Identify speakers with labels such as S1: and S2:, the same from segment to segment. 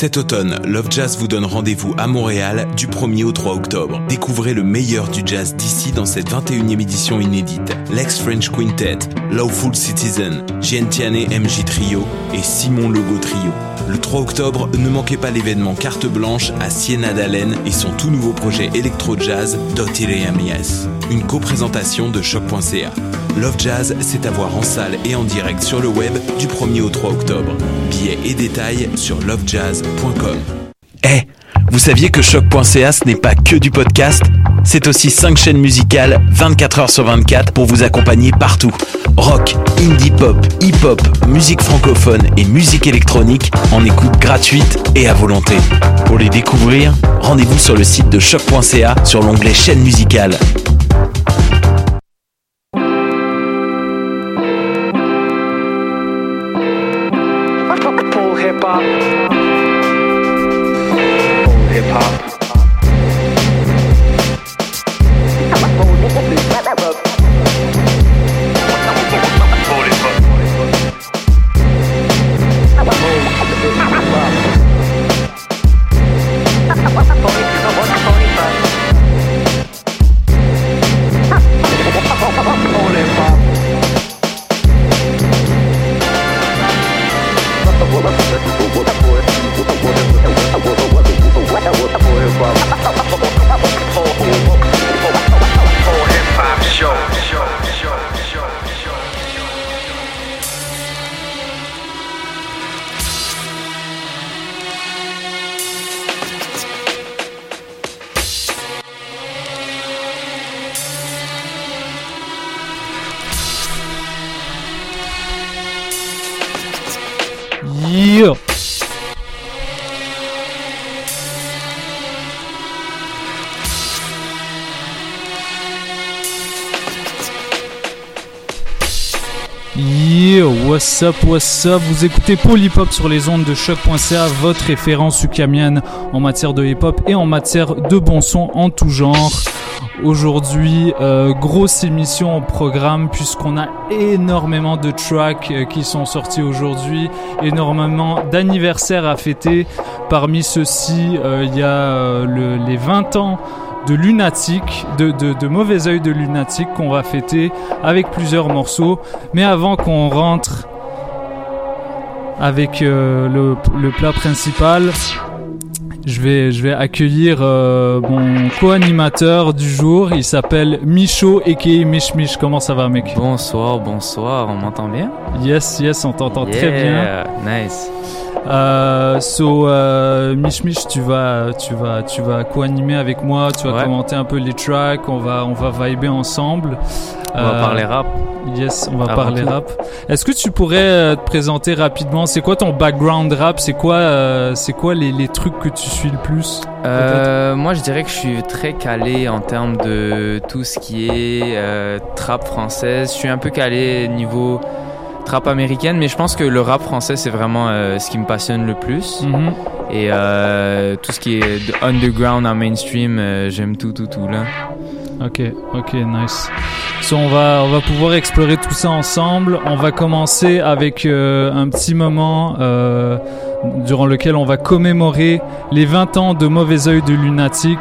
S1: Cet automne, Love Jazz vous donne rendez-vous à Montréal du 1er au 3 octobre. Découvrez le meilleur du jazz d'ici dans cette 21e édition inédite. Lex French Quintet, Lawful Citizen, Gentiane MJ Trio et Simon Logo Trio. Le 3 octobre, ne manquez pas l'événement Carte Blanche à Siena d'Allen et son tout nouveau projet électro-jazz Mies. Une co-présentation de choc.ca. Love Jazz, c'est à voir en salle et en direct sur le web du 1er au 3 octobre. Billets et détails sur lovejazz.com.
S2: Eh, vous saviez que choc.ca ce n'est pas que du podcast? C'est aussi 5 chaînes musicales 24 heures sur 24 pour vous accompagner partout. Rock, indie pop, hip-hop, musique francophone et musique électronique en écoute gratuite et à volonté. Pour les découvrir, rendez-vous sur le site de choc.ca sur l'onglet chaîne musicale.
S3: Full
S4: Up, what's up Vous écoutez Polypop sur les ondes de choc.ca, votre référence ukamienne en matière de hip-hop et en matière de bon son en tout genre. Aujourd'hui, euh, grosse émission au programme puisqu'on a énormément de tracks euh, qui sont sortis aujourd'hui, énormément d'anniversaires à fêter. Parmi ceux-ci, euh, il y a le- les 20 ans de Lunatic, de Mauvais Oeil de Lunatic qu'on va fêter avec plusieurs morceaux. Mais avant qu'on rentre avec euh, le, le plat principal, je vais, je vais accueillir euh, mon co-animateur du jour. Il s'appelle Micho et Mich Mich. Comment ça va, mec?
S5: Bonsoir, bonsoir, on m'entend bien?
S4: Yes, yes, on t'entend très bien.
S5: Nice.
S4: Euh, so, euh, Mich Mich, tu vas, tu vas, tu vas co-animer avec moi. Tu vas
S5: Ouais.
S4: commenter un peu les tracks. On va, on va vibrer ensemble.
S5: On va
S4: Euh,
S5: parler rap.
S4: Yes, on va
S5: Avant
S4: parler
S5: tout.
S4: rap. Est-ce que tu pourrais euh, te présenter rapidement? C'est quoi ton background rap? C'est quoi, euh, c'est quoi les, les trucs que tu suis le plus
S5: Euh, moi, je dirais que je suis très calé en termes de tout ce qui est trap française. Je suis un peu calé niveau trap américaine, mais je pense que le rap français, c'est vraiment euh, ce qui me passionne le plus.
S4: Mhm.
S5: Et euh, tout ce qui est de underground en mainstream, euh, j'aime tout, tout, tout là.
S4: Ok, ok, nice. So, on va, on va pouvoir explorer tout ça ensemble. On va commencer avec euh, un petit moment euh, durant lequel on va commémorer les 20 ans de Mauvais Oeil de Lunatic.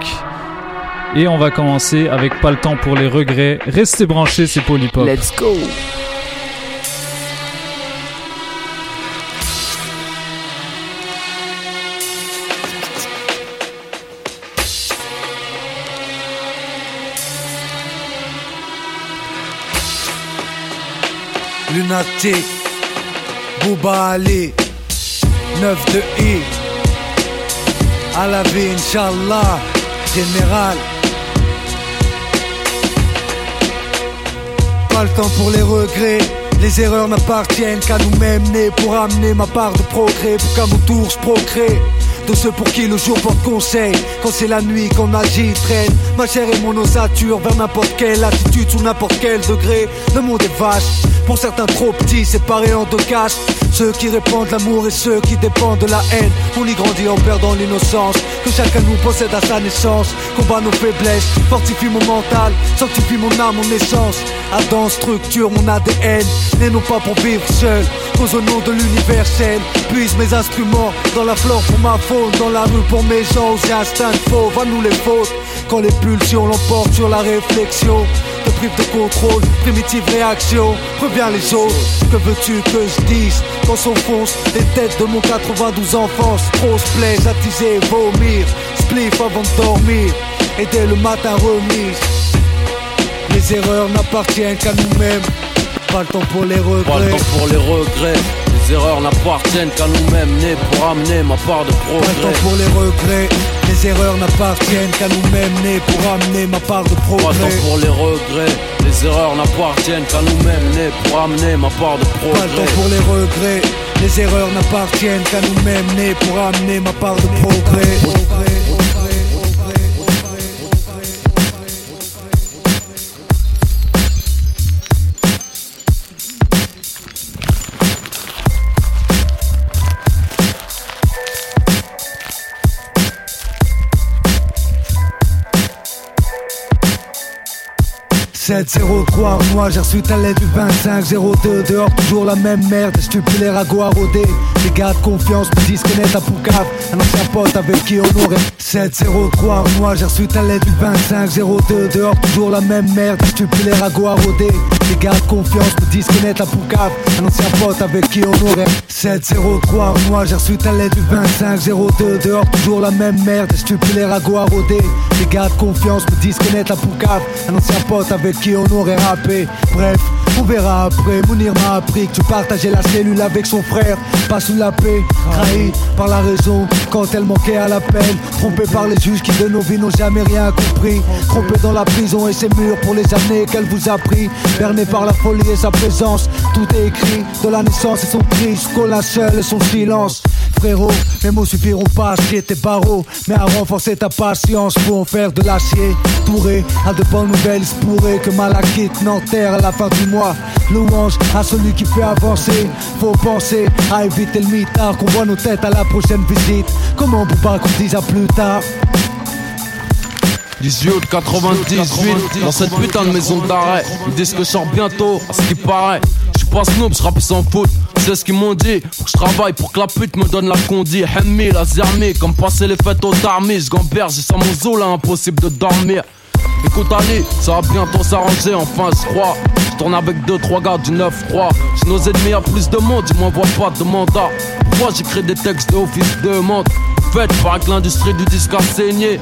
S4: Et on va commencer avec Pas le temps pour les regrets. Restez branchés, c'est Polypop.
S5: Let's go!
S6: Lunatic, Bouba Ali, 9 de I, à la vie, général. Pas le temps pour les regrets, les erreurs n'appartiennent qu'à nous-mêmes, pour amener ma part de progrès, pour qu'à mon tour je procrée. De ceux pour qui le jour porte conseil, quand c'est la nuit qu'on agit, traîne. Ma chair et mon ossature vers n'importe quelle attitude, sous n'importe quel degré. Le monde est vache, Pour certains trop petits, séparés en deux caches. Ceux qui répandent l'amour et ceux qui dépendent de la haine. On y grandit en perdant l'innocence que chacun nous possède à sa naissance. Combat nos faiblesses, fortifie mon mental, sanctifie mon âme, mon essence. Adam structure mon ADN, n'est non pas pour vivre seul. Cause au nom de l'universel, puise mes instruments dans la flore pour ma faune, dans la rue pour mes gens, aux instincts faux, va nous les fautes. Quand les pulsions l'emportent sur la réflexion, prive de contrôle, primitive réaction, reviens les autres. Que veux-tu que je dise? Quand s'enfonce les têtes de mon 92 enfance, trop se plaise, attiser, vomir, spliff avant de dormir, et dès le matin remise. Les erreurs n'appartiennent qu'à nous-mêmes, pas le temps pour les
S7: Pas le
S6: regrets.
S7: temps pour les regrets. Les erreurs n'appartiennent qu'à nous-mêmes, nés pour amener ma part de progrès.
S6: pour les regrets. Les erreurs n'appartiennent qu'à nous-mêmes, nés pour amener ma part de progrès.
S7: temps pour les regrets. Les erreurs n'appartiennent qu'à nous-mêmes, nés pour amener ma part de
S6: Pas le temps
S7: progrès.
S6: pour les regrets. Les erreurs n'appartiennent qu'à nous-mêmes, nés pour amener ma part de progrès. « 703 moi j'ai reçu ta lettre du 25-02 Dehors toujours la même merde, stupide les ragots à rôder. Les gars de confiance me disent connaître à Poucave Un ancien pote avec qui on aurait 703 moi j'ai reçu ta lettre du 25-02 Dehors toujours la même merde, stupide les ragots à rôder Les gars de confiance me disent connaître à Poucave. Un ancien pote avec qui on aurait 703 moi j'ai reçu ta lettre du 25-02 Dehors toujours la même merde, stupide les ragots à rôder. Les gars de confiance me disent connaître à Poucave. Un ancien pote avec qui on aurait rappé. Bref, on verra après. Mounir m'a appris que tu partageais la cellule avec son frère. Pas sous la paix, trahi par la raison. Quand elle manquait à l'appel Trompé par les juges qui de nos vies n'ont jamais rien compris. Trompé dans la prison et ses murs pour les années qu'elle vous a pris Par la folie et sa présence. Tout est écrit de la naissance et son cri Jusqu'au et son silence. Frérot, mes mots suffiront pas à scier tes barreaux Mais à renforcer ta patience pour en faire de l'acier. Touré à de bonnes nouvelles, il pourrait que Malakite n'enterre à la fin du mois. Louange à celui qui fait avancer. Faut penser à éviter le mitard Qu'on voit nos têtes à la prochaine visite. Comment pas qu'on dise à plus tard?
S7: 18 août 98, dans cette putain de maison d'arrêt. Ils disent que je sors bientôt, à ce qui paraît. Je suis pas snoop, je rappe sans foot. C'est ce qu'ils m'ont dit. Je travaille pour que la pute me donne la condi. Hemmi, la zermi, comme passer les fêtes au tarmis. Je gamberge, j'ai ça mon zoo là, impossible de dormir. Écoute Ali, ça va bientôt s'arranger, enfin je crois. Je tourne avec 2-3 gars du 9-3. J'ai nos ennemis à plus de monde, ils m'envoient pas de mandat. Pourquoi j'écris des textes de office de monde Faites par que l'industrie du disque a saigné.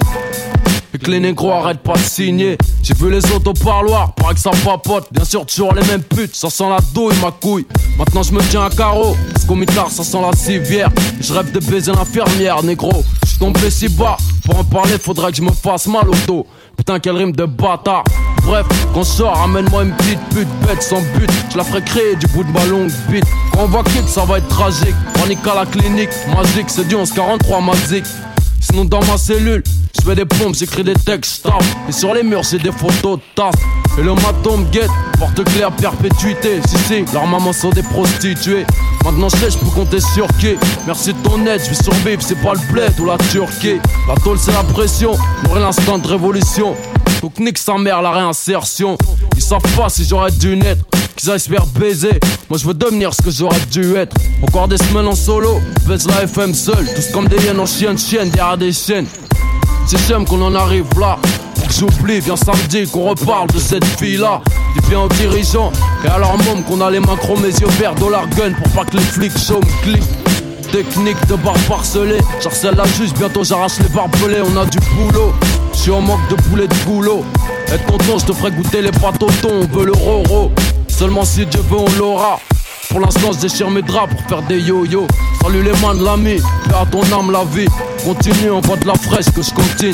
S7: Et que les négros arrêtent pas de signer. J'ai vu les autres au parloir, paraît que ça papote. Bien sûr, toujours les mêmes putes, ça sent la douille, ma couille. Maintenant, je me tiens à carreau, parce qu'au mitard, ça sent la civière. Je rêve de baiser l'infirmière, négro. Je tombé si bas, pour en parler, faudrait que je me fasse mal au dos. Putain, quelle rime de bâtard. Bref, quand je sors, amène-moi une petite pute bête sans but. Je la ferai créer du bout de ma longue bite. Quand on voit kick, ça va être tragique. Panique à la clinique, magique, c'est du 1143 magique. Sinon dans ma cellule, je fais des pompes, j'écris des textes. Et sur les murs, j'ai des photos tasse. Et le maton me guette, porte claire, perpétuité. Si, si, leurs mamans sont des prostituées. Maintenant je sais, je peux compter sur qui. Merci de ton aide, je vis sur bif, c'est pas le bled ou la Turquie. La tôle, c'est la pression, j'aurai l'instant de révolution. Donc nique sa mère, la réinsertion. Ils savent pas si j'aurais dû naître qu'ils aillent se faire baiser. Moi je veux devenir ce que j'aurais dû être. Encore des semaines en solo, baisse la FM seul. Tous comme des hyènes en chienne, chienne derrière des chaînes. C'est j'aime qu'on en arrive là. J'oublie, viens samedi qu'on reparle de cette fille-là. Dis bien aux dirigeants et à leur môme qu'on a les chromées, mes yeux verts, dollar gun pour pas que les flics chôment cliquent. Technique de barbe parcelée, j'harcèle la juge, bientôt j'arrache les barbelés, on a du boulot. Je suis en manque de poulet de boulot. Et tonton, je te ferai goûter les pâtes au thon, on veut le roro. Seulement si Dieu veut, on l'aura. Pour l'instant, je déchire mes draps pour faire des yo-yo. Salut les de l'ami, fais à ton âme la vie. Continue, on voit de la fraîche que je continue.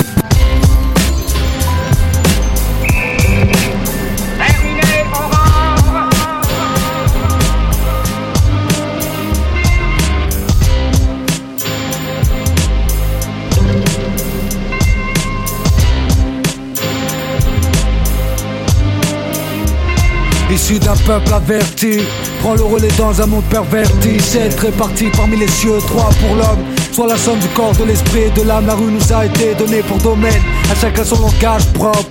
S6: Issu d'un peuple averti, prends le relais dans un monde perverti. C'est réparti parmi les cieux, trois pour l'homme. Soit la somme du corps, de l'esprit de l'âme. La rue nous a été donnée pour domaine. À chacun son langage propre.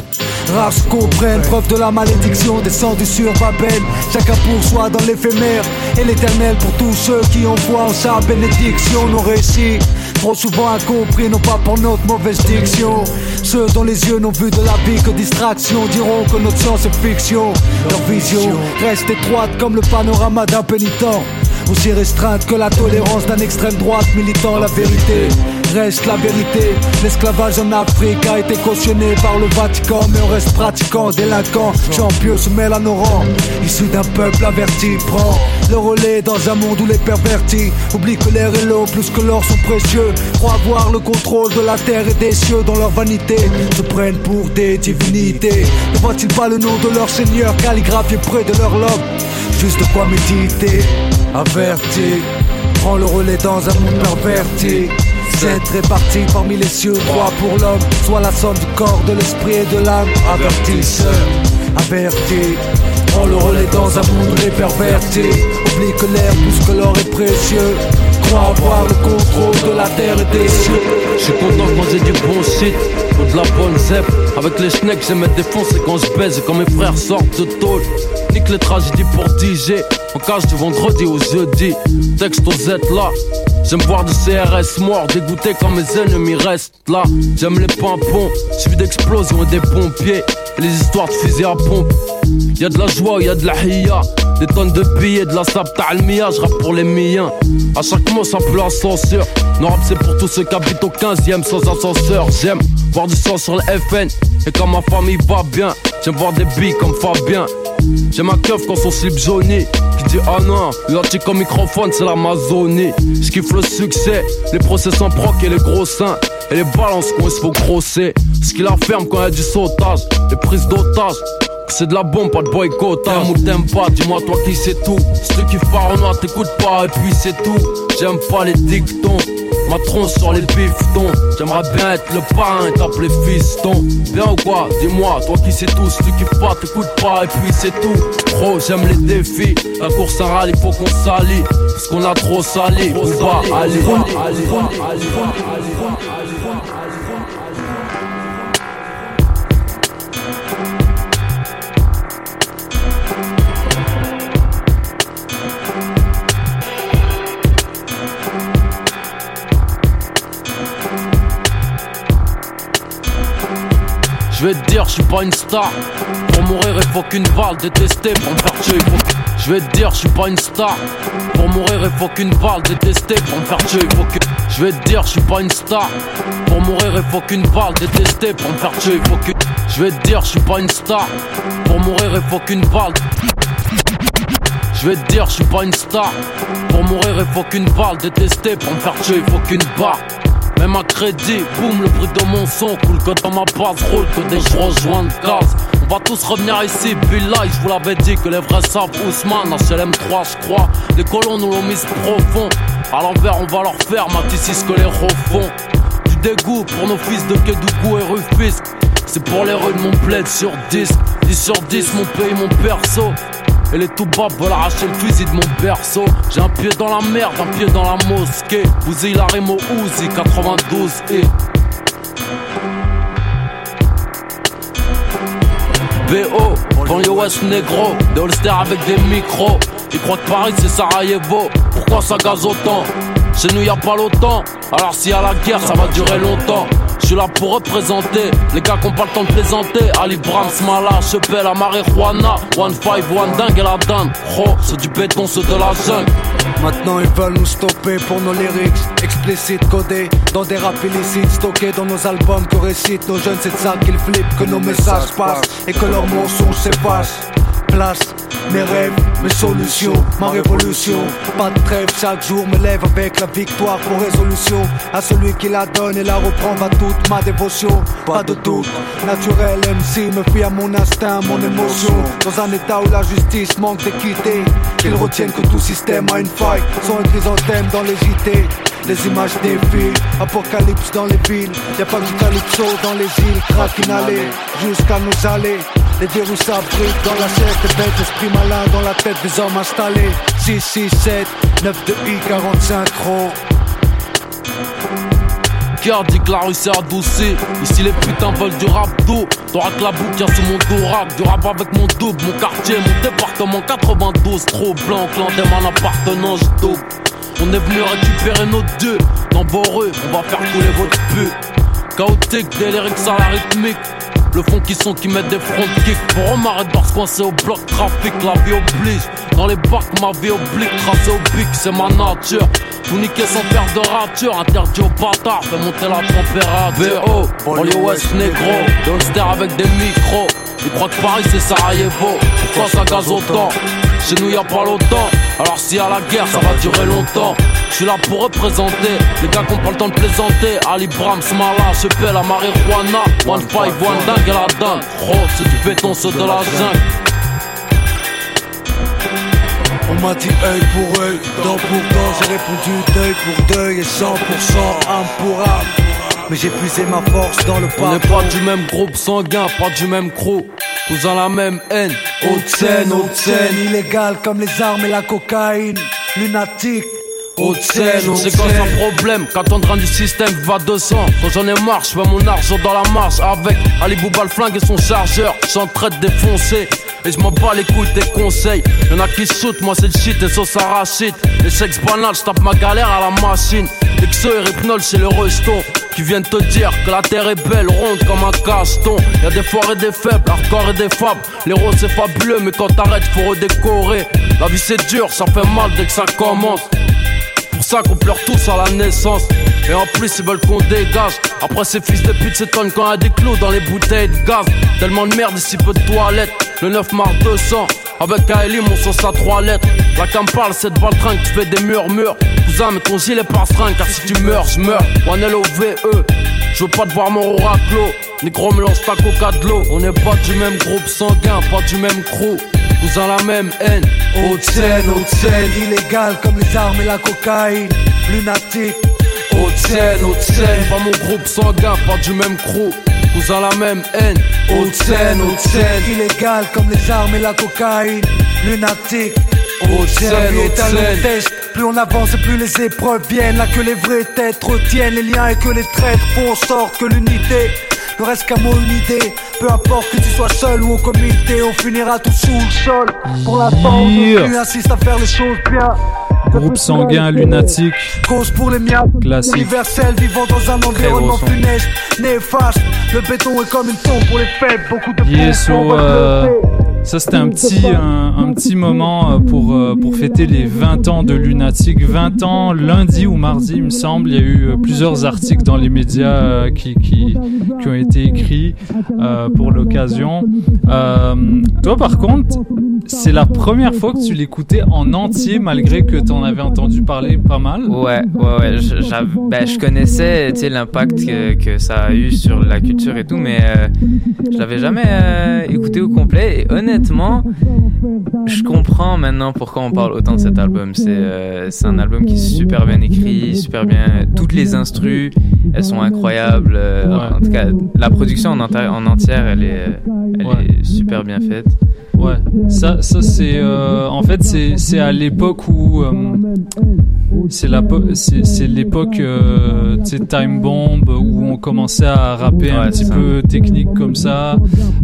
S6: Rares comprennent, preuve de la malédiction descendue sur Babel. Chacun pour soi dans l'éphémère et l'éternel pour tous ceux qui ont sa bénédiction. Nos récits, trop souvent incompris, non pas pour notre mauvaise diction. Ceux dont les yeux n'ont vu de la vie que distraction diront que notre science est fiction. Leur vision reste étroite comme le panorama d'un pénitent. Aussi restreinte que la tolérance d'un extrême droite militant la vérité reste la vérité. L'esclavage en Afrique a été cautionné par le Vatican, mais on reste pratiquant, délinquant, champion se mêle à nos rangs. Issu d'un peuple averti, prend le relais dans un monde où les pervertis oublient que l'air et l'eau plus que l'or sont précieux. Croient avoir le contrôle de la terre et des cieux dans leur vanité, se prennent pour des divinités. Ne voient-ils pas le nom de leur seigneur calligraphié près de leur lobe? Juste de quoi méditer, averti. Prends le relais dans un monde perverti. C'est réparti parmi les cieux, trois pour l'homme, soit la somme du corps, de l'esprit et de l'âme. Avertisseur, averti. Prends le relais dans un monde les perverti. Oublie que l'air plus que l'or est précieux. Crois avoir le contrôle de la terre et des cieux.
S7: Je suis content quand j'ai du bon shit de la bonne zep Avec les schnecks j'aime être défoncé quand je baise quand mes frères sortent de tôle. Nique les tragédies pour DJ En cage du vendredi au jeudi Texte aux Z là. J'aime voir du CRS mort Dégoûté quand mes ennemis restent là. J'aime les pimpons Suivi d'explosions et des pompiers. Et les histoires de fusils à pompe. Y'a de la joie, y'a de la hiya. Des tonnes de billets, de la sable ta'almia Je rappe pour les miens. À chaque mot ça pleut ascenseur Non rap c'est pour tous ceux qui habitent au 15ème sans ascenseur. J'aime voir du sang sur le FN Et quand ma famille va bien J'aime voir des billes comme Fabien. J'aime ma keuf quand son slip jauni Qui dit ah non, l'antique comme microphone c'est l'Amazonie. Je kiffe le succès, les procès sans proc et les gros seins. Et les balances quand il se faut grosser Ce qui la ferme quand il y a du sautage Les prises d'otages c'est de la bombe, pas de boycott. T'aimes ou t'aimes pas, dis-moi toi qui c'est tout. Kiffes pas, noir, t'écoutes pas, et puis c'est tout. J'aime pas les dictons. Ma tronche sur les biftons. J'aimerais bien être le parrain et t'appeler fiston. Bien ou quoi Dis-moi, toi qui sais tout. Si tu kiffes pas, t'écoutes pas, et puis c'est tout. Gros, j'aime les défis. La course à rallye, faut qu'on s'allie. Parce qu'on a trop sali. On va aller. Je vais te dire, je suis pas une star. Pour mourir, il faut qu'une balle détestée. Pour me faire tuer, il faut. Je vais te dire, je suis pas une star. Pour mourir, il faut qu'une balle détestée. Pour me faire tuer, il faut que. Je vais te dire, je suis pas une star. Pour mourir, il faut qu'une balle détestée. Pour me faire tuer, il faut que. Je vais te dire, je suis pas une star. Pour mourir, il faut qu'une balle. Je vais te dire, je suis pas une star. Pour mourir, il faut qu'une balle détestée. Pour me faire tuer, il faut qu'une barre. Même à crédit, boum, le bruit de mon son coule que dans ma base roule que des je rejoins de gaz. On va tous revenir ici, Billy, je vous l'avais dit que les vrais savent Ousmane, HLM3 je crois. Les colons nous l'ont mise profond. À l'envers, on va leur faire, Matissi ce que les refont. Du dégoût pour nos fils de Kédougou et Rufus. C'est pour les rues de mon plaid sur 10. 10 sur 10, mon pays, mon perso. Et les tout bas veulent arracher le fusil de mon berceau. J'ai un pied dans la merde, un pied dans la mosquée. Bousille la rime au Uzi 92 et. BO, banlieue ouest négro, des holsters avec des micros. Ils croient que Paris c'est Sarajevo, pourquoi ça gaze autant? Chez nous y a pas l'OTAN, alors s'il y a la guerre ça va durer longtemps. Je suis là pour représenter les gars qui ont pas le temps de plaisanter. Ali Brahms, Mala, Chepel, la marijuana. One five, one dingue et la dinde. Oh, c'est du béton, c'est de la jungle.
S6: Maintenant ils veulent nous stopper pour nos lyrics explicites codés dans des rap illicites stockés dans nos albums que récitent nos jeunes. C'est de ça qu'ils flippent que nos messages passent et que leurs mensonges s'effacent. Mes rêves, mes solutions, ma révolution. Pas de trêve, chaque jour me lève avec la victoire pour résolution. À celui qui la donne et la reprend va toute ma dévotion. Pas de doute, naturel MC me fie à mon instinct, mon émotion. Dans un état où la justice manque d'équité, qu'ils retiennent que tout système a une faille. Sont un chrysanthème dans les JT. Les images défilent, apocalypse dans les villes. Y'a pas du calypso dans les îles, inhalé, jusqu'à nous aller. Les verrous s'abritent dans la chaise des bêtes, esprit malin dans la tête des hommes installés. 6, 6, 7, 9 de I, 45 gros.
S7: Garde dit que la rue s'est adoucie. Ici les putains veulent du rap d'eau. T'auras que la boucle sur mon dos rap. Du rap avec mon double, mon quartier, mon département 92. Trop blanc, clan des man appartenance double. On est venu récupérer nos dieux. Dans rues, on va faire couler votre pute. Chaotique, délirique, à la rythmique. Le fond qui sont qui mettent des front kicks Pour on m'arrête de se coincer au bloc trafic La vie oblige Dans les bacs ma vie oblique Tracé au bic c'est ma nature. Tout niquer sans faire de rature Interdit aux bâtards Fais monter la température. VO Banlieue West négro Gangster avec des micros. Ils croient que Paris c'est Sarajevo. Pourquoi ça gaze autant? Chez nous y a pas longtemps. Alors si à la guerre ça va durer longtemps. Je suis là pour représenter. Les gars qu'on pas le temps de plaisanter. Ali Bram, Smala, je paie la marijuana. One five, one dingue et la dingue. Oh, c'est du béton, c'est de la jungle.
S6: On m'a dit œil pour œil, dent pour dent, j'ai répondu deuil pour deuil et 100% âme pour âme. Mais j'ai puisé ma force dans le pas.
S7: On n'est pas du même groupe sanguin, pas du même crew. Cousin la même haine.
S6: Haute scène, haute scène, illégale comme les armes et la cocaïne. Lunatique. Haute scène,
S7: C'est quand un problème, quand on rentre du système va 200 Quand j'en ai marre, je mon argent dans la marche Avec Ali Bouba le flingue et son chargeur J'suis en train de défoncer et je m'en bats les couilles des conseils. Y'en a qui shootent, moi c'est le shit et sauce arachide. Les sexe banal, j'tape ma galère à la machine. Exo et Rypnol, c'est le reston. Qui viennent te dire que la terre est belle, ronde comme un caston. Y'a des forts et des faibles, hardcore et des fables. Les roses c'est fabuleux, mais quand t'arrêtes, faut redécorer. La vie c'est dur, ça fait mal dès que ça commence pour ça qu'on pleure tous à la naissance. Et en plus, ils veulent qu'on dégage. Après, ces fils de pute s'étonnent quand y a des clous dans les bouteilles de gaz. Tellement de merde si peu de toilettes. Le 9 mars 200. Avec Kaeli, mon sauce à trois lettres. La cam parle, cette baltringue, tu fais des murmures. Cousin, mais ton gilet pas string, car si tu meurs, je meurs. One L-O-V-E. Je veux pas te voir mon oraclo. Négro, mélange ta coca de l'eau. On n'est pas du même groupe sanguin, pas du même crew. Cousin, la même haine.
S6: Haute scène, haute scène, illégale comme les armes et la cocaïne. Lunatique.
S7: Haute scène, haute scène, pas mon groupe sanguin, pas du même crew. Cousin, la même haine.
S6: Haute scène, haute scène, illégale comme les armes et la cocaïne. Lunatique. Haute scène, haute scène. Plus on avance, plus les épreuves viennent. Là que les vraies têtes retiennent les liens et que les traîtres font en sorte que l'unité ne reste qu'un mot, une idée. Peu importe que tu sois seul ou au comité, on finira tout sous le sol. Pour la
S4: Yeah.
S6: tu insistes à faire les choses bien.
S4: Groupe sanguin, lunatique.
S6: Cause pour les miens,
S4: Classique.
S6: universel, vivant dans un environnement funeste, néfaste. Le béton est comme une tombe pour les faibles, beaucoup de
S4: Yes,
S6: pression,
S4: so,
S6: va
S4: euh. Ça c'était un petit un, un petit moment euh, pour euh, pour fêter les 20 ans de Lunatic. 20 ans lundi ou mardi il me semble. Il y a eu euh, plusieurs articles dans les médias qui, qui qui ont été écrits euh, pour l'occasion. Euh, toi par contre c'est la première fois que tu l'écoutais en entier malgré que tu en avais entendu parler pas mal.
S5: Ouais, ouais, ouais. Je, ben, je connaissais tu sais, l'impact que, que ça a eu sur la culture et tout, mais euh, je l'avais jamais euh, écouté au complet. Et honnêtement, je comprends maintenant pourquoi on parle autant de cet album. C'est euh, c'est un album qui est super bien écrit, super bien. Toutes les instrus, elles sont incroyables. Euh,
S4: Ouais.
S5: En tout cas, la production en, enti- en entière, elle est, elle
S4: Ouais.
S5: est super bien faite.
S4: Ouais, ça, ça c'est euh, en fait c'est à l'époque où euh, c'est l'époque euh, tu sais Time Bomb où on commençait à rapper un petit
S5: ça.
S4: peu technique comme ça,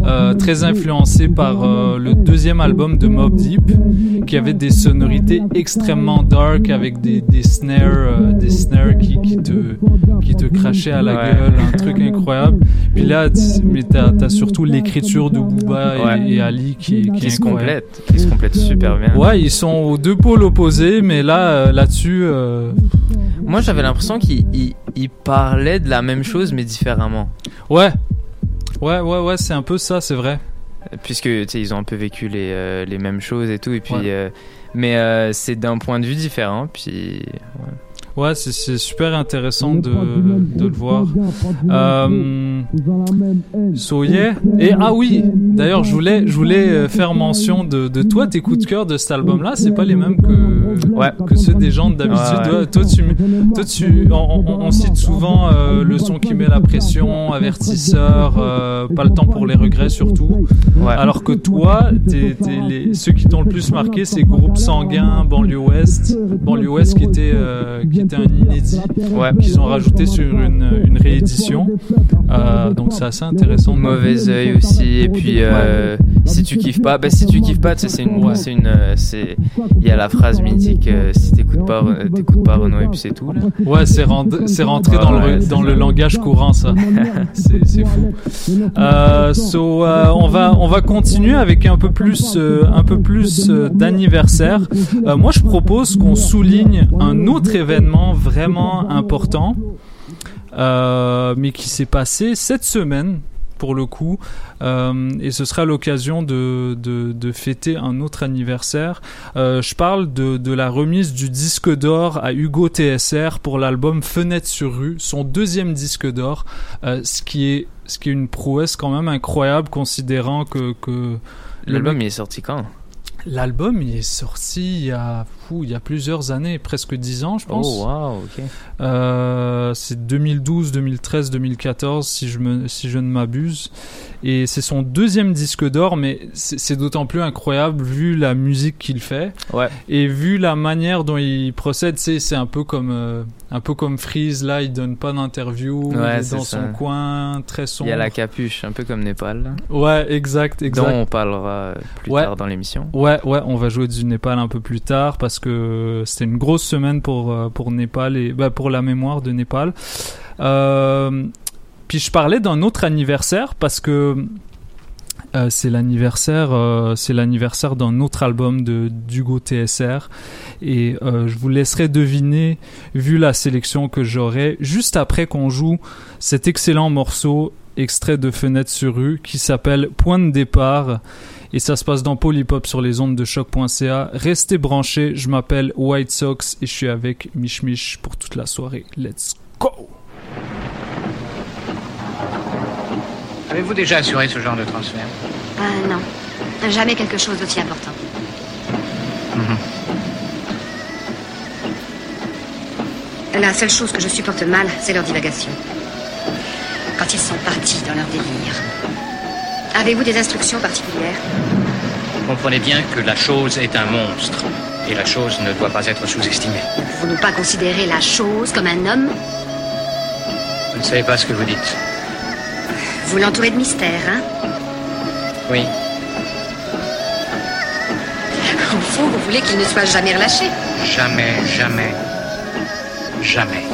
S4: euh, très influencé par le deuxième album de Mob Deep qui avait des sonorités extrêmement dark avec des des snares euh, des snares qui qui te qui te crachaient à la
S5: Ouais.
S4: gueule, un truc incroyable. Puis là, mais t'as as surtout l'écriture de Booba et-
S5: Ouais.
S4: et, Ali qui, qui,
S5: Qui,
S4: est
S5: se
S4: incroyable.
S5: complète, qui se complète super bien.
S4: Ouais, ils sont aux deux pôles opposés, mais là, euh, là-dessus, euh,
S5: Moi, j'avais l'impression qu'ils ils- ils parlaient de la même chose, mais différemment.
S4: ouais, ouais, ouais, ouais, c'est un peu ça, c'est vrai.
S5: Puisque ils ont un peu vécu les, euh, les mêmes choses et tout et puis
S4: Ouais.
S5: euh, mais euh, c'est d'un point de vue différent puis
S4: Ouais, c'est- c'est super intéressant de, de le voir. Euh. Et ah oui, d'ailleurs, je voulais, je voulais euh, faire mention de, de toi, tes coups de cœur de cet album-là, c'est pas les mêmes que,
S5: Ouais.
S4: que ceux des gens d'habitude.
S5: Ouais, ouais.
S4: Toi, tu, toi, tu, on, on- on cite souvent euh, le son qui met la pression, avertisseur, euh, pas le temps pour les regrets surtout.
S5: Ouais.
S4: Alors que toi, t'es, t'es les, ceux qui t'ont le plus marqué, c'est Groupe Sanguin, Banlieue Ouest, Banlieue Ouest qui était, euh, qui était un inédit
S5: Ouais.
S4: qu'ils ont rajouté sur une, une réédition. Euh, donc c'est assez intéressant.
S5: Mauvais œil aussi et puis euh, si tu kiffes pas bah si tu kiffes pas c'est une c'est une euh, c'est il y a la phrase mythique euh, si t'écoutes pas t'écoutes pas Renaud et puis c'est tout là
S4: Ouais, c'est rend- rentré dans,
S5: Ouais,
S4: le, dans le langage courant, ça. c'est fou. So, on va on va continuer avec un peu plus un peu plus d'anniversaire. Moi, je propose qu'on souligne un autre événement vraiment important, euh, mais qui s'est passé cette semaine pour le coup, euh, et ce sera l'occasion de, de, de fêter un autre anniversaire. Euh, je parle de, de la remise du disque d'or à Hugo TSR pour l'album Fenêtre sur rue, son deuxième disque d'or, euh, ce qui est ce qui est une prouesse quand même incroyable considérant que, que
S5: l'album il est sorti quand?
S4: L'album il est sorti il y a il y a plusieurs années, presque dix ans je pense.
S5: oh wow ok.
S4: Euh, c'est 2012, 2013, 2014 si je me si je ne m'abuse. Et c'est son deuxième disque d'or mais c'est d'autant plus incroyable vu la musique qu'il fait.
S5: Ouais.
S4: Et vu la manière dont il procède c'est un peu comme euh, un peu comme Freeze là il donne pas d'interview
S5: Ouais,
S4: il est
S5: c'est
S4: dans
S5: ça.
S4: son coin très
S5: il
S4: sombre
S5: y a la capuche un peu comme Népal
S4: ouais exact
S5: dont
S4: exact
S5: on parlera plus
S4: Ouais.
S5: tard dans l'émission.
S4: Ouais, ouais, on va jouer du Népal un peu plus tard parce que c'était une grosse semaine pour euh, pour et bah, pour la mémoire de Népal. Euh, puis je parlais d'un autre anniversaire parce que euh, c'est l'anniversaire, d'un autre album de d'Hugo TSR et je vous laisserai deviner, vu la sélection que j'aurai, juste après qu'on joue cet excellent morceau extrait de Fenêtre sur rue qui s'appelle Point de départ et ça se passe dans Polypop sur les ondes de choc.ca. Restez branchés, je m'appelle White Sox et je suis avec Mich Mich pour toute la soirée. Let's go!
S8: Avez-vous déjà assuré ce genre de transfert?
S9: Ah non, jamais quelque chose d'aussi important. La seule chose que je supporte mal, c'est leur divagation. Quand ils sont partis dans leur délire. Avez-vous des instructions particulières?
S10: Comprenez bien que la chose est un monstre. Et la chose ne doit pas être sous-estimée.
S9: Vous ne pas considérer la chose comme un homme?
S10: Vous ne savez pas ce que vous dites.
S9: Vous l'entourez de mystère, hein?
S10: Oui.
S9: Au fond, vous voulez qu'il ne soit jamais relâché
S10: Jamais, jamais, jamais.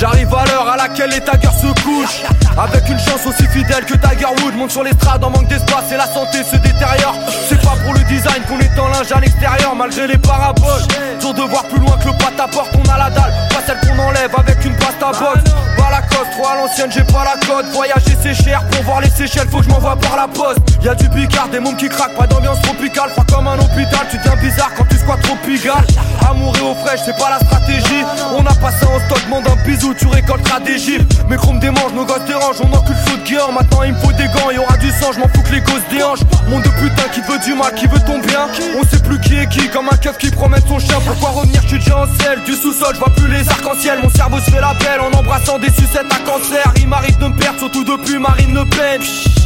S11: J'arrive à l'heure à laquelle les taggers se couchent. Avec une chance aussi fidèle que Tiger Wood Monte sur l'estrade en manque d'espace et la santé se détériore. C'est pas pour le design qu'on est en linge à l'extérieur Malgré les paraboles. Dur de voir plus loin que le pâte à porte On a la dalle, pas celle qu'on enlève avec une pasta box Pas la coste, trop à l'ancienne j'ai pas la cote. Voyager c'est cher, pour voir les Seychelles faut que je m'envoie par la poste. Y'a du bicard, des mômes qui craquent, pas d'ambiance tropicale. Froid comme un hôpital, tu deviens bizarre quand tu squats trop pigal Amour et eau fraîche, c'est pas la stratégie. On a passé en stock, demande un bisou, tu récolteras des gifles Mes chromes démangent, nos gosses dérangent, on encule feu de guerre Maintenant il me faut des gants, y aura du sang, je m'en fous que les gosses déhanchent. Monde de putain qui veut du mal, qui veut ton bien. On sait plus qui est qui, comme un keuf qui promène son chien. Pourquoi revenir, suis déjà en selle Du sous-sol, je vois plus les arcs-en-ciel. Mon cerveau se fait la belle en embrassant des sucettes à cancer. Il m'arrive de me perdre, surtout depuis Marine Le Pen.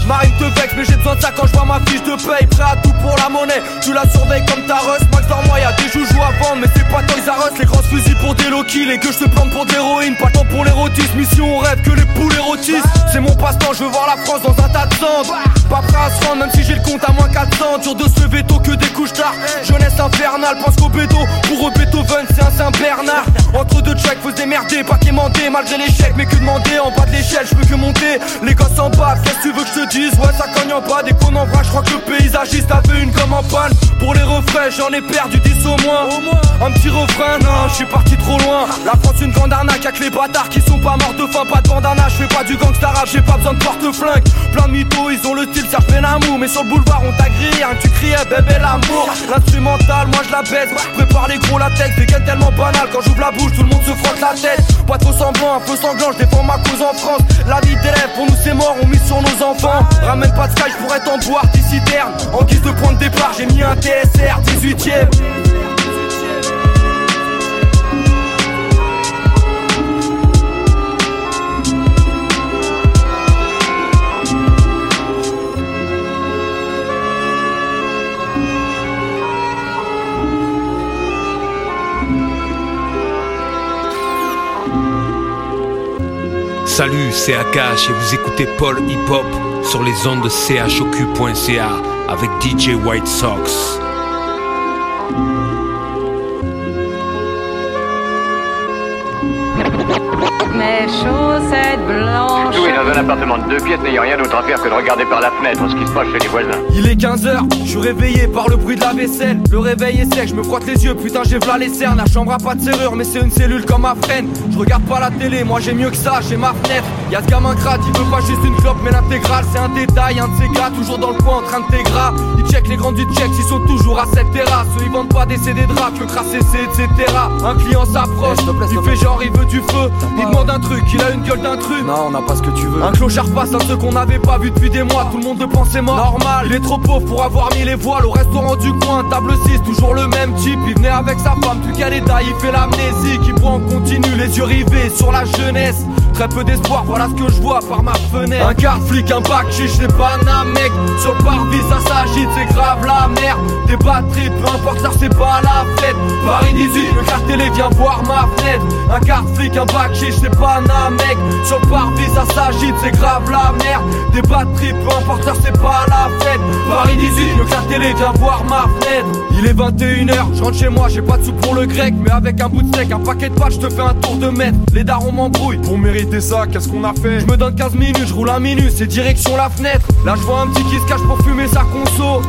S11: Marine te vexe, mais j'ai besoin de ça quand je vois ma fiche de paye. Prêt à tout pour la monnaie, tu la surveilles comme ta rush Max dans moi, y'a des joujoux à vendre, mais c'est pas Toys R Us Les grosses fusils pour des low kills et que je te plante pour d'héroïne Pas le temps pour l'érotisme, mission on rêve que les poules érotisent. C'est mon passe-temps, je veux voir la France dans un tas de cendres. Pas prêt à se rendre, même si j'ai le compte à moins 400 Dur de se tôt que des couches tard. Jeunesse infernale, pense qu'au bédo. Pour eux Beethoven c'est un Saint-Bernard Entre deux tracks, faisait des merdé, pas quémandé malgré l'échec, mais que demander en bas de l'échelle, je peux que monter. Les gosses en bas, qu'est-ce que tu veux que je te dise? Ouais, ça cogne en bas, dès qu'on en je crois que le paysagiste avait une comme en panne. Pour les refrains, j'en ai perdu 10 au moins. Un petit refrain, non, je suis parti trop loin. La France, une grande arnaque avec les bâtards qui sont pas morts de faim, pas de bandana. Je fais pas du gangsta rap, j'ai pas besoin de porte-flingue. Plein de mythos, ils ont le style, ça fait l'amour. Mais sur le boulevard, on t'a grillé, hein, tu criais bébé l'amour. L'instrumental, moi je la baisse. Prépare les gros la tête, des tellement banal. Quand j'ouvre la bouche, tout le monde se frotte la tête. Pas trop semblant, un peu sanglant, je défends ma cause en France. La vie d'élève, pour nous c'est mort, on mise sur nos enfants. Ramène pas de sky, je pourrais t'en boire, citerne. En guise de de départ, j'ai mis un TSR 18ème.
S12: Salut, c'est Akash et vous écoutez Paul Hip Hop sur les ondes de avec DJ White Sox.
S13: Dans un appartement de deux pièces n'ayant rien d'autre à faire que de regarder par la fenêtre ce qui se passe chez les voisins.
S11: Il est 15h, je suis réveillé par le bruit de la vaisselle. Le réveil est sec, je me frotte les yeux, putain j'ai v'là les cernes. La chambre a pas de serrure, mais c'est une cellule comme ma freine. Je regarde pas la télé, moi j'ai mieux que ça, j'ai ma fenêtre. Y'a ce gamin crade, il veut pas juste une clope, mais l'intégrale c'est un détail. Un de ces gars, toujours dans le coin en train de t'égras. Ils check les grands du check, ils sont toujours à cette terrasse. Eux ils vendent pas des CD de rap, que crasser etc. Un client s'approche, il fait genre il veut du feu. Il demande un truc, il a une gueule d'intrus.
S14: Non, on n'a pas ce que tu veux.
S11: Un clochard passe, un truc qu'on n'avait pas vu depuis des mois. Tout le monde le pensait mort. Normal, il est trop pauvre pour avoir mis les voiles au restaurant du coin. Table 6, toujours le même type. Il venait avec sa femme, plus qu'à l'état, il fait l'amnésie. Qui boit en continu, les yeux rivés sur la jeunesse. Très peu d'espoir, voilà ce que je vois par ma fenêtre. Un car flic, un bac chiche, des un mec. Sur le parvis, ça s'agite, c'est grave la merde. Des batteries, peu importe, ça c'est pas la fête. Paris 18, le carte télé vient voir ma fenêtre. Un car flic, un bac chiche, pas un mec. Sur le parvis, ça s'agite, c'est grave la merde. Des batteries, peu importe, ça c'est pas la fête. Paris 18, le carte télé vient voir ma fenêtre. Il est 21h, je rentre chez moi, j'ai pas de sous pour le grec. Mais avec un bout de steak, un paquet de pâtes, je te fais un tour de mètre. Les darons m'embrouillent pour mériter qu'est-ce qu'on a fait Je me donne 15 minutes, je roule un minute, c'est direction la fenêtre. Là je vois un petit qui se cache pour fumer sa conso.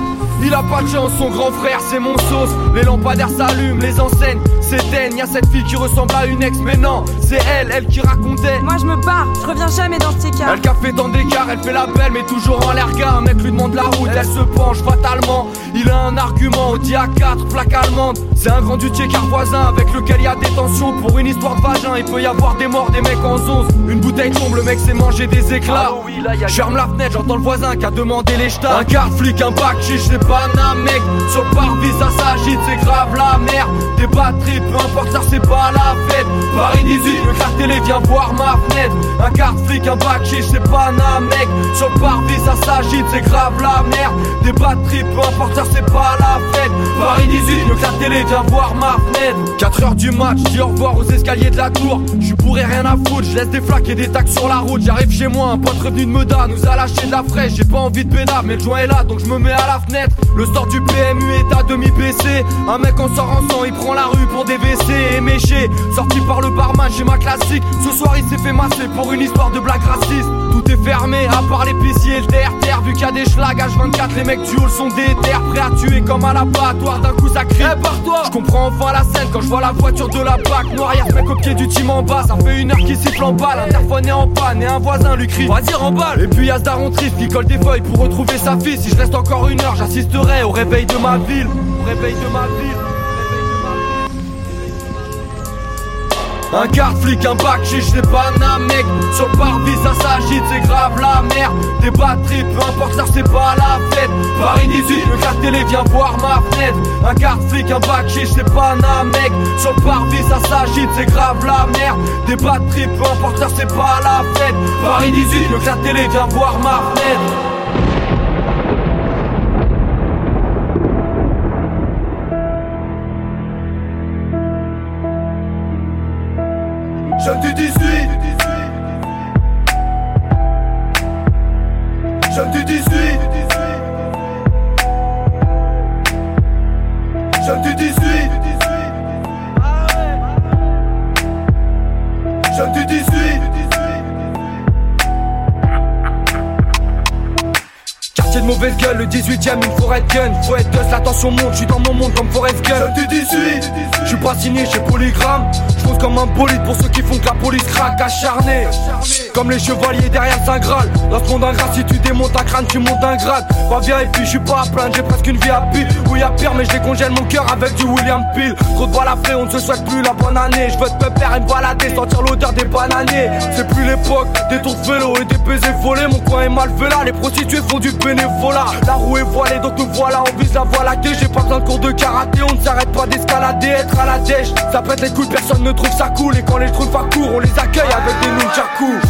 S11: Il a pas de chance, son grand frère c'est mon sauce. Les lampadaires s'allument, les enseignes s'éteignent. Y'a cette fille qui ressemble à une ex, mais non, c'est elle, elle qui racontait.
S15: Moi je me barre, je reviens jamais dans ces cas.
S11: Elle qu'a fait tant d'écart, elle fait la belle, mais toujours en l'air gars. Un mec lui demande la route, elle se penche fatalement. Il a un argument, au dia 4, plaque allemande. C'est un grand dutier car voisin avec lequel il y a des tensions. Pour une histoire de vagin, il peut y avoir des morts, des mecs en zone. Une bouteille tombe, le mec s'est mangé des éclats. Ah Ferme la fenêtre, j'entends le voisin qui a demandé les jetats. Un quart flic, un bac chiche, c'est un mec. Sur le parvis, ça s'agite, c'est grave la merde. Des batteries, peu importe, ça c'est pas la fête. Paris 18, le carte télé vient voir ma fenêtre. Un quart flic, un bac chiche, c'est pas un mec. Sur le parvis, ça s'agite, c'est grave la merde. Des batteries, peu importe, ça c'est pas la fête. Paris 18, le carte télé vient voir ma fenêtre. 4 heures du match, dis au revoir aux escaliers de la tour. Je pourrais rien à foutre, je laisse des flaques et des tacs sur la route. J'arrive chez moi, un pote revenu de Meda nous a lâché de la fraîche. J'ai pas envie de pédale, mais le joint est là, donc je me mets à la fenêtre. Le sort du PMU est à demi baissé. Un mec en sort en sang, il prend la rue pour des WC et méché. Sorti par le barman, j'ai ma classique. Ce soir, il s'est fait masser pour une histoire de blague raciste. Tout est fermé, à part l'épicier et le terre Vu qu'il y a des schlags H24, les mecs du hall sont des terres. Prêts à tuer comme à l'abattoir, d'un coup ça crie. Eh, par toi Je comprends enfin la scène quand je vois la voiture de la BAC noire. Y'a mec au pied du team en bas, ça fait une heure qu'il siffle en balle. Interphone est en panne et un voisin lui crie Vas-y, remballe Et puis y'a ce daron triste qui colle des feuilles pour retrouver sa fille. Si je reste encore une heure, j'assisterai au réveil de ma ville. Au réveil de ma ville. Un quart flic, un bac chiche, pas un mec. Sur le parvis ça s'agite, c'est grave la merde Des batteries, peu importe ça c'est pas la fête. Paris 18, le quart télé vient voir ma fenêtre. Un quart flic, un bac chiche, pas un mec. Sur le parvis ça s'agite, c'est grave la merde Des batteries, peu importe ça c'est pas la fête. Paris 18, le quart télé vient voir ma fenêtre 18ème, une forêt de gun. Faut être dust, l'attention monte, je suis dans mon monde comme Forest Gun. Du 18, je suis pas signé chez Polygram. Comme un bolide pour ceux qui font que la police craque, acharné. Comme les chevaliers derrière Saint Graal. Dans ce monde ingrat, si tu démontes un crâne, tu montes un grade. Pas bien et puis je suis pas à plaindre, j'ai presque une vie à pile. Oui, y'a pire, mais je décongèle mon cœur avec du William Peel. Trop de balles à frais, on ne se souhaite plus la bonne année. Je veux te peur et me balader, sentir l'odeur des bananiers. C'est plus l'époque des tours de vélo et des baisers volés. Mon coin est mal là, les prostituées font du bénévolat. La roue est voilée, donc nous voilà, on vise la voie. J'ai pas besoin de cours de karaté, on ne s'arrête pas d'escalader, être à la dèche. Ça pète les couilles, personne ne trouve ça cool. Et quand les trucs pas court, on les accueille avec des nunchakus.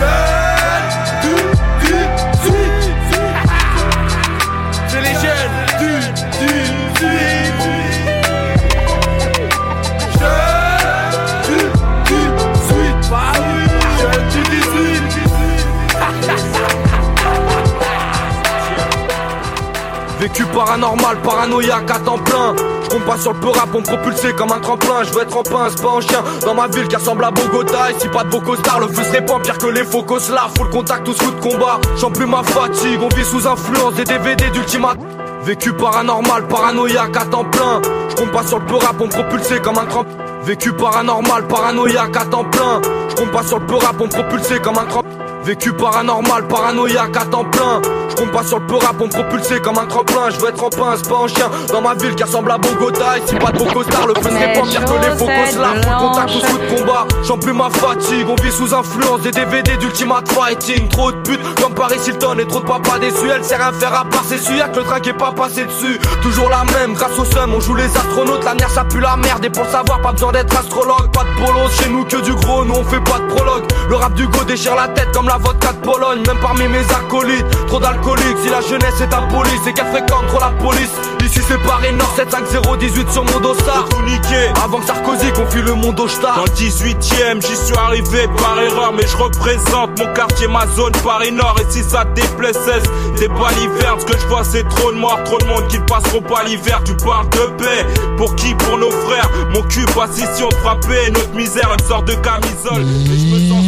S11: Vécu paranormal, paranoïaque à temps plein. Je pas sur le peu rap pour me propulser comme un tremplin. Je veux être en pince, pas en chien. Dans ma ville qui ressemble à Bogota. Ici pas de beau costard, le feu se répand pire que les faux. Faut le contact, tous coups de combat. J'en plus ma fatigue, on vit sous influence des DVD d'Ultimate. Vécu paranormal, paranoïaque à temps plein. Je compte pas sur le peu rap pour me propulser comme un tremplin. Vécu paranormal, paranoïaque à temps plein. Je compte pas sur le peu rap pour me propulser comme un tremplin. Vécu paranormal, paranoïaque à temps plein. Je compte pas sur le peu rap pour me propulser comme un tremplin. Je veux être en pince, pas en chien. Dans ma ville qui ressemble à Bogota. Ici pas beau costard, le feu se répand pire que les faux le contact tous coups de combat. J'en plus ma fatigue. On vit sous influence des DVD d'Ultimate Fighting. Trop de putes comme Paris Hilton et trop de papas déçus. Elle sait rien faire à part ses que le train qui est pas passé dessus. Toujours la même, grâce au seum, on joue les astronautes. La mer ça pue la merde. Et pour le savoir, pas besoin d'être astrologue. Pas de polos, chez nous que du gros, nous on fait pas de prologue. Le rap du go déchire la tête comme la vodka de Pologne. Même parmi mes acolytes, trop d'alcooliques. Si la jeunesse est police et qu'elle fréquente trop la police. Ici c'est Paris Nord 75018 sur mon dossard.
S14: Tout niqué.
S11: Avant que Sarkozy confie le monde au star.
S14: Dans le 18ème, j'y suis arrivé par erreur, mais je représente mon quartier, ma zone Paris Nord. Et si ça te déplaît, cesse des balivernes. Ce que je vois, c'est trop de morts, trop de monde qui ne passeront pas l'hiver. Tu parles de paix, pour qui? Pour nos frères. Mon cul passe ici, on frappait. Notre misère, une sorte de camisole. Et je me sens.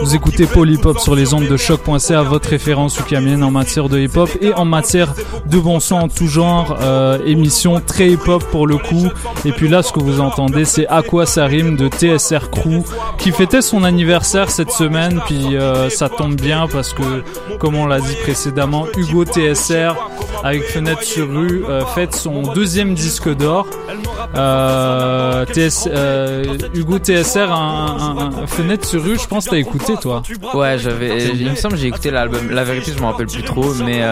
S4: Vous écoutez Paul Hip Hop sur les ondes de choc.ca, votre référence ukamienne en matière de hip hop et en matière de bon son en tout genre. Euh, émission très hip hop pour le coup. Et puis là, ce que vous entendez, c'est Aqua Sarim de TSR Crew qui fêtait son anniversaire cette semaine. Puis euh, ça tombe bien parce que, comme on l'a dit précédemment, Hugo TSR avec Fenêtre sur rue euh, fête son deuxième disque d'or. Hugo TSR, un, Fenêtre sur rue, je pense t'as écouté toi.
S5: Ouais, j'avais, il me semble j'ai écouté l'album. La vérité, je m'en rappelle plus trop, mais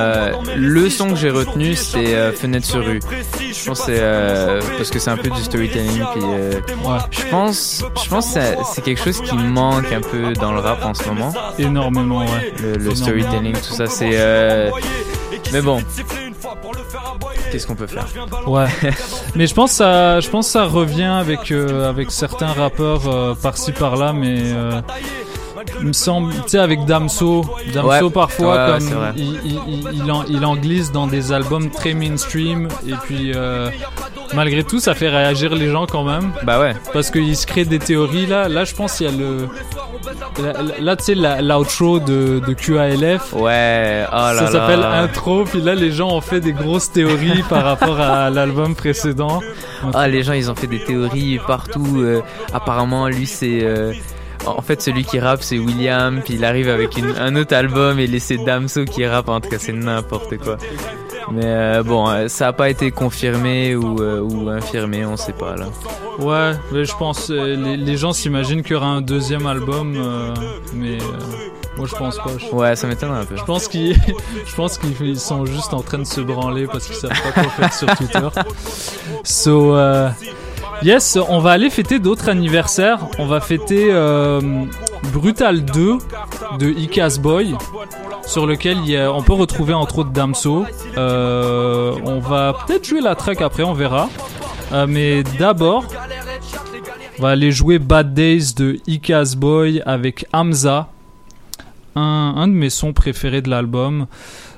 S5: le son que j'ai retenu, c'est euh, Fenêtre sur rue. Je pense c'est euh, parce que c'est un peu du storytelling. Puis
S4: ouais.
S5: je pense, je pense que c'est quelque chose qui manque un peu dans le rap en ce moment.
S4: Énormément, ouais.
S5: Le, le storytelling, tout ça, c'est. mais bon. Qu'est-ce qu'on peut faire?
S4: Ouais. mais je pense ça, je pense ça revient avec euh, avec certains rappeurs euh, par-ci par-là, mais euh, il me semble, tu sais, avec Damso, Damso
S5: ouais.
S4: parfois
S5: ouais,
S4: comme il, il, il, en, il en glisse dans des albums très mainstream et puis malgré tout ça fait réagir les gens quand même.
S5: Bah ouais.
S4: Parce qu'il se crée des théories là. Là je pense qu'il y a le Là, là tu sais, l'outro de, de QALF.
S5: Ouais, oh là
S4: Ça s'appelle intro, puis là, les gens ont fait des grosses théories par rapport à l'album précédent.
S5: Ah, les gens, ils ont fait des théories partout. Euh, apparemment, lui, c'est. Euh, en fait, celui qui rappe, c'est William, puis il arrive avec une, un autre album et c'est Damso qui rappe. En tout cas, c'est n'importe quoi. Mais euh, bon, ça n'a pas été confirmé ou, euh, ou infirmé, on sait pas là.
S4: Ouais, mais je pense euh, les, les, gens s'imaginent qu'il y aura un deuxième album, mais moi je pense pas. Je...
S5: Ouais, ça m'étonne un peu.
S4: Je pense qu'ils, je pense qu'ils sont juste en train de se branler parce qu'ils savent pas quoi faire sur Twitter. So. Yes, on va aller fêter d'autres anniversaires. On va fêter euh, Brutal 2 de Icas Boy, sur lequel y a, on peut retrouver entre autres Damso. Euh, on va peut-être jouer la track après, on verra. Euh, mais d'abord, on va aller jouer Bad Days de Icas Boy avec Hamza, un, un de mes sons préférés de l'album.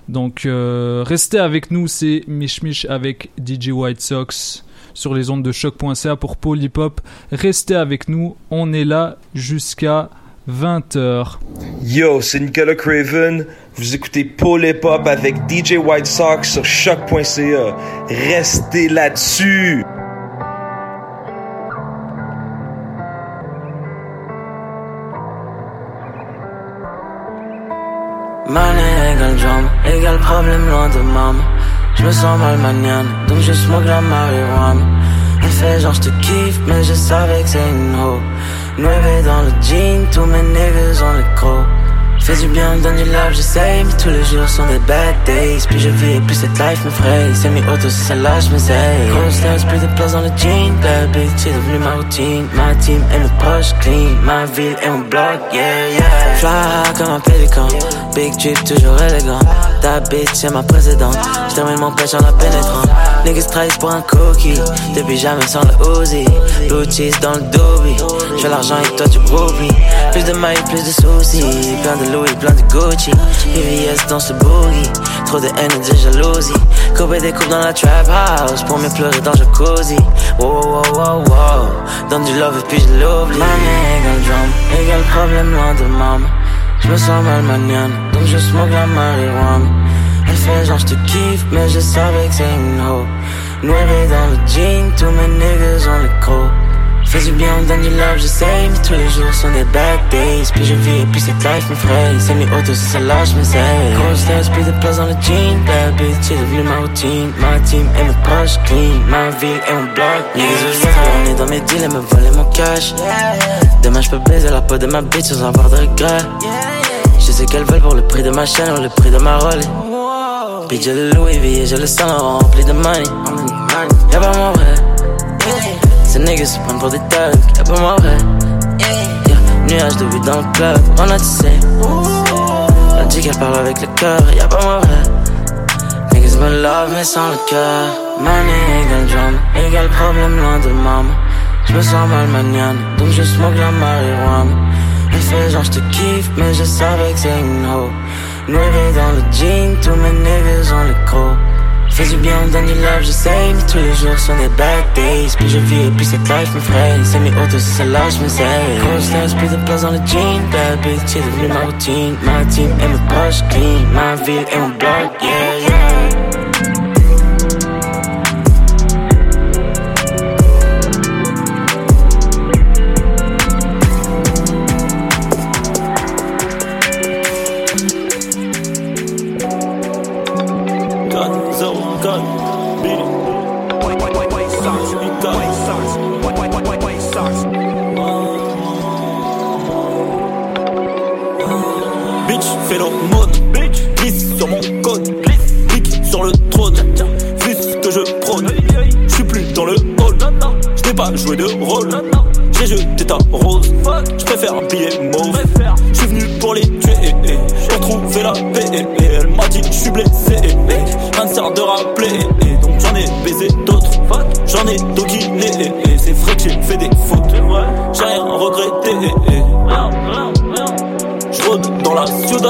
S4: Donc restez avec nous, c'est Mich avec DJ White Sox sur les ondes de choc.ca pour Polypop. Restez avec nous, on est là jusqu'à 20h.
S16: Yo, c'est Nicolas Craven. Vous écoutez Hop avec DJ White Sox sur choc.ca. Restez là-dessus.
S17: Money égale égale problème loin de maman. Je me sens mal maniane, donc je smoke la marijuana. Elle fait genre je te kiffe, mais je savais que c'est une ho. Nueve dans le jean, tous mes niggas ont le croc. Fais du bien, donne du love, j'essaye, mais tous les jours sont des bad days. Puis je vis, plus cette life me fraye. C'est mes autos, c'est celle-là, je m'essaye. Gros plus de place dans le jean. Bad bitch, c'est devenu ma routine. Ma team et mes poches clean. Ma ville et mon bloc, yeah, yeah. Fly comme un pélican. Big drip, toujours élégant. Ta bitch, c'est ma précédente. J'termine mon pêche en la pénétrant. Niggas trahissent pour un cookie. Depuis jamais sans le Uzi. Blue dans le doobie. J'fais l'argent et toi tu me Plus de mailles, plus de soucis. Louis, plein de Gucci. VVS dans ce boogie. Trop de haine et de jalousie. Couper des coupes dans la trap house. Pour me pleurer dans le jacuzzi. Wow, wow, wow, wow. Donne du love puis je l'oublie. Money égale drum. Égale problème loin de maman. Je me sens mal maniane. Donc je smoke la marijuana. Elle fait genre je te kiffe, mais je savais que c'est une. Noiré dans le jean, tous mes niggas ont le croc. Fais du bien, on donne du love, j'essaye, mais tous les jours sont des bad days. Puis je vis, et puis cette life me fraye. C'est mes autos, c'est celle-là, je m'essaye. Gros stress, plus de place dans le jean. Bad bitch, c'est devenu ma routine. Ma team et mes poches clean. Ma vie et mon bloc. Niggas, je on est dans mes deals et me voler mon cash. Demain, je peux baiser la peau de ma bitch sans avoir de regrets. Je sais qu'elles veulent pour le prix de ma chaîne ou le prix de ma rôle. Puis j'ai le Louis V et j'ai le salon rempli de money. Y'a pas mon vrai. Niggas se prennent pour des thugs, y'a pas moi vrai. Yeah. Nuage de weed dans le club, on a tissé. Elle dit qu'elle parle avec le cœur, y'a pas moi vrai. Niggas me love mais sans le cœur. Money égale drum, égale problème loin de maman. Je me sens mal maniane, donc je smoke la marijuana. Elle fait genre je te kiffe, mais je savais que c'est une ho. Noiré dans le jean, tous mes niggas ont le croc. Fais du bien, donne du love, j'essaye, mais tous les jours sont des bad days. Puis je vis, et puis cette life me fraye. C'est mes autos, c'est celle-là, je m'essaye. Gros stress, plus de place dans le jean. Bad bitch, c'est devenu ma routine. Ma team et mes poches clean. Ma ville et mon yeah, yeah.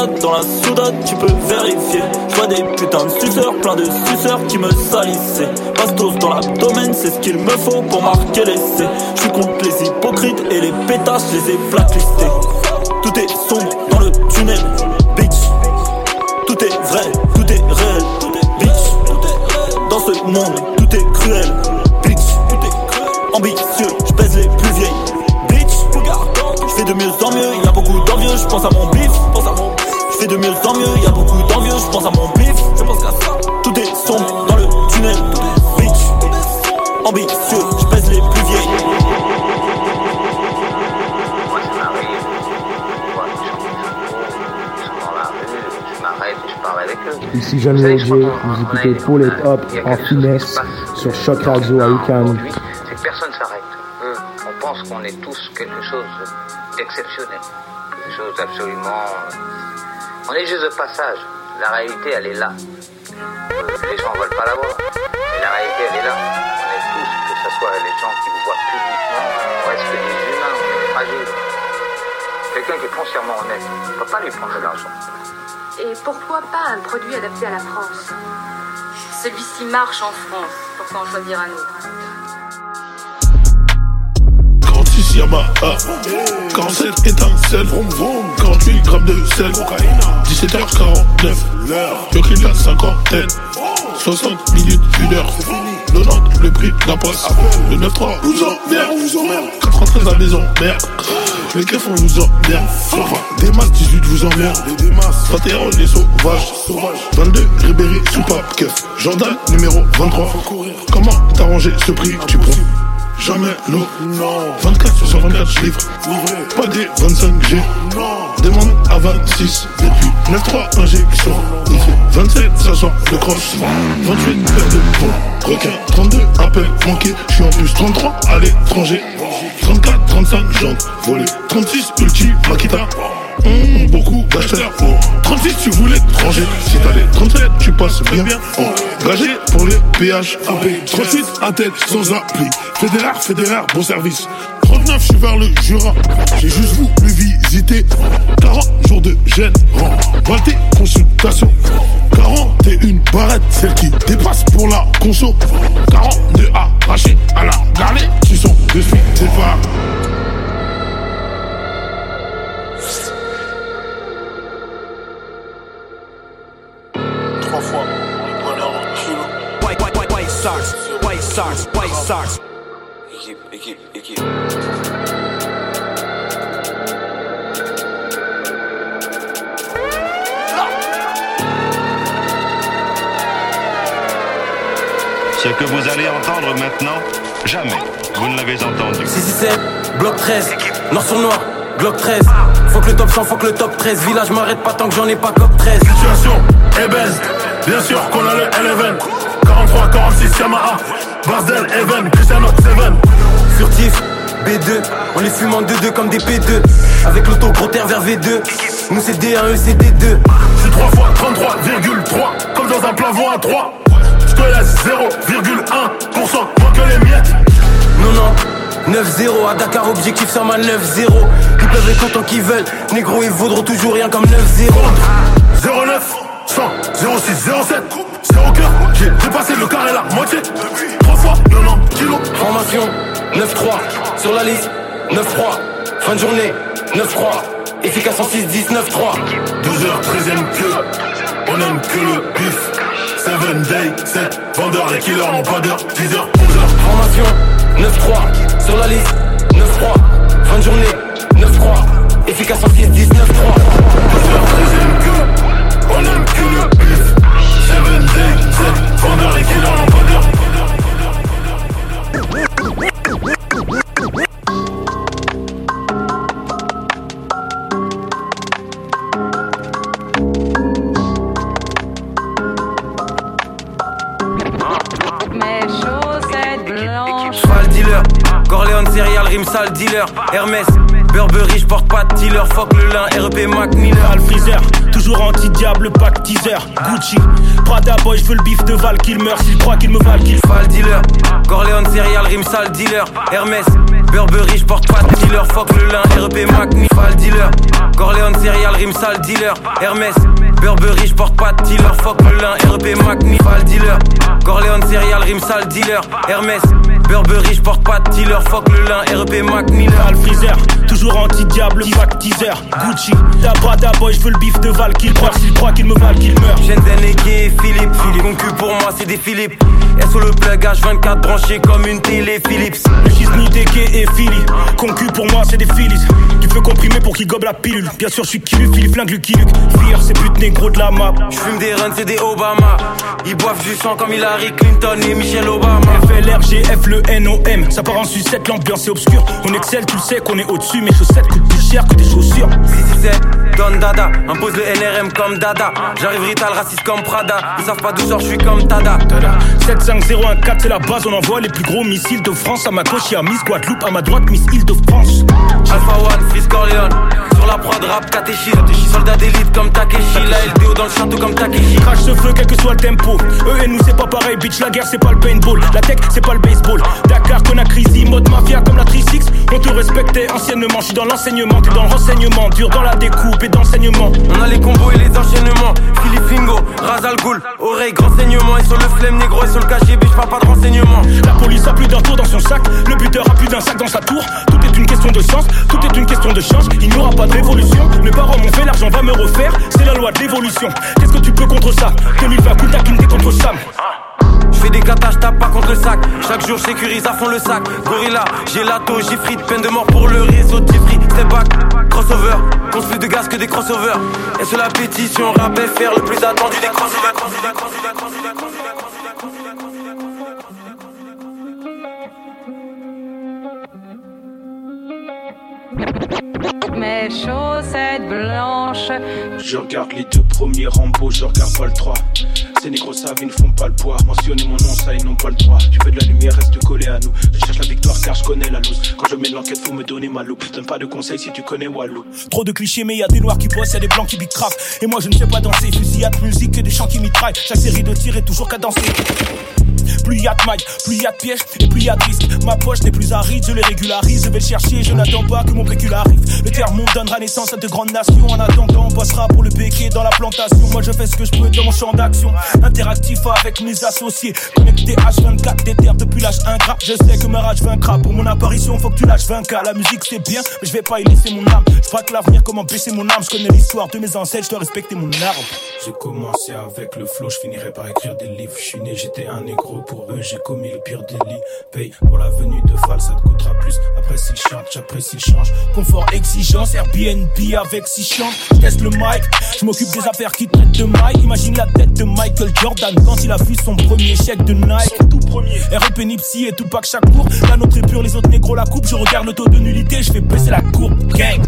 S18: Dans la ciudad, tu peux vérifier. Je vois des putains de suceurs, plein de suceurs qui me salissaient. Bastos dans l'abdomen, c'est ce qu'il me faut pour marquer l'essai. Je suis contre les hypocrites et les pétasses, les ai blacklistés. Tout est sombre dans le tunnel, bitch. Tout est vrai, tout est réel, bitch. Dans ce monde, tout est cruel, bitch. Ambitieux, je pèse les plus vieilles, bitch. Je fais de mieux en mieux, y a beaucoup d'envieux, je pense à mon bif, fais de mieux en mieux, y a beaucoup d'envieux, je pense à mon bif, je pense qu'à ça. Tout est sombre dans le tunnel, ambitieux, je pèse les plus vieilles.
S19: Ici Jeanne Roger, vous écoutez Paul et Hop en finesse sur Choc Radio à Ucan.
S20: C'est que personne s'arrête. On pense qu'on est tous quelque chose d'exceptionnel, quelque chose d'absolument. On est juste de passage. La réalité, elle est là. Les gens ne veulent pas la voir, mais la réalité, elle est là soit les gens qui vous voient publiquement, on reste des humains, on est fragiles. Quelqu'un qui est foncièrement honnête, on ne peut pas lui prendre de l'argent.
S21: Et pourquoi pas un produit adapté à la France? Celui-ci marche en France, pourquoi en choisir un autre?
S22: 46 Yamaha 47 étincelles 48 grammes de sel 17h49 Le clip la cinquantaine 60 minutes, 1 heure. 90 le prix de la passe Le 9-3 vous emmerde 93 à la maison merde. Les keufs on vous emmerde. Des masses 18 vous emmerde 21 les sauvages. 22 Ribéry sous pas keuf Jordan numéro 23 Comment t'arranger ce prix tu prends? Jamais non. 24 sur 24, je livre. Pas des 25G. Demande à 26. Depuis 9-3 injection. 27, ça sent le cross. 28 paires de points. Requin. 32 appels manqués. Je suis en plus 33 à l'étranger. 34, 35 jantes volées. 36 ulti Makita. Mmh, beaucoup d'acheteurs. Oh. 36, tu voulais ranger. Si t'as les 37, tu passes bien. Engagé pour les PH. 38 à tête sans appli. Fédéraire, fédéraire, bon service. 39, je suis vers le Jura. J'ai juste voulu visiter. 40 jours de gêne. Valté, consultation. 41 barrettes, celle qui dépasse pour la conso. 42 arrachés à la galée. Tu sens de suite, c'est pas.
S14: Sox, White Sox, White Sox.
S23: Équipe, équipe, équipe.
S24: Ce que vous allez entendre maintenant, jamais vous ne l'avez entendu.
S7: 667, bloc 13, noir sur noir, Glock 13. Faut que le top 100, faut que le top 13. Village m'arrête pas tant que j'en ai pas cop 13.
S22: Situation est baise, bien sûr qu'on a le L11 43, 46 Yamaha, Barzel, Even, Cristiano, Seven
S7: Furtif, B2, on les fume en 2-2 comme des P2. Avec l'auto gros terre vers V2. Nous c'est D1, eux c'est D2.
S22: C'est 3 fois 33,3, comme dans un plafond à 3. Je te laisse 0,1%, moins que les miettes.
S7: Non, non. 9-0 à Dakar, objectif sur ma 9-0. Ils peuvent être autant qu'ils veulent. Négro, ils vaudront toujours rien comme 9-0.
S22: 09, 100, 06, 07. C'est au cœur, j'ai dépassé
S7: Fin de journée 9-3. Efficace en 6-10, 9-3.
S22: 12h, 13ème queue. On aime que le bif. 7 day, 7 vendeurs, les killers n'ont pas d'heure. 10h, 11h.
S7: Formation 9-3 sur la liste 9-3. Fin de journée 9-3. Efficace en 6-10, 9-3.
S22: 12h, 13ème queue. On aime que le bif. 7 day, 7 vendeurs, les killers n'ont pas
S7: dealer, Hermès, Burberry, j'porte pas de dealer, fuck le lin, REP Mac Miller.
S25: Al Freezer, toujours anti-diable, pack teaser, Gucci, Prada boy, je veux le bif de Val qu'il meurt, s'il croit qu'il me val qu'il
S7: Cheval dealer, Corleone céréal, rime sale dealer, Hermès, Burberry, j'porte pas de dealer, fuck le lin, REP Mac Miller. Dealer, Corleone céréal, rime sale dealer, Hermès, Burberry, j'porte pas de dealer, fuck le lin, REP Mac Miller. Dealer, Corleone céréal, rime sale dealer, Hermès, Burberry, j'porte pas de dealer, fuck le lin, REP Mac Miller.
S25: Freezer, toujours anti-diable, pack teaser, Gucci, ta Prada boy, je veux le bif de Val qu'il croit, s'il croit qu'il me val qu'il meurt.
S7: Shenzhen et Philippe, Philippe. Concu pour moi, c'est des Philippe. SO le plug H24 branché comme une télé Philips.
S25: Le Gisni, DK et Philly. Concu pour moi, c'est des Phillies. Tu peux comprimer pour qu'il gobe la pilule. Bien sûr, je suis qui Philippe flingue, Lucky Luke. Fear, c'est but négro de la map.
S7: J'fume des runs, c'est des Obama. Ils boivent du sang comme Hillary Clinton et Michelle Obama.
S25: FLR, GF, le NOM. Ça part en sucette, l'ambiance est obscure. On excelle, tu sais qu'on est au-dessus. Mes chaussettes coûtent plus cher que tes chaussures.
S7: 667, Don Dada. Impose le NRM comme Dada. J'arrive rital, raciste comme Prada. Ils savent pas d'où sort, je suis comme Tada.
S25: 75014, c'est la base. On envoie les plus gros missiles de France. À ma gauche, y'a Miss Guadeloupe. À ma droite, Miss Île-de-France.
S7: Alpha One, Fils Corleone. Sur la prod, rap, catéchisme. Soldat d'élite comme Takeshi. La LDO dans le château comme Takeshi.
S25: Crash ce feu, quel que soit le tempo. Eux et nous, c'est pas pareil, bitch. La guerre, c'est pas le paintball. La tech, c'est pas le baseball. Dakar, Conakry, mode mafia comme la 36. On te respectait anciennement. Je suis dans l'enseignement, t'es dans le renseignement. Dur dans la découpe.
S11: On a les combos et les enchaînements. Philippe Lingo, Razal Ghoul, oreille, grand saignement. Et sur le flemme négro et sur le KGB, je pas de renseignements.
S25: La police a plus d'un tour dans son sac, le buteur a plus d'un sac dans sa tour. Tout est une question de sens, tout est une question de chance. Il n'y aura pas de révolution. Mes parents m'ont fait, l'argent va me refaire. C'est la loi de l'évolution. Qu'est-ce que tu peux contre ça? 2020, coup t'es contre Sam.
S11: Je fais des katas, je tape pas contre le sac. Chaque jour, je sécurise à fond le sac. Gorilla, j'ai lato, j'ai frite, peine de mort pour le réseau. Jeffrey, step back, crossover. Plus de gaz que des crossovers. Et sur la pétition, rap faire le plus attendu des crossovers.
S15: Mes chaussettes blanches.
S22: Je regarde les deux premiers Rambo, je regarde pas le 3. Ces négros savent, ils ne font pas le poids. Mentionner mon nom, ça, ils n'ont pas le droit. Tu veux de la lumière, reste collé à nous. Je cherche la victoire car je connais la loose. Quand je mène l'enquête, faut me donner ma loupe. Donne pas de conseils si tu connais Walou.
S25: Trop de clichés, mais y a des noirs qui bossent, y a des blancs qui bicrafent. Et moi je ne sais pas danser, fusillade, musique et des chants qui mitraillent. Chaque série de tirs est toujours qu'à danser. Plus y a de mailles, plus y a de pièges et plus y a de risques. Ma poche n'est plus aride, je les régularise. Je vais le chercher, je n'attends pas que mon pécule arrive. Le terme monde donnera naissance à de grandes nations. En attendant, on passera pour le béquet dans la plantation. Moi je fais ce que je peux dans mon champ d'action. Interactif avec mes associés. Connecté H24, des terres depuis l'âge ingrat. Je sais que ma rage vaincra. Pour mon apparition, faut que tu lâches 20K. La musique c'est bien, mais je vais pas y laisser mon âme. Je braque l'avenir, comment baisser mon âme. Je connais l'histoire de mes ancêtres, je dois respecter mon arbre.
S22: J'ai commencé avec le flow, je finirai par écrire des livres. Je suis né, j'étais un négro pour eux, j'ai commis le pire délit. Paye pour la venue de Fall, ça te coûtera plus. Après s'il chante, j'apprécie le change.
S25: Confort, exigence, Airbnb avec six chambres. Je teste le mic, je m'occupe des affaires qui traitent de Mike. Imagine la tête de Michael Jordan quand il a vu son premier chèque de Nike. tout premier. REP Nipsey et Tupac chaque cours. La nôtre est pure, les autres négros la coupe. Je regarde le taux de nullité, je fais baisser la courbe. Gang.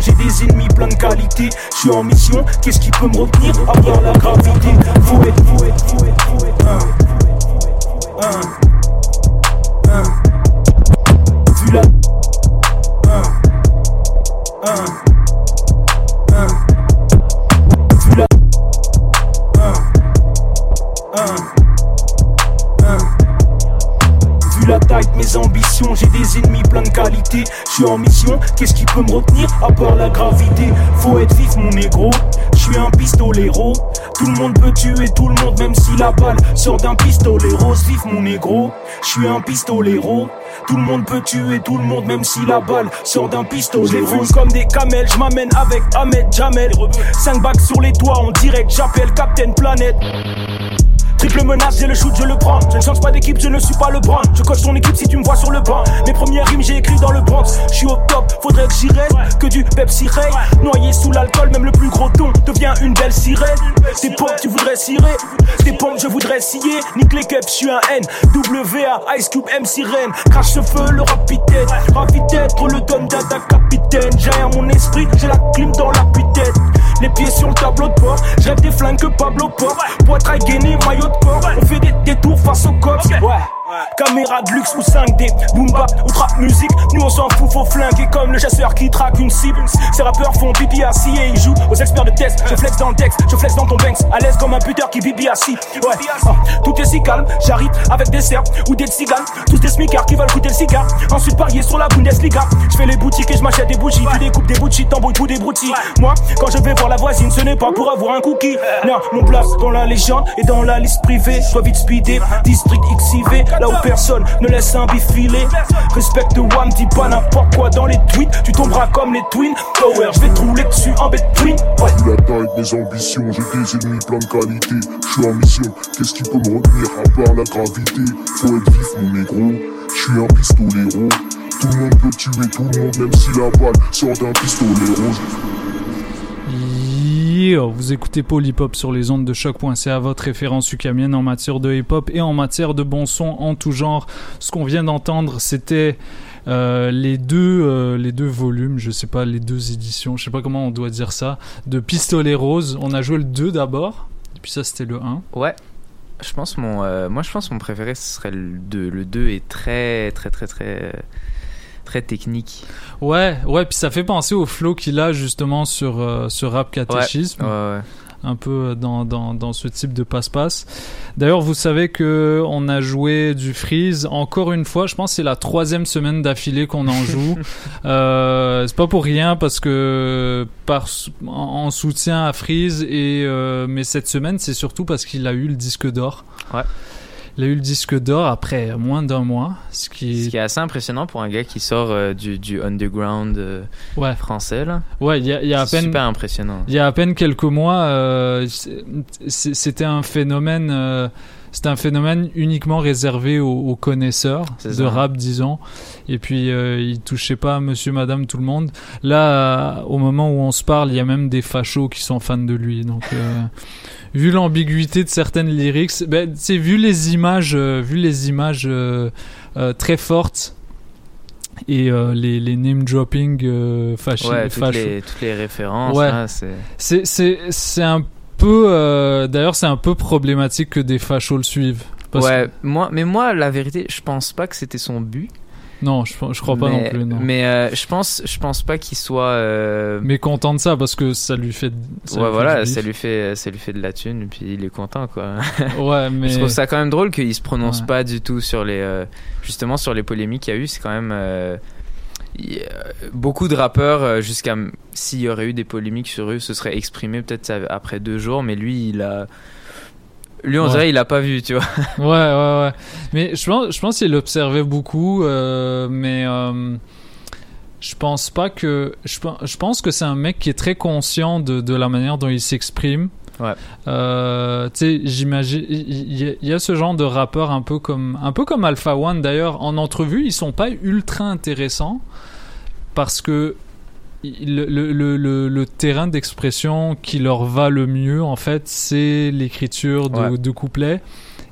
S25: J'ai des ennemis plein de qualité. Je suis en mission, qu'est-ce qui peut me retenir à la gravité? Faut être. Un, un, un. Vu un, un. J'ai des ennemis plein de qualité. Je suis en mission, qu'est-ce qui peut me retenir à part la gravité? Faut être vif, mon négro. Je suis un pistolero. Tout le monde peut tuer tout le monde, même si la balle sort d'un pistolet rose. Vif, mon négro. Je suis un pistolero. Tout le monde peut tuer tout le monde, même si la balle sort d'un pistolet rose. comme des camels, je m'amène avec Ahmed Jamel. 5 bacs sur les toits en direct, j'appelle Captain Planet. Triple menace, j'ai le shoot, je le prends. Je ne change pas d'équipe, je ne suis pas le brand. Je coach ton équipe si tu me vois sur le banc. Mes premières rimes, j'ai écrit dans le Bronx. Je suis au top, faudrait que j'y reste. Que du Pepsi Ray. Noyé sous l'alcool, même le plus gros ton devient une belle sirène. Tes pompes, tu voudrais cirer. Tes pompes, je voudrais scier. Nique les cups, je suis un N. WA, Ice Cube, M Sirène. Crache ce feu, le rapide-tête. Rapide-tête, trop le donne data capitaine. J'ai mon esprit, j'ai la clim dans la tête Les pieds sur le tableau de bord. Rêve des flingues que Pablo porte. Poitrail gainé, maillot de corps. On fait des détours face au cops. Ouais. Caméra de luxe ou 5D, boom bap ou trap musique. Nous on s'en fout, faut flinguer comme le chasseur qui traque une cible. Ces rappeurs font pipi assis et ils jouent aux experts de test. Je flex dans le texte, je flex dans ton banks. À l'aise comme un puteur qui bibi assis. Ouais, ah, tout est si calme. J'arrive avec des cerfs ou des tziganes. Tous des smicards qui veulent goûter le cigare. Ensuite parier sur la Bundesliga. Je fais les boutiques et je m'achète des bougies. Tu découpes des bouts de t'embrouilles tout des broutilles. Moi, quand je vais voir la voisine, ce n'est pas pour avoir un cookie. Non, mon place dans la légende et dans la liste privée. Sois vite speedé, district XIV, là où personne ne laisse un bif filer. Respecte Wam, dis pas n'importe quoi dans les tweets. Tu tomberas comme les twins. Power, je vais te rouler dessus en bête twin. Ouais.
S22: La taille mes ambitions, j'ai des ennemis plein de qualité. Je suis en mission, qu'est-ce qui peut me retenir à part la gravité? Faut être vif, mon négro. Je suis un pistolero. Tout le monde peut tuer tout le monde, même si la balle sort d'un pistolet rose.
S4: Yeah, vous écoutez Hop sur les ondes de choc.ca, votre référence ukamienne en matière de hip hop et en matière de bon son en tout genre. Ce qu'on vient d'entendre, c'était euh, les deux euh, les deux volumes, je sais pas, les deux éditions, je sais pas comment on doit dire ça, de Pistolet Rose. On a joué le 2 d'abord, et puis ça c'était le 1.
S5: Ouais. Je pense mon, euh, moi je pense mon préféré ce serait le 2. Le 2 est très très très très très technique.
S4: Ouais, ouais, puis ça fait penser au flow qu'il a justement sur euh, sur rap catéchisme.
S5: Ouais, ouais, ouais.
S4: Un peu dans, dans, dans ce type de passe-passe. D'ailleurs, vous savez que on a joué du Freeze encore une fois. Je pense que c'est la troisième semaine d'affilée qu'on en joue. euh, c'est pas pour rien parce que par en, en soutien à Freeze et euh, mais cette semaine c'est surtout parce qu'il a eu le disque d'or.
S5: Ouais.
S4: Il a eu le disque d'or après moins d'un mois, ce qui
S5: Ce qui est assez impressionnant pour un gars qui sort euh, du, du underground euh,
S4: Ouais.
S5: français là.
S4: Ouais, il y a, y a à peine
S5: super impressionnant.
S4: Il y a à peine quelques mois, euh, c'était un phénomène. c'était un phénomène uniquement réservé aux, aux connaisseurs de
S5: ça.
S4: rap, disons. Et puis, il touchait pas monsieur, madame, tout le monde. Là, au moment où on se parle, il y a même des fachos qui sont fans de lui. Donc, vu l'ambiguïté de certaines lyrics, ben, c'est vu les images, euh, vu les images euh, euh, très fortes et euh, les, les name dropping euh,
S5: Ouais, toutes les, toutes les références.
S4: Ouais.
S5: là, c'est...
S4: C'est un peu euh, d'ailleurs c'est un peu problématique que des fachos le suivent. Parce
S5: Ouais, moi, mais moi, la vérité, je pense pas que c'était son but.
S4: Non, je, je crois pas
S5: mais,
S4: non plus. Non.
S5: Mais euh, je pense, je pense pas qu'il soit. euh,
S4: Mais content de ça parce que ça lui fait. ça
S5: ouais, voilà, ça lui fait, ça lui fait de la thune, et puis il est content, quoi.
S4: Ouais, mais
S5: Je trouve ça quand même drôle qu'il se prononce
S4: Ouais.
S5: pas du tout sur les, euh, justement sur les polémiques qu'il y a eu. C'est quand même y beaucoup de rappeurs jusqu'à s'il y aurait eu des polémiques sur eux, se seraient exprimés peut-être après deux jours, mais lui, il a, lui, on
S4: Ouais.
S5: dirait, il a pas vu, tu vois.
S4: Ouais, ouais, ouais. Mais je pense, je pense qu'il observait beaucoup, euh, mais euh, je pense pas que. Je, pen- je pense que c'est un mec qui est très conscient de, de la manière dont il s'exprime.
S5: Ouais.
S4: Euh, tu sais, j'imagine. Il y, a- il y a ce genre de rappeur un peu comme, un peu comme Alpha One d'ailleurs. En entrevue, ils sont pas ultra intéressants parce que le, le, le, le- le terrain d'expression qui leur va le mieux, en fait, c'est l'écriture de,
S5: Ouais.
S4: de couplets.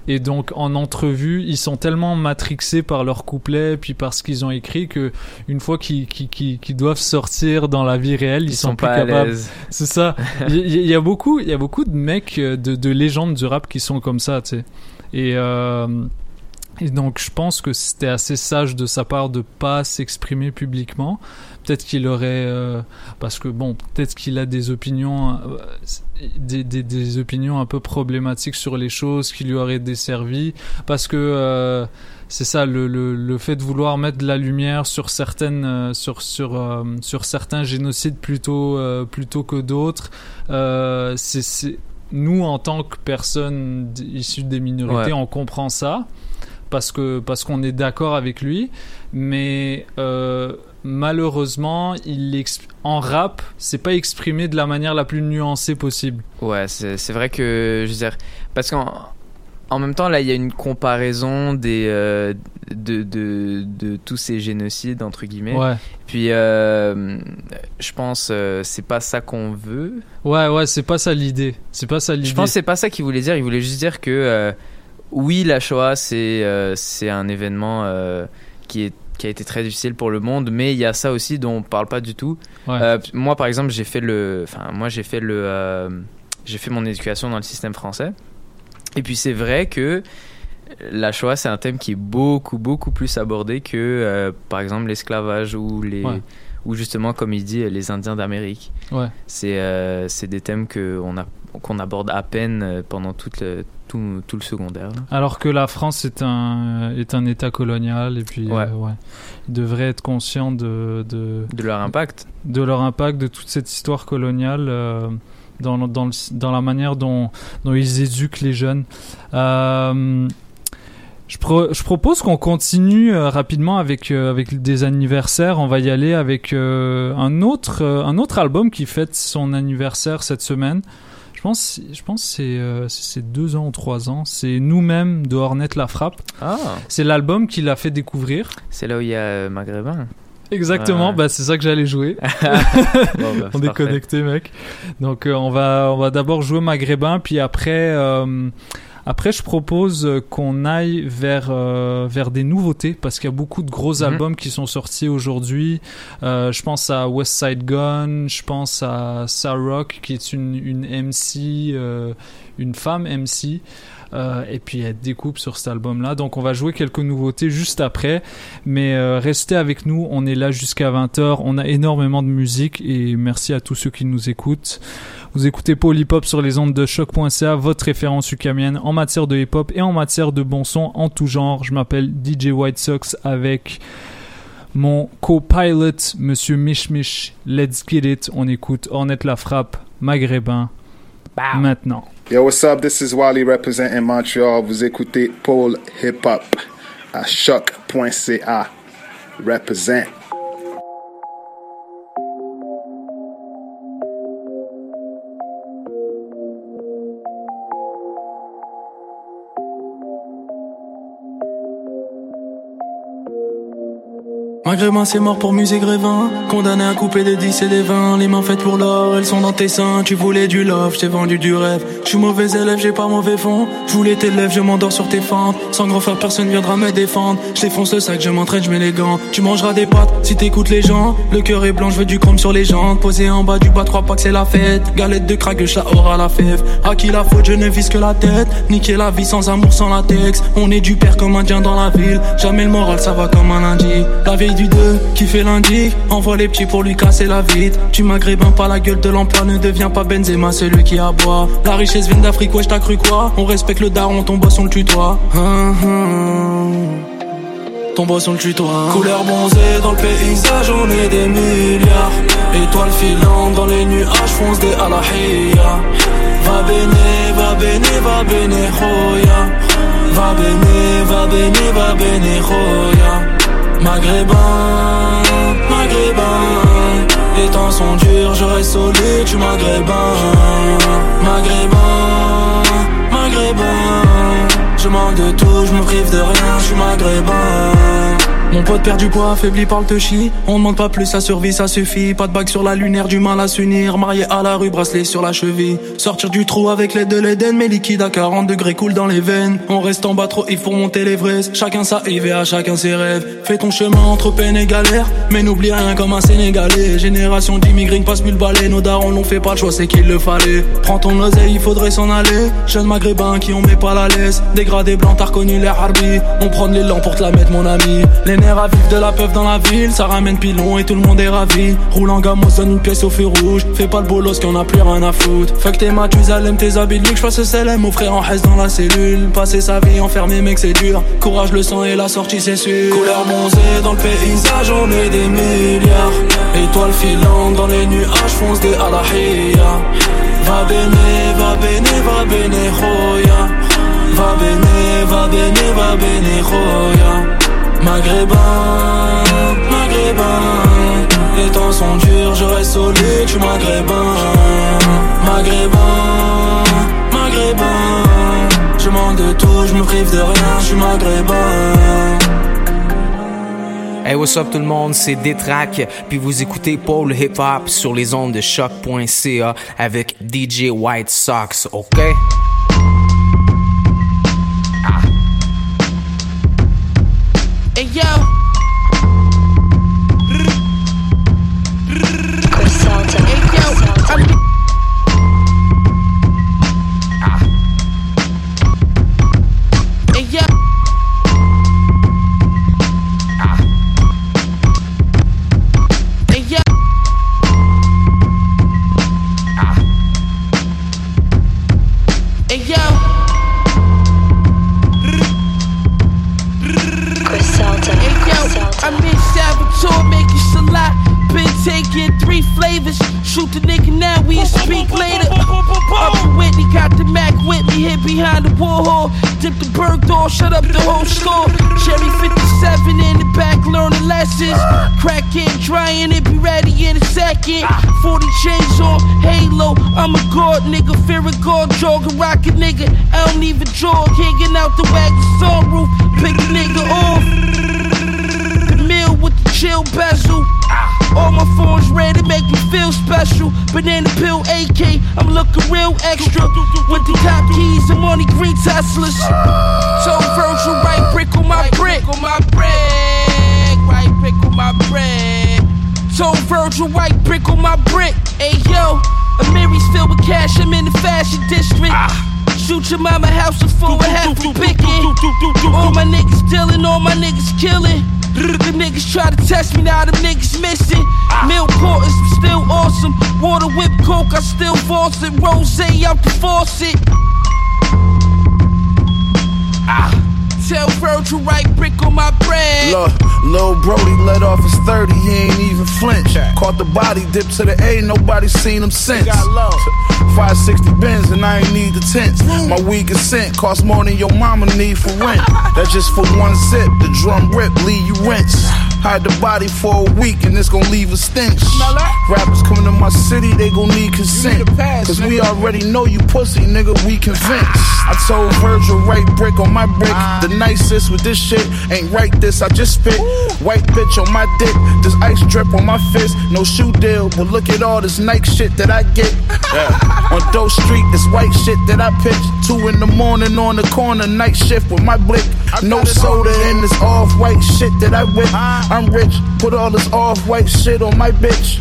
S4: Et donc en entrevue, ils sont tellement matrixés par leurs couplets, puis par ce qu'ils ont écrit, que une fois qu'ils doivent sortir dans la vie réelle, ils,
S5: Ils
S4: sont,
S5: sont
S4: plus
S5: pas à
S4: capables. C'est ça. Il y, il y a beaucoup, il y a beaucoup de mecs euh, de, de légendes du rap qui sont comme ça, tu sais. Et euh, et donc je pense que c'était assez sage de sa part de pas s'exprimer publiquement. Peut-être qu'il aurait, euh, parce que bon, peut-être qu'il a des opinions, euh, des, des, des opinions un peu problématiques sur les choses qui lui auraient desservi, parce que euh, c'est ça le, le, le fait de vouloir mettre de la lumière sur certaines, sur sur sur certains génocides plutôt plutôt que d'autres. C'est c'est nous en tant que personnes issues des minorités,
S5: Ouais.
S4: on comprend ça parce que parce qu'on est d'accord avec lui, mais euh, malheureusement, il en rap, c'est pas exprimé de la manière la plus nuancée possible.
S5: Ouais, c'est vrai que je veux dire parce qu'en en même temps là il y a une comparaison des euh, de, de de tous ces génocides entre guillemets.
S4: Ouais.
S5: Puis euh, je pense euh, c'est pas ça qu'on veut.
S4: Ouais, ouais, c'est pas ça l'idée. C'est pas ça l'idée.
S5: Je pense que c'est pas ça qu'il voulait dire. Il voulait juste dire que euh, oui, la Shoah, c'est c'est un événement qui est qui a été très difficile pour le monde, mais il y a ça aussi dont on parle pas du tout.
S4: Ouais.
S5: Euh, moi, par exemple, j'ai fait le, enfin, moi, j'ai fait le, euh, j'ai fait mon éducation dans le système français. Et puis c'est vrai que la Shoah, c'est un thème qui est beaucoup, beaucoup plus abordé que, euh, par exemple, l'esclavage ou les,
S4: Ouais.
S5: ou justement, comme il dit, les Indiens d'Amérique.
S4: Ouais.
S5: C'est c'est des thèmes que on a qu'on aborde à peine euh, pendant tout le, tout, tout le secondaire.
S4: Alors que la France est un est un État colonial et puis
S5: Ouais.
S4: euh, ouais, ils devraient être conscients de, de
S5: De leur impact.
S4: de leur impact de toute cette histoire coloniale euh, dans dans le- dans la manière dont dont ils éduquent les jeunes. Euh, je, pro- je propose qu'on continue euh, rapidement avec euh, avec des anniversaires. On va y aller avec euh, un autre euh, un autre album qui fête son anniversaire cette semaine. Je pense je pense que c'est euh, c'est deux ans ou trois ans. C'est nous-mêmes de Hornet la frappe.
S5: Ah.
S4: C'est l'album qu'il a fait découvrir.
S5: C'est là où il y a euh, Maghrébin.
S4: Exactement,
S5: Ouais.
S4: bah c'est ça que j'allais jouer.
S5: Bon, bah,
S4: on est connecté, mec. Donc euh, on va on va d'abord jouer maghrébin, puis après euh, Après, je propose euh, qu'on aille vers euh, vers des nouveautés parce qu'il y a beaucoup de gros
S5: Mhm.
S4: albums qui sont sortis aujourd'hui. Euh, je pense à West Side Gun, je pense à Sarok qui est une une MC, euh, une femme MC. Et puis elle découpe sur cet album-là. Donc on va jouer quelques nouveautés juste après. Mais restez avec nous, on est là jusqu'à 20h. On a énormément de musique et merci à tous ceux qui nous écoutent. Vous écoutez Paul Hip Hop sur les ondes de choc.ca, votre référence ukamienne en matière de hip hop et en matière de bon son en tout genre. Je m'appelle DJ White Sox avec mon co-pilot, Monsieur Mich Mich. Let's get it. On écoute Ornette la frappe, maghrébin. Maintenant.
S19: Yo, what's up? This is Wally representing Montreal. Vous écoutez Paul Hip Hop à choc.ca. Represent.
S26: Maghrébin c'est mort pour musée grévin. Condamné à couper des 10 et des 20 Les mains faites pour l'or, elles sont dans tes seins. Tu voulais du love, je t'ai vendu du rêve. Je suis mauvais élève, j'ai pas mauvais fond. Je voulais tes lèvres, je m'endors sur tes fentes. Sans grand frère, personne viendra me défendre. Je défonce le sac, je m'entraîne, je mets les gants. Tu mangeras des pâtes si t'écoutes les gens. Le cœur est blanc, je veux du chrome sur les jambes. Posé en bas du bas, trois que c'est la fête. Galette de crack, le chat aura la fève. À qui la faute, je ne vise que la tête. Niquer la vie sans amour, sans latex. On est du père comme indien dans la ville. Jamais le moral, ça va comme un lundi. La veille du 2, qui fait lundi. Envoie les petits pour lui casser la vitre. Tu maghrébin pas la gueule de l'emploi Ne deviens pas Benzema, celui qui aboie. La richesse vient d'Afrique, ouais, t'as cru quoi? On respecte le daron, ton boss on le tutoie. Hum, hum. Ton boss on le tutoie. Couleur bronzée dans le paysage, on est des milliards. Étoiles filantes dans les nuages, fonce des alahia Va bene, va bene, va bene, roya. Va bene, va bene, va bene, roya Maghrébin, maghrébin. Les temps sont durs, je reste solide, tu maghrébin. Maghrébin, maghrébin. Je manque de tout, je me prive de rien, je suis maghrébin mon pote perd du poids, affaibli par le touchy. On demande pas plus, ça survie, ça suffit. Pas de bague sur la lunaire, du mal à s'unir. Marié à la rue, bracelet sur la cheville. Sortir du trou avec l'aide de l'Eden Mes liquides à 40 degrés coulent dans les veines. On reste en bas trop, il faut monter l'Everest. Chacun sa à chacun ses rêves. Fais ton chemin entre peine et galère Mais n'oublie rien comme un Sénégalais. Génération d'immigrés, passe plus le balai Nos darons l'ont fait pas le choix, c'est qu'il le fallait. Prends ton oseille, il faudrait s'en aller. Jeunes maghrébins qui on met pas la laisse. Dégradé blanc, t'as reconnu les harbi On prend l'élan pour te la mettre mon ami nerfs à vivre de la peuf dans la ville. Ça ramène pilon et tout le monde est ravi. Roule en gamme, on donne une pièce au feu rouge. Fais pas le bolos qu'on a plus rien à foutre. Fuck tes Mathusalem, tes habits que je fasse CLM Mon frère en reste dans la cellule. Passer sa vie enfermé mec c'est dur. Courage le sang et la sortie c'est sûr. Couleur bronzée dans le paysage on est des milliards. Étoiles filantes dans les nuages fonce des alahia. Va bene, va bene, va roya. Va bene, va bene, va roya Maghrébin, maghrébin Les temps sont durs, je reste solide, je suis maghrébin. Maghrébin, maghrébin Je manque de tout, je me prive de rien, je suis maghrébin.
S27: Hey, what's up tout le monde, c'est Détrac, puis vous écoutez Paul Hip Hop sur les ondes de choc.ca avec DJ White Sox, ok?
S28: Yo. I'm a god nigga, fear a god, jog a rocket nigga. I don't even jog, hanging out the wagon sunroof. Pick a nigga off. The mill with the chill bezel. All my phones red, it make me feel special. Banana pill AK, I'm looking real extra. With the top keys and money green Teslas. So Virgil, right brick on my brick. On my brick, right brick on my brick. So Virgil, white brick on my brick. Hey yo, Amiri's filled with cash, I'm in the fashion district. Shoot your mama house is full of half the picking. All my niggas dealing, all my niggas killing. The niggas try to test me, now them niggas missing. Milk porters, still awesome. Water whip coke, I still force it. Rose out the faucet. Ah. Tell Virgil right brick on my bread.
S29: Look, Lil Brody let off his 30, he ain't even flinch. Caught the body, dip to the A, nobody seen him since. 560 bins and I ain't need the tents. My weed is sent, cost more than your mama need for rent. That's just for one sip, the drum rip, leave you rinse. Hide the body for a week and it's gon' leave a stench. Rappers coming to my city, they gon' need consent. Cause we already know you pussy, nigga, we convinced. I told Virgil, right brick on my brick. The nicest with this shit ain't right this, I just spit. White bitch on my dick, this ice drip on my fist. No shoe deal, but look at all this Nike shit that I get. Yeah. On Doe Street, this white shit that I pitch. Two in the morning on the corner, night shift with my blick. No soda in this off white shit that I whip. I'm rich, put all this off white shit on my bitch.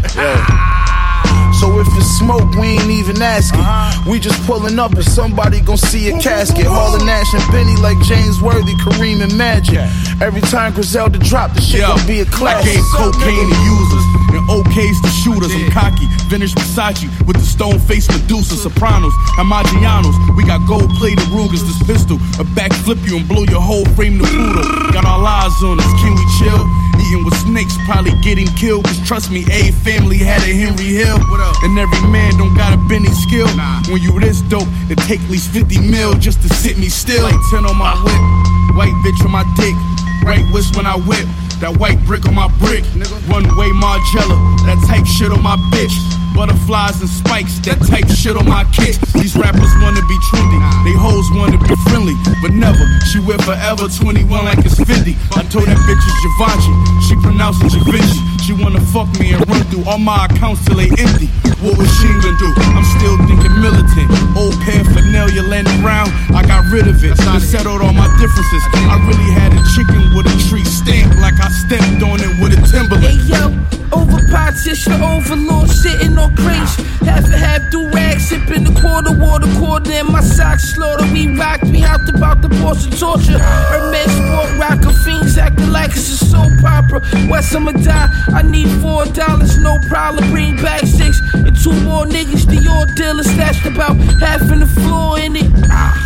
S29: So if it's smoke, we ain't even asking. Uh-huh. We just pulling up and somebody gon' see a casket. Hauling Nash and Benny like James Worthy, Kareem and Magic. Every time Griselda drop, the shit gon' be a
S30: I
S29: classic.
S30: gave cocaine to users and OKs to shooters. I'm cocky, vintage Versace with the stone face Medusa, Sopranos, Amagianos. We got gold plated Rugers, this pistol. A backflip you and blow your whole frame to poodle. Got all eyes on us, can we chill? Eating with snakes, probably getting killed. Cause trust me, A family had a Henry Hill. And every man don't got a Benny skill. When you this dope, it take at least 50 mil just to sit me still. Like 10 on my whip, white bitch on my dick. Right wrist when I whip. That white brick on my brick. One way Margella. That type shit on my bitch. Butterflies and spikes. That type shit on my kicks. These rappers wanna be trendy. They hoes wanna be friendly. But never. She wear forever 21 like it's 50. I told that bitch it's Givenchy. She pronounced it Givenchy. She wanna fuck me and run through all my accounts till they empty. What was she gonna do? I'm still thinking militant. Old paraphernalia landing around. I got rid of it. I settled all my differences. I really had a chicken with a tree stamp like I stepped on it with a Timberland.
S28: Hey yo, over partition, overlord sitting on crates. Half a half do rag, sipping the quarter water, quarter in my socks. Slaughter, we rocked me out about the force of torture. Hermes sport rocker, fiends acting like it's a soap opera. West I'ma die, I need four dollars, no problem. Bring back six and two more niggas. The old dealer stashed about half in the floor in it.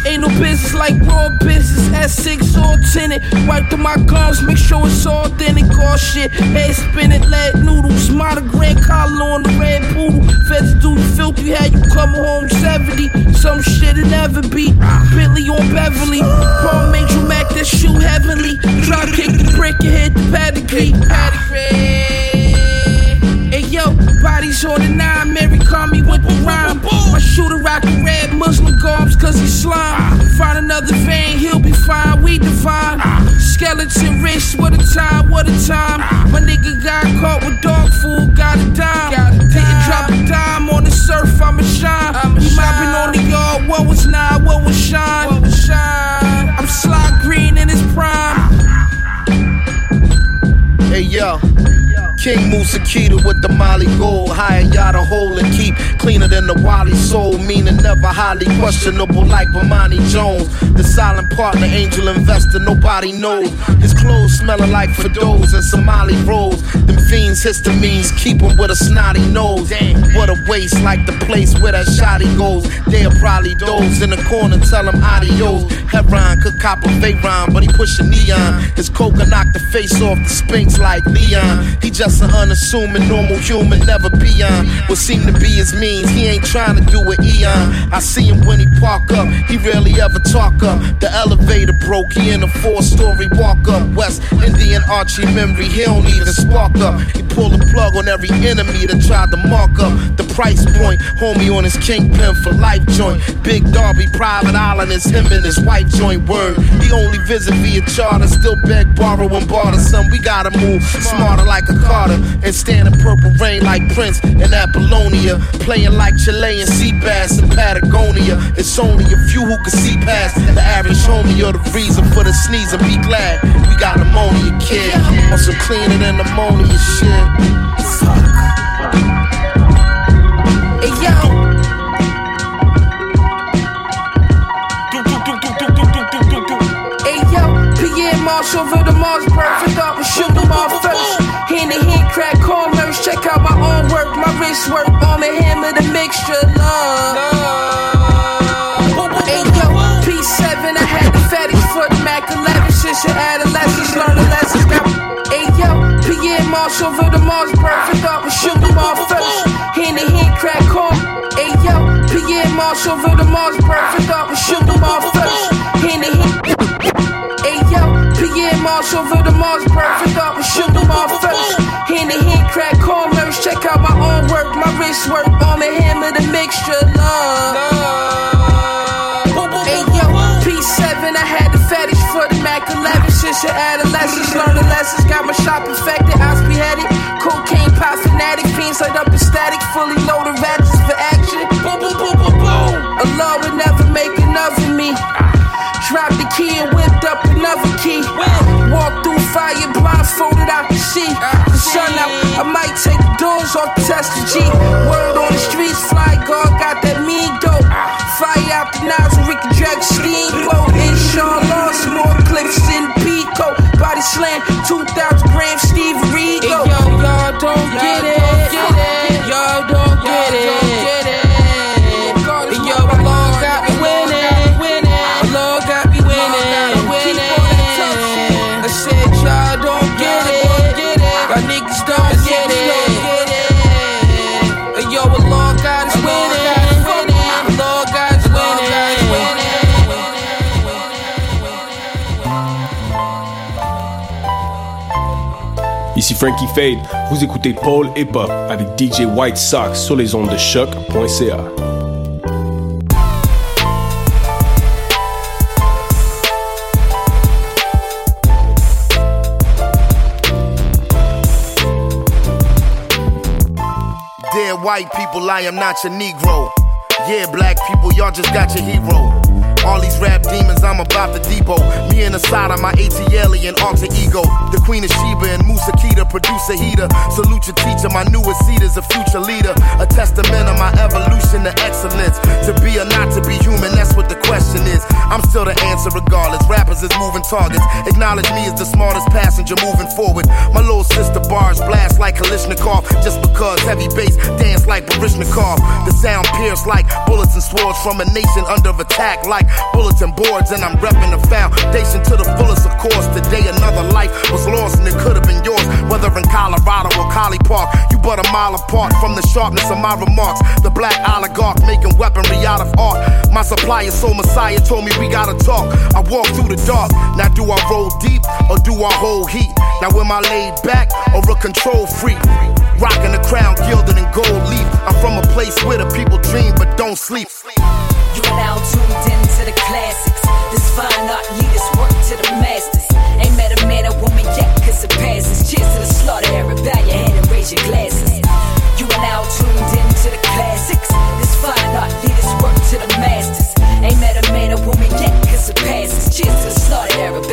S28: Ain't no business like raw business. S6 all tinted. Wipe through my gums, make sure it's all authentic. All shit, head spinning, lead noodles. Monogram collar on the red poodle. Feds do you filthy, had you come home 70. Some shit it never be. Bentley on Beverly. Paul Major Mac, that shoe heavenly. To kick the brick and hit the pedigree. Pedigree. Bodies on the nine, Mary call me with the rhyme. My shooter rockin' red Muslim garbs cause he slime. Find another vein, he'll be fine, we divine. Skeleton wrist, what a time, what a time. My nigga got caught with dog food, got a dime. Didn't drop a dime on the surf, I'ma shine. We mopping on the yard, what was nine, what was shine? I'm Sly Green in his prime.
S31: Hey yo. King Musakita with the Molly Gold, high and yada hole and keep cleaner than the Wally soul, meaning never highly questionable like Bomani Jones. The silent partner, angel investor, nobody knows. His clothes smelling like Fados and Somali rolls. Them fiends histamines keep him with a snotty nose. What a waste, like the place where that shotty goes. They'll probably doze in the corner, tell him adios. Heron could cop a Veyron, but he pushing neon. His coca knocked the face off the Sphinx like Leon. He just Just an unassuming normal human, never beyond what seem to be his means. He ain't trying to do it Eon. I see him when he park up, he rarely ever talk up. The elevator broke, he in a four story walk up. West Indian Archie memory, he don't even spark up. He pull the plug on every enemy that tried to mark up the price point. Homie on his kingpin for life joint. Big Darby, private island is him and his wife joint word. He only visit via charter, still beg, borrow, and barter. Son, we gotta move smarter like a And stand in purple rain like Prince in Apollonia. Playing like Chilean sea bass in Patagonia. It's only a few who can see past the average homie or the reason for the sneeze and be glad we got ammonia, kid. On some cleaner than ammonia shit. Fuck.
S28: Hey yo. Hey yo, Pierre Marsh over the Mars perfect thought we shoot them all first. Hand in hand, crack corners, check out my own work, my wrist work, on the hammer, the mixture, love. Hey yo, P7, I had the fatties for the Mac 11 since your adolescence, the lessons. Got Hey yo, Pierre Marsh over the Mars perfect thought we shoot them all first. Hand in hand, crack corn. Hey yo, Pierre Marsh over the Mars perfect thought we shoot them all first. Hand in hand. Hey yo, Pierre Marsh over the Mars perfect thought we shoot them all out my own work, my wrist work, on the hammer, the mixture, love. Hey yo, P7, I had the fatties for the Mac 11 since your adolescence, learning lessons, got my shop infected, I spearheaded, cocaine pop fanatic, fiends light up in static, fully loaded ratchets for action. Boom, boom, boom, boom, boom. Allah would never make enough of me. Dropped the key and whipped up another key. Walk through fire blindfolded, I can see sun out. I might take the doors off the test of G. Word on the streets, fly guard got that mean dope. Fire out the nozzle, we can drag steamboat. Inshallah, some more clips in Pico. Body slam, 2,000
S32: Frankie Fade, vous écoutez Paul Hip Hop avec DJ White Sox sur les ondes de choc.ca.
S31: Dear white people, I am not your Negro. Yeah, black people, y'all just got your hero. All these rap demons, I'm about to depot. Me and Asada, my ATL and alter ego. The Queen of Sheba and Musa Kita, producer heater. Salute your teacher, my newest seed is a future leader. A testament of my evolution to excellence. To be or not to be human, that's what the question is. I'm still the answer regardless. Rappers is moving targets. Acknowledge me as the smartest passenger moving forward. My little sister bars blast like Kalishnikov. Just because heavy bass dance like Barishnikov. The sound pierce like bullets and swords from a nation under attack like bulletin boards. And I'm repping the foundation to the fullest, of course. Today another life was lost and it could have been yours. Whether in Colorado or Collie Park, you but a mile apart from the sharpness of my remarks. The black oligarch making weaponry out of art. My supplier, soul messiah, told me we gotta talk. I walk through the dark. Now do I roll deep or do I hold heat? Now am I laid back or a control freak? Rocking the crown gilded in gold leaf. I'm from a place where the people dream but don't sleep.
S33: You are now tuned in to the classics. This fine art leaders work to the masters. Ain't met a man or woman yet, cause it passes. Cheers to the slaughter era, bow your head and raise your glasses. You are now tuned in to the classics. This fine art leaders work to the masters. Ain't met a man or woman yet, cause it passes. Cheers to the slaughter era,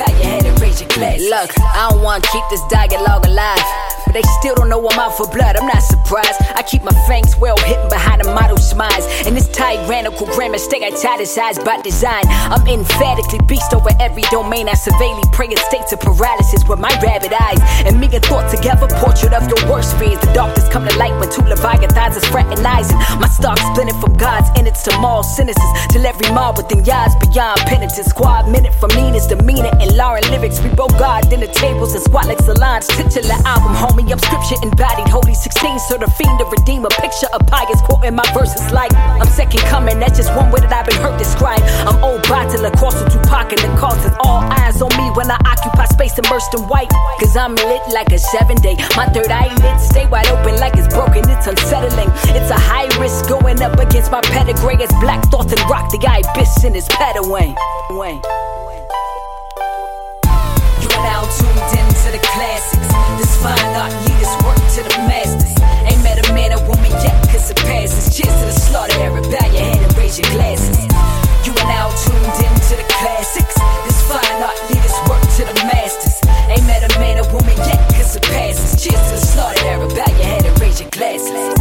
S34: Look, I don't wanna keep this dialogue alive. But they still don't know I'm out for blood, I'm not surprised. I keep my fangs well hidden behind a model smiles. And this tyrannical grammar stay italicized by design. I'm emphatically beast over every domain. I surveilly pray in states of paralysis with my rabbit eyes. And me and thought together, portrait of your worst fears. The darkness come to light when two leviathans is fraternizing. My stock splitting from God's innards to moral sentences. Till every mob within yards beyond penitence. Squad minute from Nina's demeanor and Lauren lyrics. We God in the tables and squat like salons. Titular album, homie I'm scripture embodied. Holy 16, so the fiend to redeem a picture of pious quoting my verses like I'm second coming. That's just one way that I've been heard described. I'm old bottle of Corso Tupac and the causes. All eyes on me when I occupy space immersed in white. Cause I'm lit like a seven day. My third eyelid stay wide open like it's broken. It's unsettling. It's a high risk going up against my pedigree. It's black thoughts and rock the ibis in his pedaway. Wayne.
S33: In to the classics. This fine art leaders work to the masters. Ain't met a man or woman yet, cause it passes. Cheers to the slaughter era. Bow your head and raise your glasses. You are now tuned in to the classics. This fine art leaders work to the masters. Ain't met a man or woman yet, cause it passes. Cheers to the slaughter era. Bow your head and raise your glasses.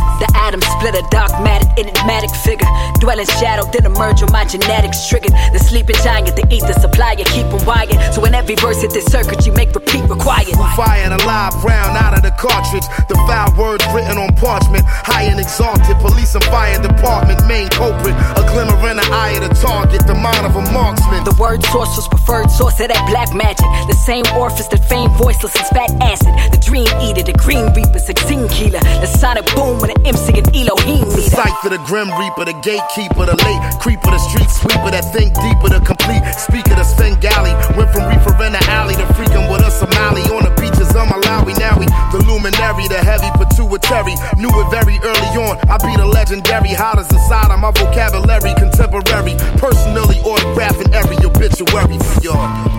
S34: The atom split a dark matter, enigmatic figure. Dwelling shadow, then emerge when my genetics triggered. The sleeping giant, the ether supply, you keep them wired. So in every verse hit this circuit, you make repeat required.
S31: Who fired a live round out of the cartridge? The foul words written on parchment, high and exalted. Police and fire department, main culprit. A glimmer in the eye of the target, the mind of a marksman.
S34: The word source was preferred source of that black magic. The same orifice that fame voiceless as fat acid. The dream eater, the green reaper, 16 killer. The sonic boom when an MC and Elohim
S31: The cipher, the grim reaper, the gatekeeper, the late creeper, the street sweeper, that think deeper, the complete speaker, the Svengali. Went from reefer in the alley to freaking with a Somali on the beaches of Malawi. Now we the luminary, the heavy pituitary. Knew it very early on. I be the legendary, hot as the side of my vocabulary, contemporary. Personally autographing every obituary for y'all.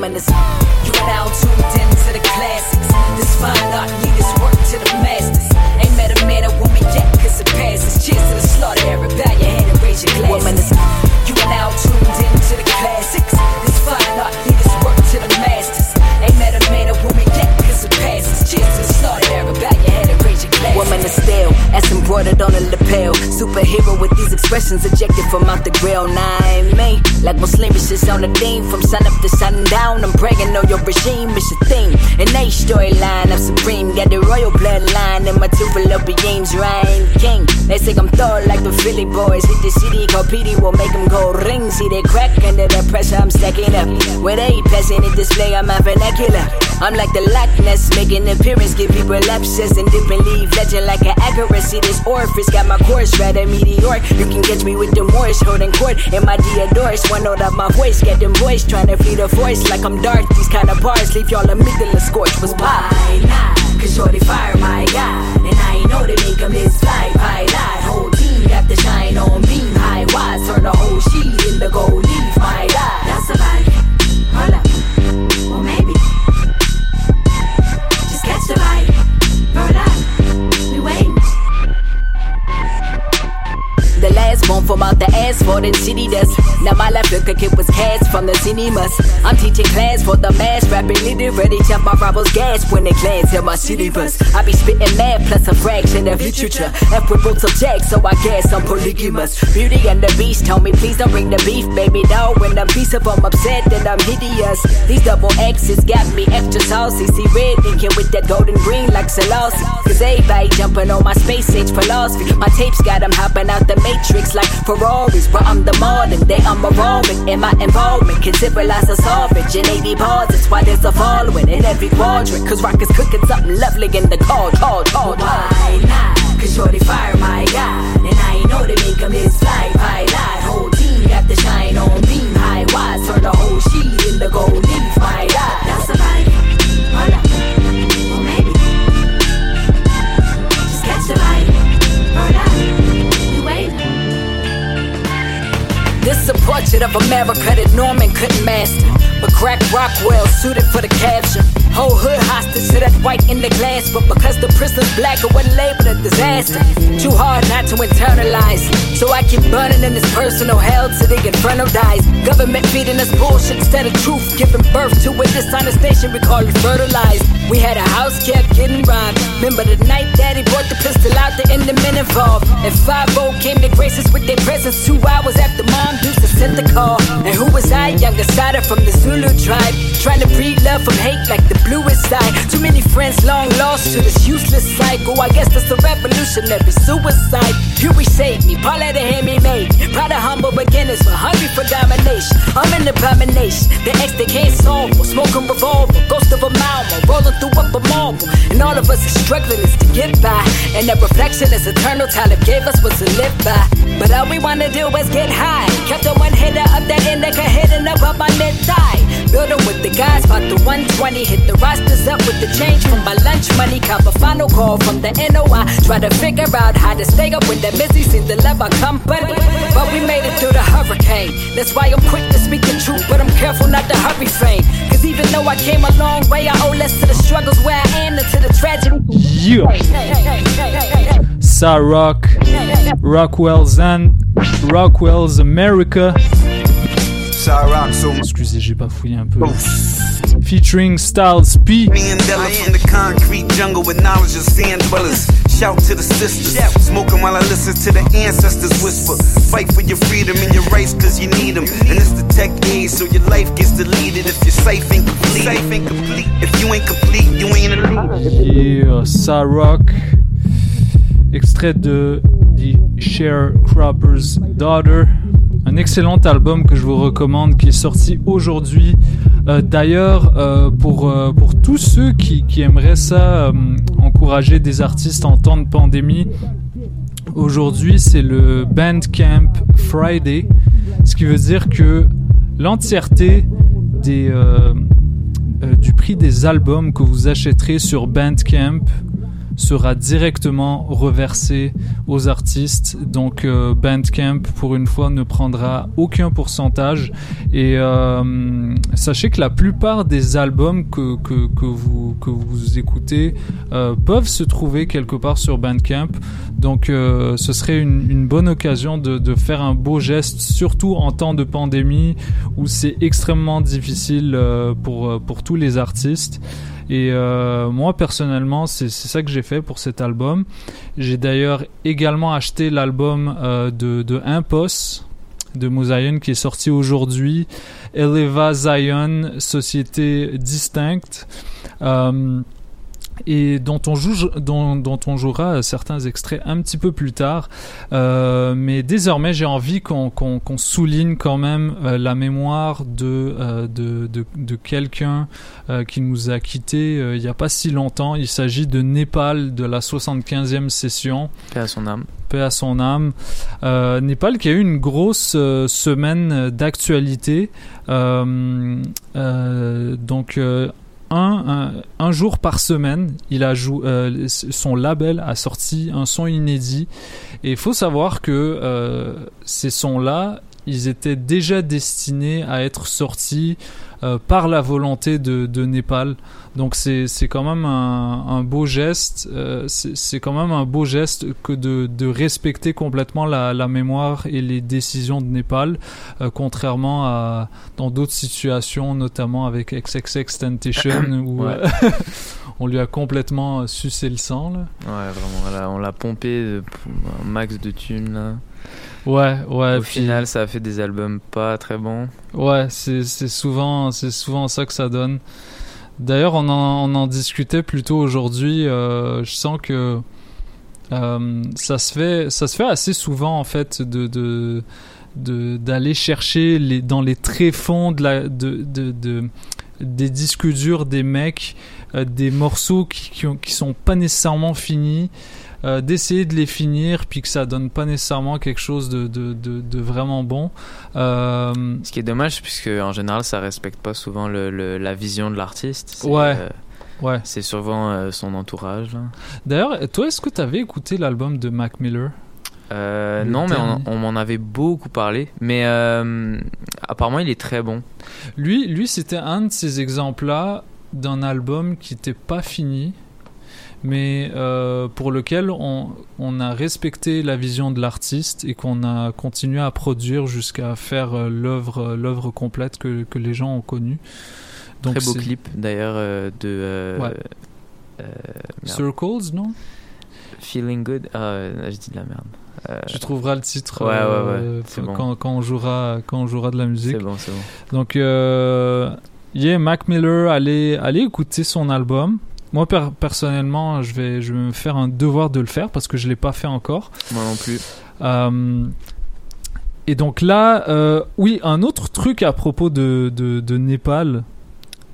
S34: Woman is
S33: You are now tuned in to the classics. This fine art leaders work to the masters. Ain't met a man or woman yet, cause it passes. Cheers to the slaughter era. Bow your head and raise your glasses.
S34: Woman is
S33: You are now tuned in to the classics. This fine art leaders work to the masters. Ain't met a man or woman yet, cause it passes. Cheers to the slaughter era. Bow your head and raise your glasses.
S34: Woman is still, as embroidered on a lapel. Superhero with these expressions ejected from out the grill. Nine me, like Muslim is on the theme. From sun up to sundown, I'm praying on your regime. It's a thing. An A storyline, I'm supreme. Got the royal bloodline and my two beams reign king. They say I'm Thor like the Philly boys. Hit the city, called PD will make them go ring. See they crack under the pressure, I'm stacking up. With a passing the display, I'm vernacular. I'm like the Loch Ness, making appearance, give people lapses and dip and leave. Legend like an accuracy, this orifice got my course rather meteor. You can catch me with the Morris holding court in my Diodorus. One note of my voice, get them voice, trying to feed a voice like I'm Darth. These kind of bars leave y'all a amygdala scorched. Was pop.
S33: Why not? Cause shorty fire my God. And I know to make him his fly pilot. Whole team got the shine on me. High wise, turn the whole sheet in the gold leaf. My God. The
S34: one from out the asphalt in city dust. Now my life look like it was cast from the cinemas. I'm teaching class for the mass, rapping literally. Chop my rivals gas when they glance at my city bus. I be spitting mad plus a fraction of literature. F with books subject, so I guess I'm polygamous. Beauty and the beast told me, please don't bring the beef, baby. No, when I'm piece of I'm upset, then I'm hideous. These double X's got me extra saucy. See red thinking with that golden green like Selassie. Cause everybody jumping on my space age philosophy. My tapes got them hopping out the matrix like Ferraris. But I'm the modern day, I'm a Roman. In my involvement, can civilize a savage in 80 bars. That's why there's a following in every quadrant. Cause rock is cooking something lovely in the card, card, card.
S33: Why not? Cause shorty fire my God. And I ain't know to make him his fly pilot. Whole team got the shine on beam. High wise, turn the whole sheet in the gold leaf. My God.
S34: Portrait of America that Norman couldn't master. Crack Rockwell suited for the capture. Whole hood hostage to that white in the glass. But because the prison's black, it wasn't labeled a disaster. Too hard not to internalize. So I keep burning in this personal hell till the inferno dies. Government feeding us bullshit instead of truth. Giving birth to a dishonest nation, we call it fertilized. We had a house kept getting robbed. Remember the night daddy brought the pistol out, the end the men involved. And 5 came to graces with their presence two hours after mom used to send the call. And who was I? Younger Sada from the Zulu tribe. Trying to breed love from hate like the bluest side. Too many friends long lost to this useless cycle. I guess that's the revolutionary suicide. You reshape me, of the hand me made. Proud of humble beginners, but hungry for domination. I'm an abomination. The X they can't solve. Smoking revolver, ghost of a mama, rolling through up a marble. And all of us are struggling is to get by. And that reflection is eternal. Talib gave us what to live by. But all we wanna do is get high. Kept the one hitter up that indica, hitting up up my mid thigh. Building with the guys, about the 120. Hit the rosters up with the change from my lunch money. Cop a final call from the NOI. Try to figure out how to stay up with the busy. Seem to love our company. But we made it through the hurricane. That's why I'm quick to speak the truth, but I'm careful not to hurry fame. Cause even though I came a long way, I owe less to the struggles where I am than to the tragedy.
S4: Ça rock, Rockwell's and Rockwell's America.
S35: Ça rock,
S4: Excusez, j'ai pas fouillé un peu. Featuring Styles P.
S35: Mandela from the concrete jungle with knowledge of sand dwellers. Shout to the sisters, smoking while I listen to the ancestors whisper. Fight for your freedom and your rights cause you need them. And it's the tech age, so your life gets deleted if you're safe and complete. Safe and complete. If you ain't complete, you ain't elite.
S4: Yeah, ça rock. Extrait de The Sharecropper's Daughter. Un excellent album que je vous recommande qui est sorti aujourd'hui. Euh, D'ailleurs, euh, pour, euh, pour tous ceux qui, qui aimeraient ça, encourager des artistes en temps de pandémie, aujourd'hui c'est le Bandcamp Friday. Ce qui veut dire que l'entièreté des, du prix des albums que vous achèterez sur Bandcamp sera directement reversé aux artistes. Donc euh, Bandcamp, pour une fois, ne prendra aucun pourcentage. Et euh, sachez que la plupart des albums que, que, que, vous, que vous écoutez euh, peuvent se trouver quelque part sur Bandcamp. Donc euh, ce serait une, une bonne occasion de, de faire un beau geste, surtout en temps de pandémie où c'est extrêmement difficile euh, pour, pour tous les artistes. Et euh, moi personnellement, c'est ça que j'ai fait pour cet album. J'ai d'ailleurs également acheté l'album euh, de, de Impos de Mosaïon qui est sorti aujourd'hui. Eleva Zion, société distincte. Euh, et dont on, joue, dont, dont on jouera certains extraits un petit peu plus tard. Euh, mais désormais, j'ai envie qu'on souligne quand même euh, la mémoire de, euh, de, de, de quelqu'un qui nous a quittés il n'y a pas si longtemps. Il s'agit de Népal de la 75e session.
S5: Paix à son âme.
S4: Paix à son âme. Népal qui a eu une grosse semaine d'actualité. Donc un, jour par semaine, il a euh, son label a sorti un son inédit. Et il faut savoir que euh, ces sons-là, ils étaient déjà destinés à être sortis euh, par la volonté de, de Népal. Donc c'est quand même un, un beau geste. euh, c'est quand même un beau geste que de, de respecter complètement la, la mémoire et les décisions de Népal, euh, contrairement à dans d'autres situations, notamment avec XXX Temptation où on lui a complètement sucé le sang. Là.
S5: Ouais, vraiment, on l'a pompé un max de thunes là.
S4: Ouais, ouais.
S5: Au
S4: puis-
S5: final, ça a fait des albums pas très bons.
S4: Ouais, c'est c'est souvent, c'est souvent ça que ça donne. D'ailleurs, on en, on en discutait plus tôt aujourd'hui. euh, je sens que euh, ça se fait, ça se fait assez souvent en fait de de de- d'aller chercher les dans les tréfonds de la de de, de des disques durs des mecs, euh, des morceaux qui qui, ont- qui sont pas nécessairement finis. Euh, d'essayer de les finir puis que ça donne pas nécessairement quelque chose de, de, de, de vraiment bon euh,
S5: Ce qui est dommage, puisque en général, ça respecte pas souvent le, le- la vision de l'artiste.
S4: Ouais.
S5: euh,
S4: Ouais.
S5: C'est souvent euh, son entourage. là.
S4: D'ailleurs, toi, est-ce que tu avais écouté l'album de Mac Miller?
S5: Euh,
S4: Le
S5: non, mais on, on m'en avait beaucoup parlé. Mais euh, apparemment, il est très bon.
S4: Lui, lui c'était un de ces exemples-là d'un album qui n'était pas fini, mais euh, pour lequel on, on a respecté la vision de l'artiste et qu'on a continué à produire jusqu'à faire euh, l'œuvre l'œuvre complète que, que les gens ont connue. Donc
S5: très beau clip d'ailleurs euh, de. euh,
S4: Ouais.
S5: euh.
S4: Circles, non?
S5: Feeling Good. Ah, euh, je dis de la merde. Euh,
S4: Tu trouveras le titre
S5: Ouais,
S4: euh,
S5: ouais.
S4: Quand on jouera quand on jouera de la musique.
S5: C'est bon, c'est bon.
S4: Donc, euh, yeah, Mac Miller, allez, allez écouter son album. Moi per- personnellement, je vais, je vais me faire un devoir de le faire parce que je l'ai pas fait encore.
S5: Moi non plus.
S4: Euh, et donc là, euh, oui, un autre truc à propos de, de, de Népal,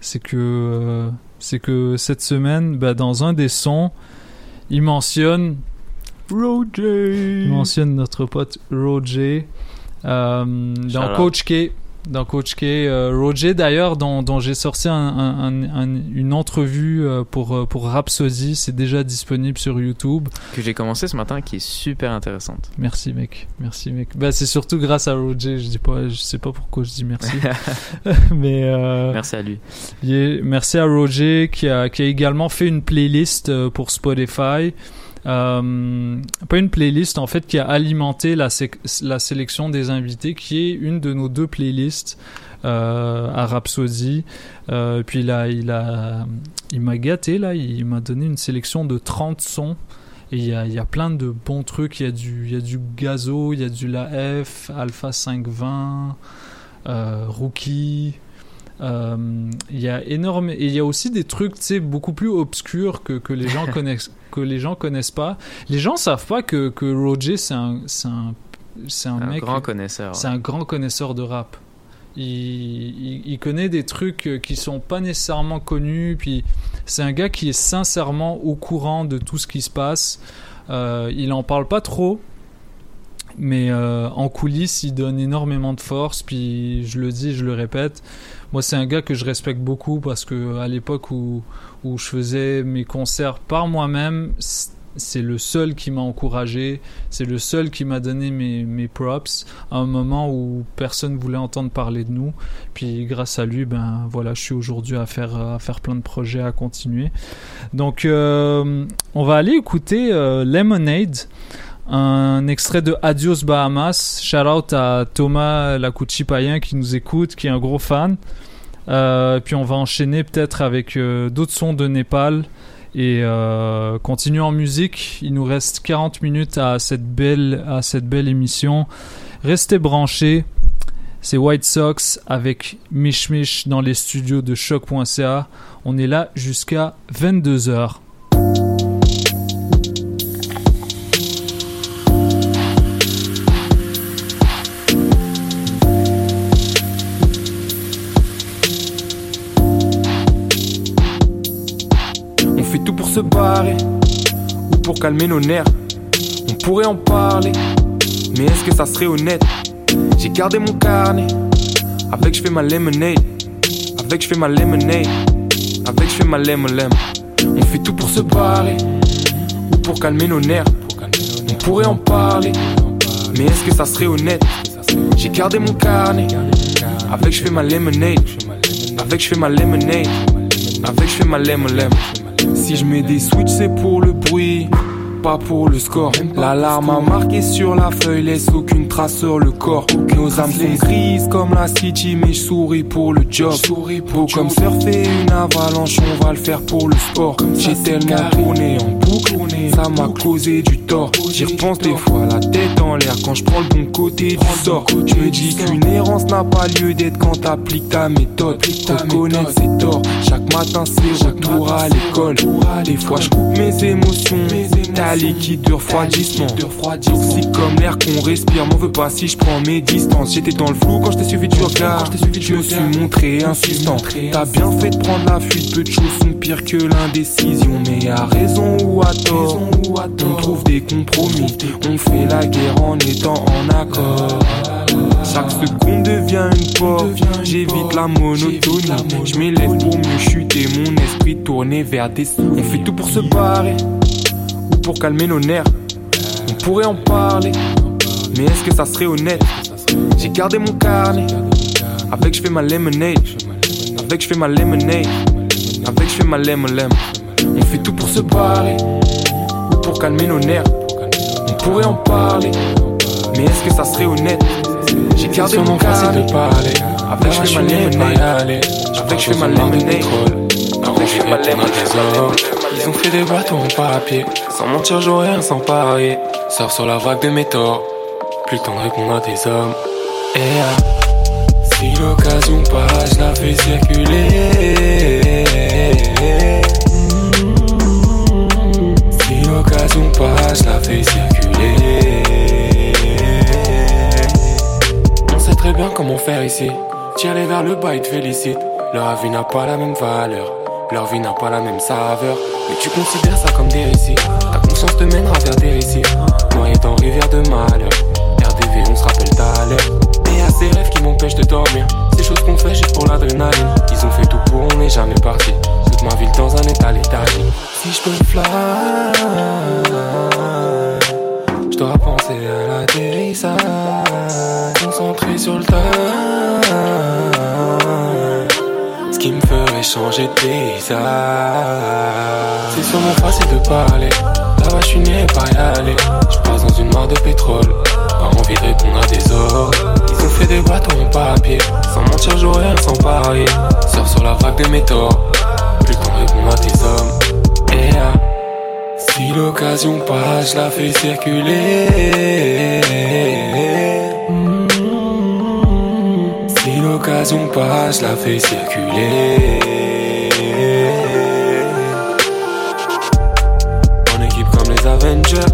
S4: c'est que, euh, c'est que cette semaine, bah, dans un des sons, il mentionne
S5: Roger.
S4: il mentionne notre pote Roger dans. Coach K. Dans Coach K, euh, Roger d'ailleurs, dont, dont j'ai sorti un- un- un- un- une entrevue euh, pour, euh, pour Rhapsody, c'est déjà disponible sur YouTube.
S5: Que j'ai commencé ce matin, qui est super intéressante.
S4: Merci mec, merci mec. Bah c'est surtout grâce à Roger, je dis pas, je sais pas pourquoi je dis merci, mais euh,
S5: Merci à lui.
S4: est- merci à Roger qui a, qui a également fait une playlist pour Spotify. Euh, pas une playlist en fait qui a alimenté la, sélection des invités qui est une de nos deux playlists euh, à Rhapsody. Euh, puis là, il a, il m'a gâté là, il m'a donné une sélection de 30 sons. Il y a, y a plein de bons trucs. Il y a du, il du Gazo, il y a du La F, Alpha 520, euh, Rookie. Euh, il y a énorme et il y a aussi des trucs tu sais beaucoup plus obscurs que, que les gens connaissent que les gens connaissent pas les gens savent pas que, que Roger c'est un c'est un c'est un,
S5: Un
S4: mec
S5: grand connaisseur,
S4: c'est
S5: ouais.
S4: un grand connaisseur de rap il, il, il connaît des trucs euh, qui sont pas nécessairement connus puis c'est un gars qui est sincèrement au courant de tout ce qui se passe Euh, il en parle pas trop mais euh, en coulisses, il donne énormément de force. Puis je le dis, je le répète, moi c'est un gars que je respecte beaucoup parce que à l'époque où où je faisais mes concerts par moi-même, c'est le seul qui m'a encouragé, c'est le seul qui m'a donné mes, mes props à un moment où personne voulait entendre parler de nous. Puis grâce à lui, ben voilà, je suis aujourd'hui à faire à faire plein de projets, à continuer. Donc euh, on va aller écouter euh, Lemonade un extrait de Adios Bahamas. Shout out à Thomas Lacucci Payen qui nous écoute, qui est un gros fan. Euh, puis on va enchaîner peut-être avec euh, d'autres sons de Népal et euh, continuer en musique. Il nous reste 40 minutes à cette belle, à cette belle émission. Restez branchés. C'est White Sox avec Mish Mish dans les studios de choc.ca. On est là jusqu'à 22h.
S36: Calmer nos nerfs. On pourrait en parler, mais est-ce que ça serait honnête? J'ai gardé mon carnet, avec je fais ma lemonade, avec je fais ma lemonade, avec je fais ma lemon. On fait tout pour se barrer ou pour calmer nos nerfs. On pourrait en parler, mais est-ce que ça serait honnête? J'ai gardé mon carnet, avec je fais ma lemonade, avec je fais ma lemonade, avec je fais ma lemon. Si je mets des switches, c'est pour le bruit, pas pour le score. L'alarme a marqué sur la feuille, laisse aucune trace sur le corps. Nos âmes sont grises comme la city, mais je souris pour le job. Beau comme surfer une avalanche, on va le faire pour le sport. J'ai tellement tourné en boucle, ça m'a causé du tort. J'y repense des fois la tête en l'air quand je prends le bon côté du sort. Je me dis qu'une errance n'a pas lieu d'être quand t'appliques ta méthode. Reconnaître ses torts, chaque matin c'est retour à l'école. Des fois je coupe mes émotions, t'as liquide de refroidissement. Toxique comme l'air qu'on respire, m'en veux pas si je prends mes distances. J'étais dans le flou quand je t'ai suivi du regard. Je me suis montré insistant. T'as bien fait de prendre la fuite, peu de choses sont pires que l'indécision. Mais à raison ou à tort, on trouve des compromis. On fait la guerre en étant en accord. Chaque seconde devient une porte, j'évite la monotonie. Je m'élève pour mieux chuter, mon esprit tourné vers des sous. On fait tout pour se barrer, ou pour calmer nos nerfs. On pourrait en parler, mais est-ce que ça serait honnête? J'ai gardé mon carnet, avec je fais ma lemonade, avec je fais ma lemonade, avec je fais ma lemon. On fait tout pour se barrer, pour calmer nos nerfs. On pourrait en parler, mais est-ce que ça serait honnête? J'ai gardé mon carnet, avec je fais ma lemonade, avec je fais ma lemonade, avec je fais ma lemon
S37: Ils ont fait des bateaux en papier. Sans mentir, j'aurais rien sans parier. Sors sur la vague de mes torts. Plus le temps de répondre à tes hommes. Et ah, si l'occasion passe, je la fais circuler. Faire ici Tiens les vers le bas, ils te félicitent. Leur vie n'a pas la même valeur, leur vie n'a pas la même saveur. Mais tu considères ça comme des récits. Ta conscience te mènera vers des récits. Noyé dans rivière de malheur. RDV, on se rappelle l'heure. Et à ces rêves qui m'empêchent de dormir. Ces choses qu'on fait juste pour l'adrénaline. Ils ont fait tout pour, on n'est jamais parti. Toute ma ville dans un état léthargique. Si je peux fly, je dois penser à l'atterrissage. Concentré sur le tas. Ce qui me ferait changer de paysage. C'est sûrement facile de parler. Là-bas, je suis né pas y aller. Je passe dans une mare de pétrole. Pas envie de répondre à des ordres. Ils ont fait des bateaux en papier. Sans mentir, j'aurais rien sans parier. Sors sur la vague des métaux. Plus de répondre à des hommes. Et ah, si l'occasion passe, la fais circuler. Si l'occasion passe, la fais circuler. En équipe comme les Avengers.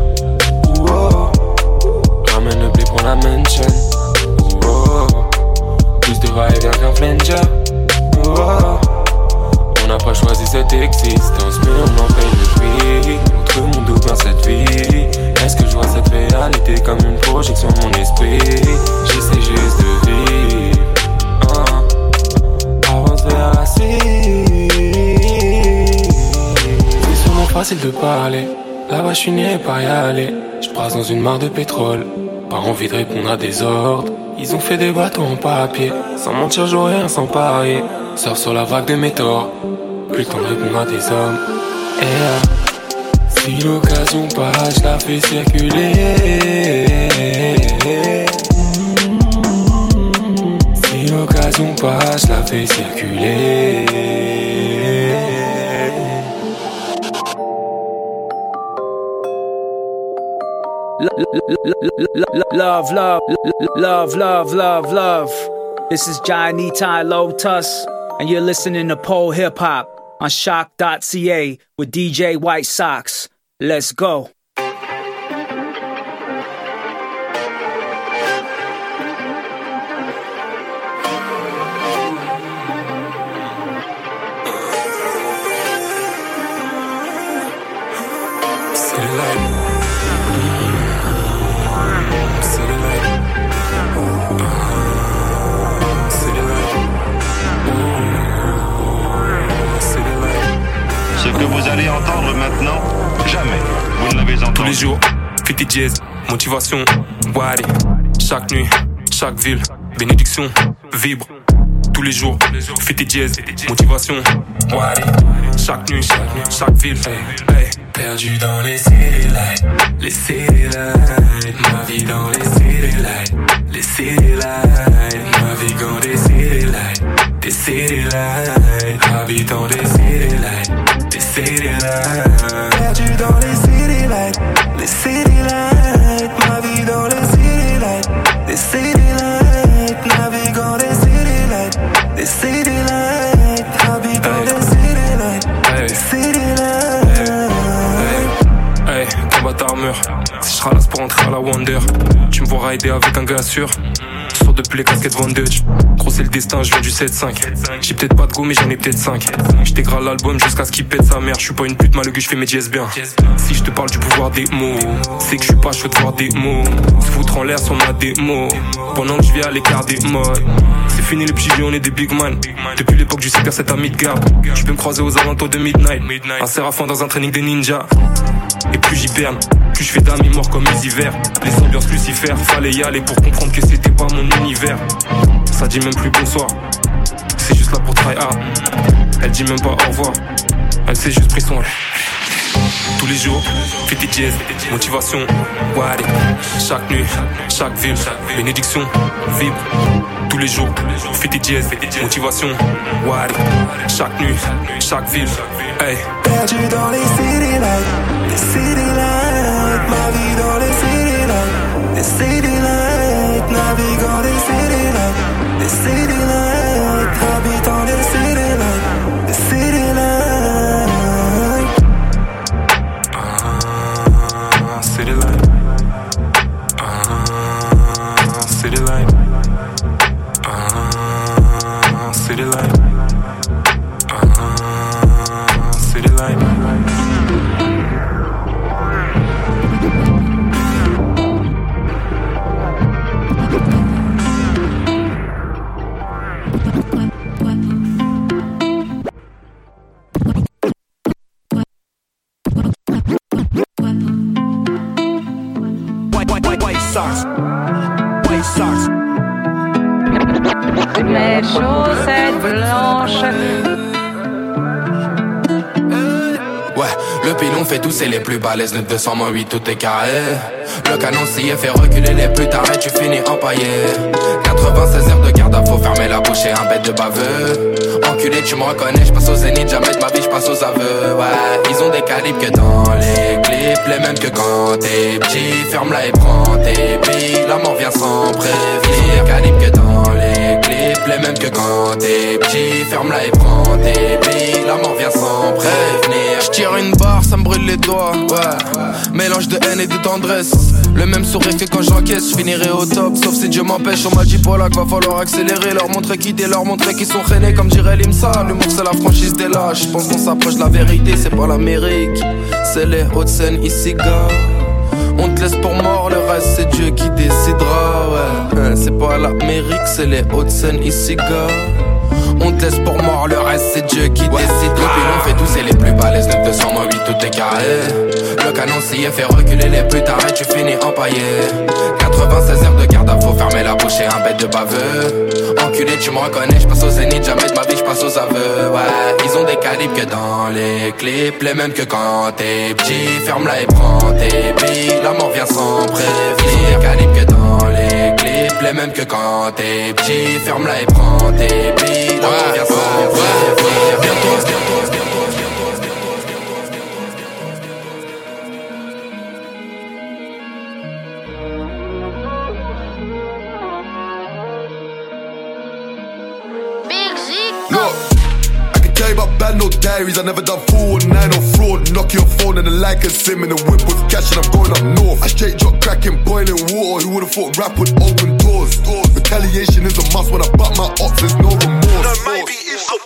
S37: Wow. Ramène le blé pour la mention. Wow. Plus de va-et-vient qu'un flanger. Wow. On n'a pas choisi cette existence, mais on en paye le prix. Notre monde ou bien cette vie. Est-ce que je vois cette réalité comme une projection de mon esprit? J'essaie juste de vivre. hein, avant de faire la. C'est sûrement facile de parler. Là-bas, je suis né pas y aller. Je brasse dans une mare de pétrole. Pas envie de répondre à des ordres. Ils ont fait des bateaux en papier. Sans mentir, j'aurais rien sans parier. Sors sur la vague des métaux. Plus le temps à hommes. Et ah, si l'occasion passe, je la fais circuler. Si l'occasion passe, je la fais circuler.
S38: Love, love, love, love, love, love. This is Johnny Ty Lotus, and you're listening to Pole Hip Hop on shock.ca with DJ White Sox. Let's go.
S24: Que vous allez entendre maintenant, jamais vous ne l'avez entendu.
S37: Tous les jours, Fifty Jazz, motivation, Wadi. Chaque nuit, chaque ville, bénédiction, vibre. Tous les jours, Fifty Jazz, motivation, Wadi. Chaque nuit, chaque ville, hey. Perdu dans les city lights, les city lights. Ma vie dans les city lights, les city lights. Naviguant des city lights, des city lights. Habitant des city lights, city lights. Perdu dans les city lights, les city lights. Ma vie dans les city lights, des city lights. Naviguant des city lights, des city lights. Habitant des city lights, des city lights. Hey, combat d'armure. Si je ralasse pour entrer à la Wonder, tu me vois rider avec un gars sûr. Depuis les casquettes Vandage. Gros, c'est le destin, je viens du 7-5. J'ai peut-être pas de go, mais j'en ai peut-être 5. J'tégrale l'album jusqu'à ce qu'il pète sa mère. Je suis pas une pute que je fais mes jazz bien. Si je te parle du pouvoir des mots, c'est que je suis pas chaud de voir des mots. Se foutre en l'air sur ma démo. Pendant que je vis à l'écart des modes. C'est fini les petits vieux, on est des big man. Depuis l'époque du secteur 7 à Midgard. Tu peux me croiser aux alentours de Midnight. Un séraphin dans un training des ninjas. Et plus j'hiberne, plus je fais d'amis morts comme les hivers. Les ambiances Lucifer, fallait y aller pour comprendre que c'était pas mon univers. Ça dit même plus bonsoir, c'est juste là pour try hard. Elle dit même pas au revoir, elle s'est juste pris son. Tous les jours, Fifty Jazz, motivation, Wadi. Chaque nuit, chaque ville, bénédiction, vibre. Tous les jours, Fifty Jazz, motivation, Wadi. Chaque nuit, chaque ville, hey.
S39: Perdu dans les city lights, les city lights, lights, les city lights, naviguant les city lights, les city
S40: Et les plus balèzes, le 200 8 tout est carré. Le canon s'y fait reculer les tard et tu finis empaillé. 96 heures de garde à faut fermer la bouche et un bête de baveux. Enculé, tu me reconnais, je passe au zénith, jamais de ma vie, je passe aux aveux. Ouais, ils ont des calibres que dans les clips, les mêmes que quand t'es petit. Ferme-la et prends tes billes, la mort vient sans prévenir. Calibre que dans les les mêmes que quand t'es petit. Ferme-la et prends tes billes, la mort vient sans prévenir. Je tire une barre, ça me brûle les doigts, ouais. Mélange de haine et de tendresse. Le même sourire que quand j'encaisse, je finirai au top. Sauf si Dieu m'empêche, on m'a dit pour là qu'il va falloir accélérer. Leur montrer quitter, leur montrer qu'ils sont freinés, comme dirait l'IMSA. L'humour, c'est la franchise des lâches. Je pense qu'on s'approche de la vérité, c'est pas l'Amérique. C'est les hautes scènes ici, gars. On te laisse pour mort, le reste c'est Dieu qui décidera, ouais. Hein, C'est pas l'Amérique, c'est les hautes scènes ici, gars. On te laisse pour mort, le reste c'est Dieu qui décide. Depuis on fait tous et les plus balèzes, 9 200 8 tout est carré. Le canon s'y est fait reculer les plus tard et tu finis empaillé. 96 heures de garde à faut fermer la bouche et un bête de baveux. Enculé, tu me reconnais, je passe au zénith, jamais de ma vie, je passe aux aveux. Ouais, ils ont des calibres que dans les clips, les mêmes que quand t'es petit. Ferme-la et prends tes billes, la mort vient sans prévenir. Ils ont des calibres que dans les clips, les mêmes que quand t'es petit. Ferme-la et prends tes billes. Bientôt, bientôt,
S41: bad no diaries. I never done four or nine or fraud. Knock your phone and the like and sim in the whip with cash and I'm going up north. I straight drop cracking, boiling water. Who would've thought rap would open doors? Retaliation is a must when I butt my ops. There's no remorse. No, maybe it's a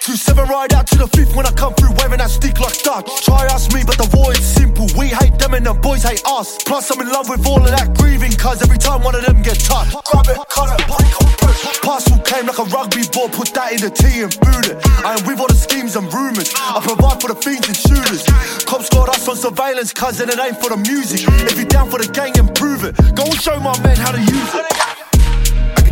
S42: Two seven ride out to the fifth when I come through wearing that stick like Dutch. Try ask me, but the void's simple. We hate them and the boys hate us. Plus I'm in love with all of that grieving, cause every time one of them get touched. Grab it, cut it, body Parcel came like a rugby ball, put that in the tea and boot it. I am with all the schemes and rumours. I provide for the fiends and shooters. Cops got us on surveillance, cousin, it ain't for the music. If you down for the gang, improve it. Go and show my men how to use it.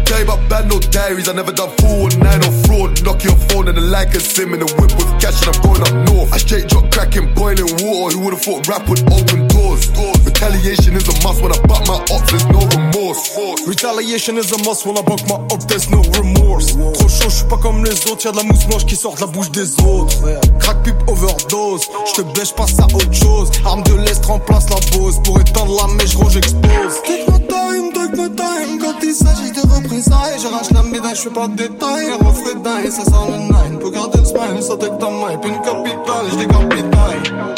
S41: You about bad no diaries. I never done four or nine or fraud. Knock your phone and the like and sim in the whip with cash and I'm going up north. I straight drop cracking, boiling water. Who would've thought rap would open doors? Retaliation is a must when I butt my ops. There's no remorse.
S43: Retaliation is a must when I buck my up, there's no remorse. Trop chaud, j'suis pas comme les autres, y'a de la mousse blanche qui sort de la bouche des autres. Crack pipe overdose, j'te bêche, passe à autre chose. Arme de l'Est remplace la pose. Pour éteindre la mèche, gros, j'explose. Take my time, take my time. Quand il s'agit de représailles, j'arrache la médaille, j'fais pas de détails. Reflet dingue, ça sent le nine. Pour garder le smile, ça take ta main. Puis une capitale. Une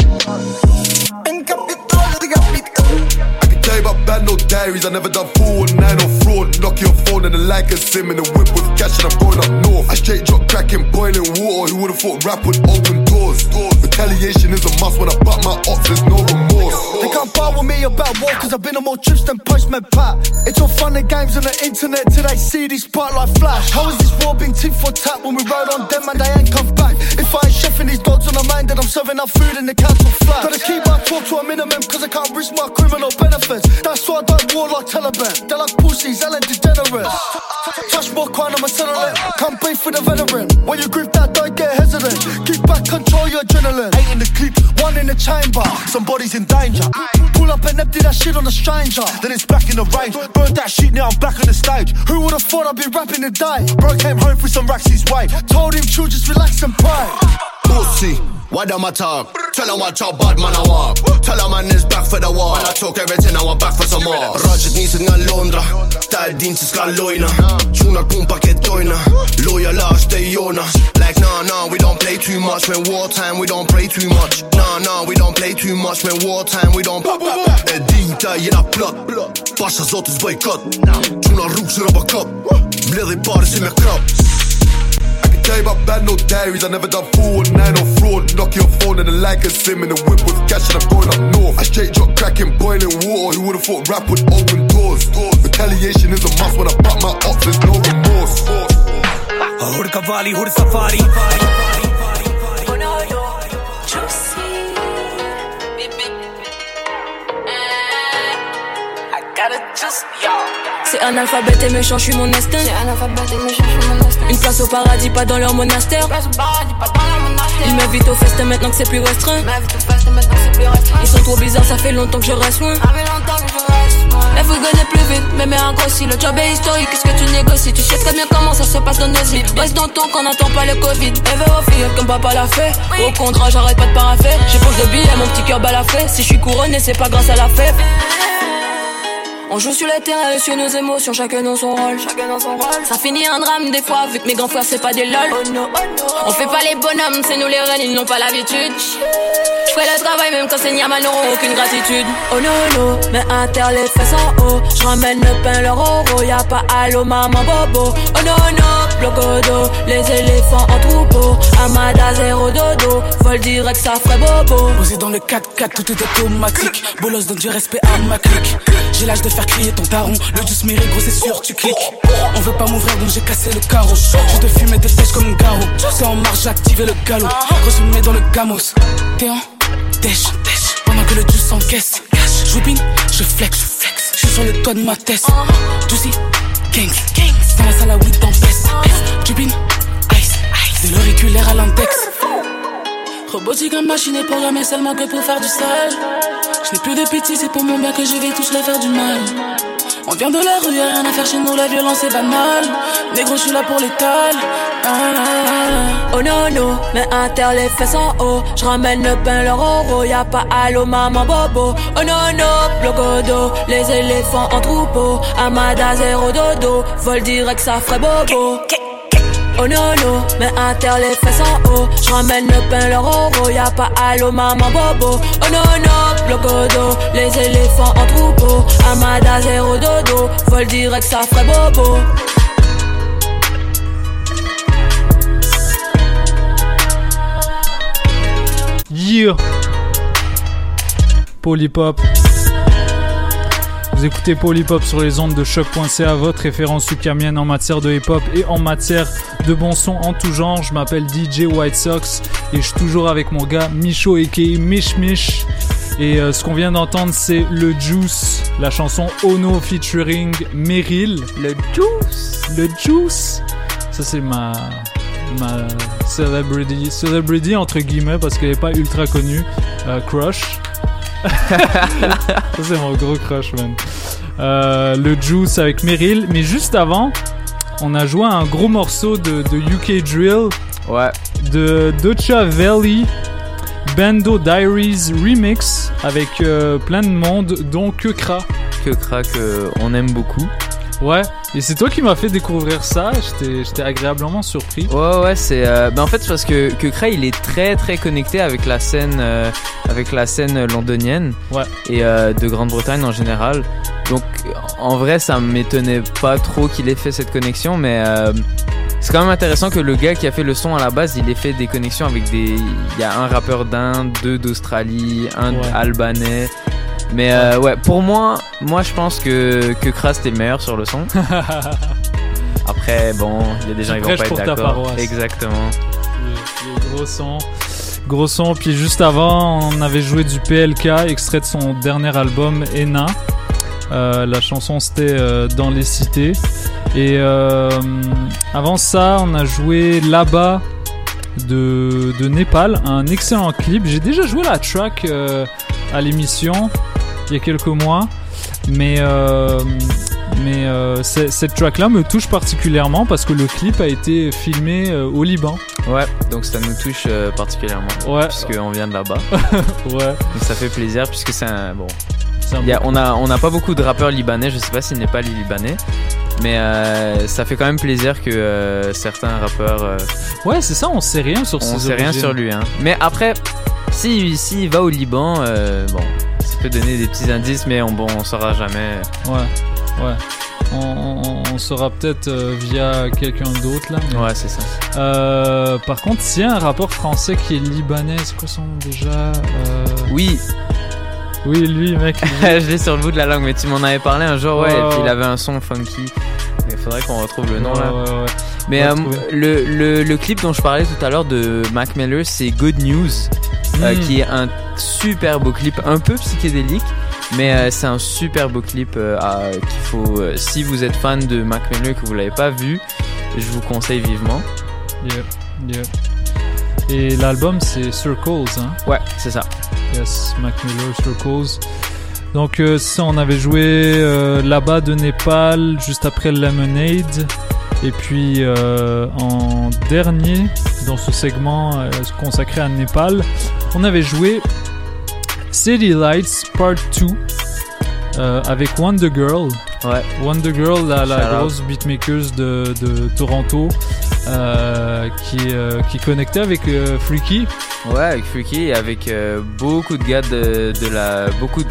S41: I bad no diaries. I never done or fraud. Knock your phone and the like and sim in the whip with cash and I'm going up north. I straight drop cracking, boiling water. Who would've thought rap would open doors? Retaliation is a must when I butt my ops. There's no remorse.
S42: They can't bar with me about war cause I've been on more trips than Postman Pat. It's all fun and games on the internet till they see these spotlight flash. How is this war being tit for tat when we rode on them and they ain't come back? If I ain't chefing these dogs on the mind, then I'm serving up food in the council flat. Gotta keep my talk to a minimum cause I can't risk my criminal benefits. That's why I don't war like Taliban. They're like pussies, hella degenerates. Touch more crime, I'm a settling. Come beef with a veteran. When you grip that, don't get hesitant. Keep back, control your adrenaline. Eight in the clip, one in the chamber. Somebody's in danger. Pull up and empty that shit on a stranger. Then it's back in the range. Burn that shit, now I'm back on the stage. Who would've thought I'd be rapping today? Bro came home with some racks his way. Told him, chill, just relax and pray. Pussy, why them I talk? Tell Tell 'em watch how bad man I walk. Tell 'em man is back for the war. When I talk everything, I want back for some more.
S41: Raġet nisit nga Londra, ta' din tiskallojna ċuna kun pakettojna, loja lax dejjona
S42: Like, nah, nah, we don't play too much. When wartime, we don't play too much. Nah, nah, we don't play too much. When wartime, we don't.
S41: Edin ta jena plot, pasha zotis bojkot ċuna rrug si roba kop, bledhi pari si me krop Can tell bad no diaries. I never done four or nine or fraud. Knock your phone and the like a sim in the whip with cash and I'm going up north. I straight drop cracking, boiling water. Who would've thought rap would open doors? Retaliation is a must when I butt my ops. There's no remorse.
S25: Hur cavalli, hur safari.
S44: C'est analphabète et méchant, je suis mon instinct. Une place au paradis, pas dans leur monastère. Ils au c'est plus restreint.
S45: Ma vie au fest maintenant que c'est plus restreint.
S44: Ils sont trop bizarres, ça fait longtemps que je reste loin.
S45: Je.
S44: Elle veut gagner plus vite, mais mais un grossi. Le job est historique, qu'est-ce que tu négocies? Tu sais très bien comment ça se passe dans nos vies. Reste dans ton qu'on n'attend pas le Covid. Elle veut offrir comme papa l'a fait. Au contrat, j'arrête pas de paraffer. J'ai poche de billets, mon petit cœur balafé. Si je suis couronné, c'est pas grâce à la fête. On joue sur le terrain et sur nos émotions, chacun dans son rôle.
S45: Chacun dans son rôle.
S44: Ça finit en drame des fois, vu que mes grands frères c'est pas des lol.
S45: Oh no, oh no.
S44: On fait pas les bonhommes, c'est nous les reines, ils n'ont pas l'habitude. Je fais le travail même quand c'est Niaman n'auront aucune gratitude. Oh no no, mais inter les fesses en haut. Je ramène le pain, leur euro, y'a pas allô maman bobo. Oh no no, blocodo, les éléphants en troupeau. Amada zéro dodo, vol direct ça ferait bobo.
S46: Posé dans le 4-4, tout est automatique. Bolos donne du respect à ma clique. J'ai l'âge de faire crier ton daron. Le juice mérite, gros, c'est sûr, tu cliques. On veut pas m'ouvrir, donc j'ai cassé le carreau. Je te fumer des pêches comme un garrot. C'est en marche, j'ai activé le galop. Gros, je me mets dans le gamos. T'es en dèche, pendant que le juice s'encaisse. Je bin, je flex, je suis sur le toit de ma tête. Juicy, gang, dans la salle à weed peste. Du bin, ice, de l'auriculaire à l'index. Robotique comme machine et programmée seulement que pour faire du sale. Je n'ai plus de pitié, c'est pour mon bien que je vais tous leur faire du mal. On vient de la rue, y'a rien à faire chez nous, la violence est banale. Négro, je suis là pour l'étal. Ah, ah, ah.
S44: Oh non non, mais inter les fesses en haut. Je ramène le pain, leur euro, y'a pas allô maman bobo. Oh non non, blocodo, les éléphants en troupeau. Amada zéro dodo, vol direct ça ferait bobo. Oh non non, mais inter les fesses en haut. Je ramène le pain, leur euro, y'a pas allô maman bobo. Oh non non, blocodo, les éléphants en troupeau. Amada zéro dodo, vol direct ça ferait bobo.
S4: Yeah Polypop. Vous écoutez Polypop sur les ondes de choc.ca, votre référence ukamienne en matière de hip-hop et en matière de bon son en tout genre. Je m'appelle DJ White Sox et je suis toujours avec mon gars Micho aka Mish Mish. Et euh, ce qu'on vient d'entendre, c'est le Juice, la chanson Ono featuring Meryl.
S5: Le Juice
S4: Le Juice Ça, c'est ma. ma celebrity. Celebrity entre guillemets parce qu'elle est pas ultra connue. Euh, crush. Ça, c'est mon gros crush, man. Euh, le Juice avec Meryl. Mais juste avant, on a joué un gros morceau de, de UK Drill.
S5: Ouais.
S4: De Docha Valley. Bando Diaries Remix avec euh, plein de monde, dont Kekra.
S5: Kekra que on aime beaucoup.
S4: Ouais, et c'est toi qui m'as fait découvrir ça, j'étais agréablement surpris.
S5: Ouais, ouais, c'est. Euh, ben en fait, c'est parce que Kekra il est très très connecté avec la scène, euh, avec la scène londonienne.
S4: Ouais.
S5: Et euh, de Grande-Bretagne en général. Donc, en vrai, ça m'étonnait pas trop qu'il ait fait cette connexion, mais euh, c'est quand même intéressant que le gars qui a fait le son à la base, il ait fait des connexions avec des. Il y a un rappeur d'Inde, deux d'Australie, un
S4: Ouais.
S5: albanais. Mais euh, ouais, pour moi, moi je pense que que Kras était le meilleur sur le son. Après, bon, il y a des gens qui vont pas être d'accord. Exactement.
S4: Le, le gros son. Gros son. Puis juste avant, on avait joué du PLK, extrait de son dernier album, Ena. Euh, la chanson c'était euh, Dans les cités. Et euh, avant ça, on a joué là-bas de, de Népal, un excellent clip. J'ai déjà joué la track à l'émission il y a quelques mois, mais euh, mais euh, cette track-là me touche particulièrement parce que le clip a été filmé euh, au Liban.
S5: Ouais, donc ça nous touche particulièrement.
S4: Ouais.
S5: Puisqu'on vient de là-bas.
S4: ouais.
S5: Donc ça fait plaisir puisque c'est un. Bon.
S4: Un
S5: y a- on a on n'a pas beaucoup de rappeurs libanais, je sais pas s'il n'est pas libanais. Mais euh, ça fait quand même plaisir que euh, certains rappeurs. euh,
S4: Ouais, c'est ça, on sait rien sur
S5: on
S4: ses
S5: sait rien sur lui. Hein. Mais après, s'il si, va au Liban, bon, ça peut donner des petits indices, mais on, bon, on saura jamais.
S4: Ouais, ouais. On, on- on saura peut-être euh, via quelqu'un d'autre là. mais-
S5: Ouais, c'est ça.
S4: Euh, par contre, s'il y a un rappeur français qui est libanais, c'est quoi son nom déjà Euh,
S5: Oui.
S4: Oui, lui, mec.
S5: je l'ai sur le bout de la langue, mais tu m'en avais parlé un jour, ouais,
S4: Ouais,
S5: et puis
S4: ouais.
S5: il avait un son funky. Il faudrait qu'on retrouve le nom
S4: Ouais,
S5: là.
S4: ouais, ouais.
S5: Mais
S4: On va
S5: euh,
S4: trouver.
S5: le, le, le clip dont je parlais tout à l'heure de Mac Miller, c'est Good News, euh,
S4: Mm.
S5: qui est un super beau clip, un peu psychédélique, mais euh, c'est un super beau clip euh, qu'il faut. si vous êtes fan de Mac Miller et que vous l'avez pas vu, je vous conseille vivement.
S4: Yeah, yeah. Et l'album, c'est Circles, hein?
S5: Ouais, c'est ça.
S4: Yes, Mac Miller, Circles. Donc, ça, on avait joué là-bas de Népal, juste après Lemonade. Et puis, euh, en dernier, dans ce segment euh, consacré à Népal, on avait joué City Lights Part 2 euh, avec Wonder Girl.
S5: Ouais.
S4: Wonder Girl, la, la grosse beatmaker de, de Toronto, qui, qui connectait avec Freaky.
S5: Ouais, avec Freaky et avec beaucoup de gars de, de la. beaucoup de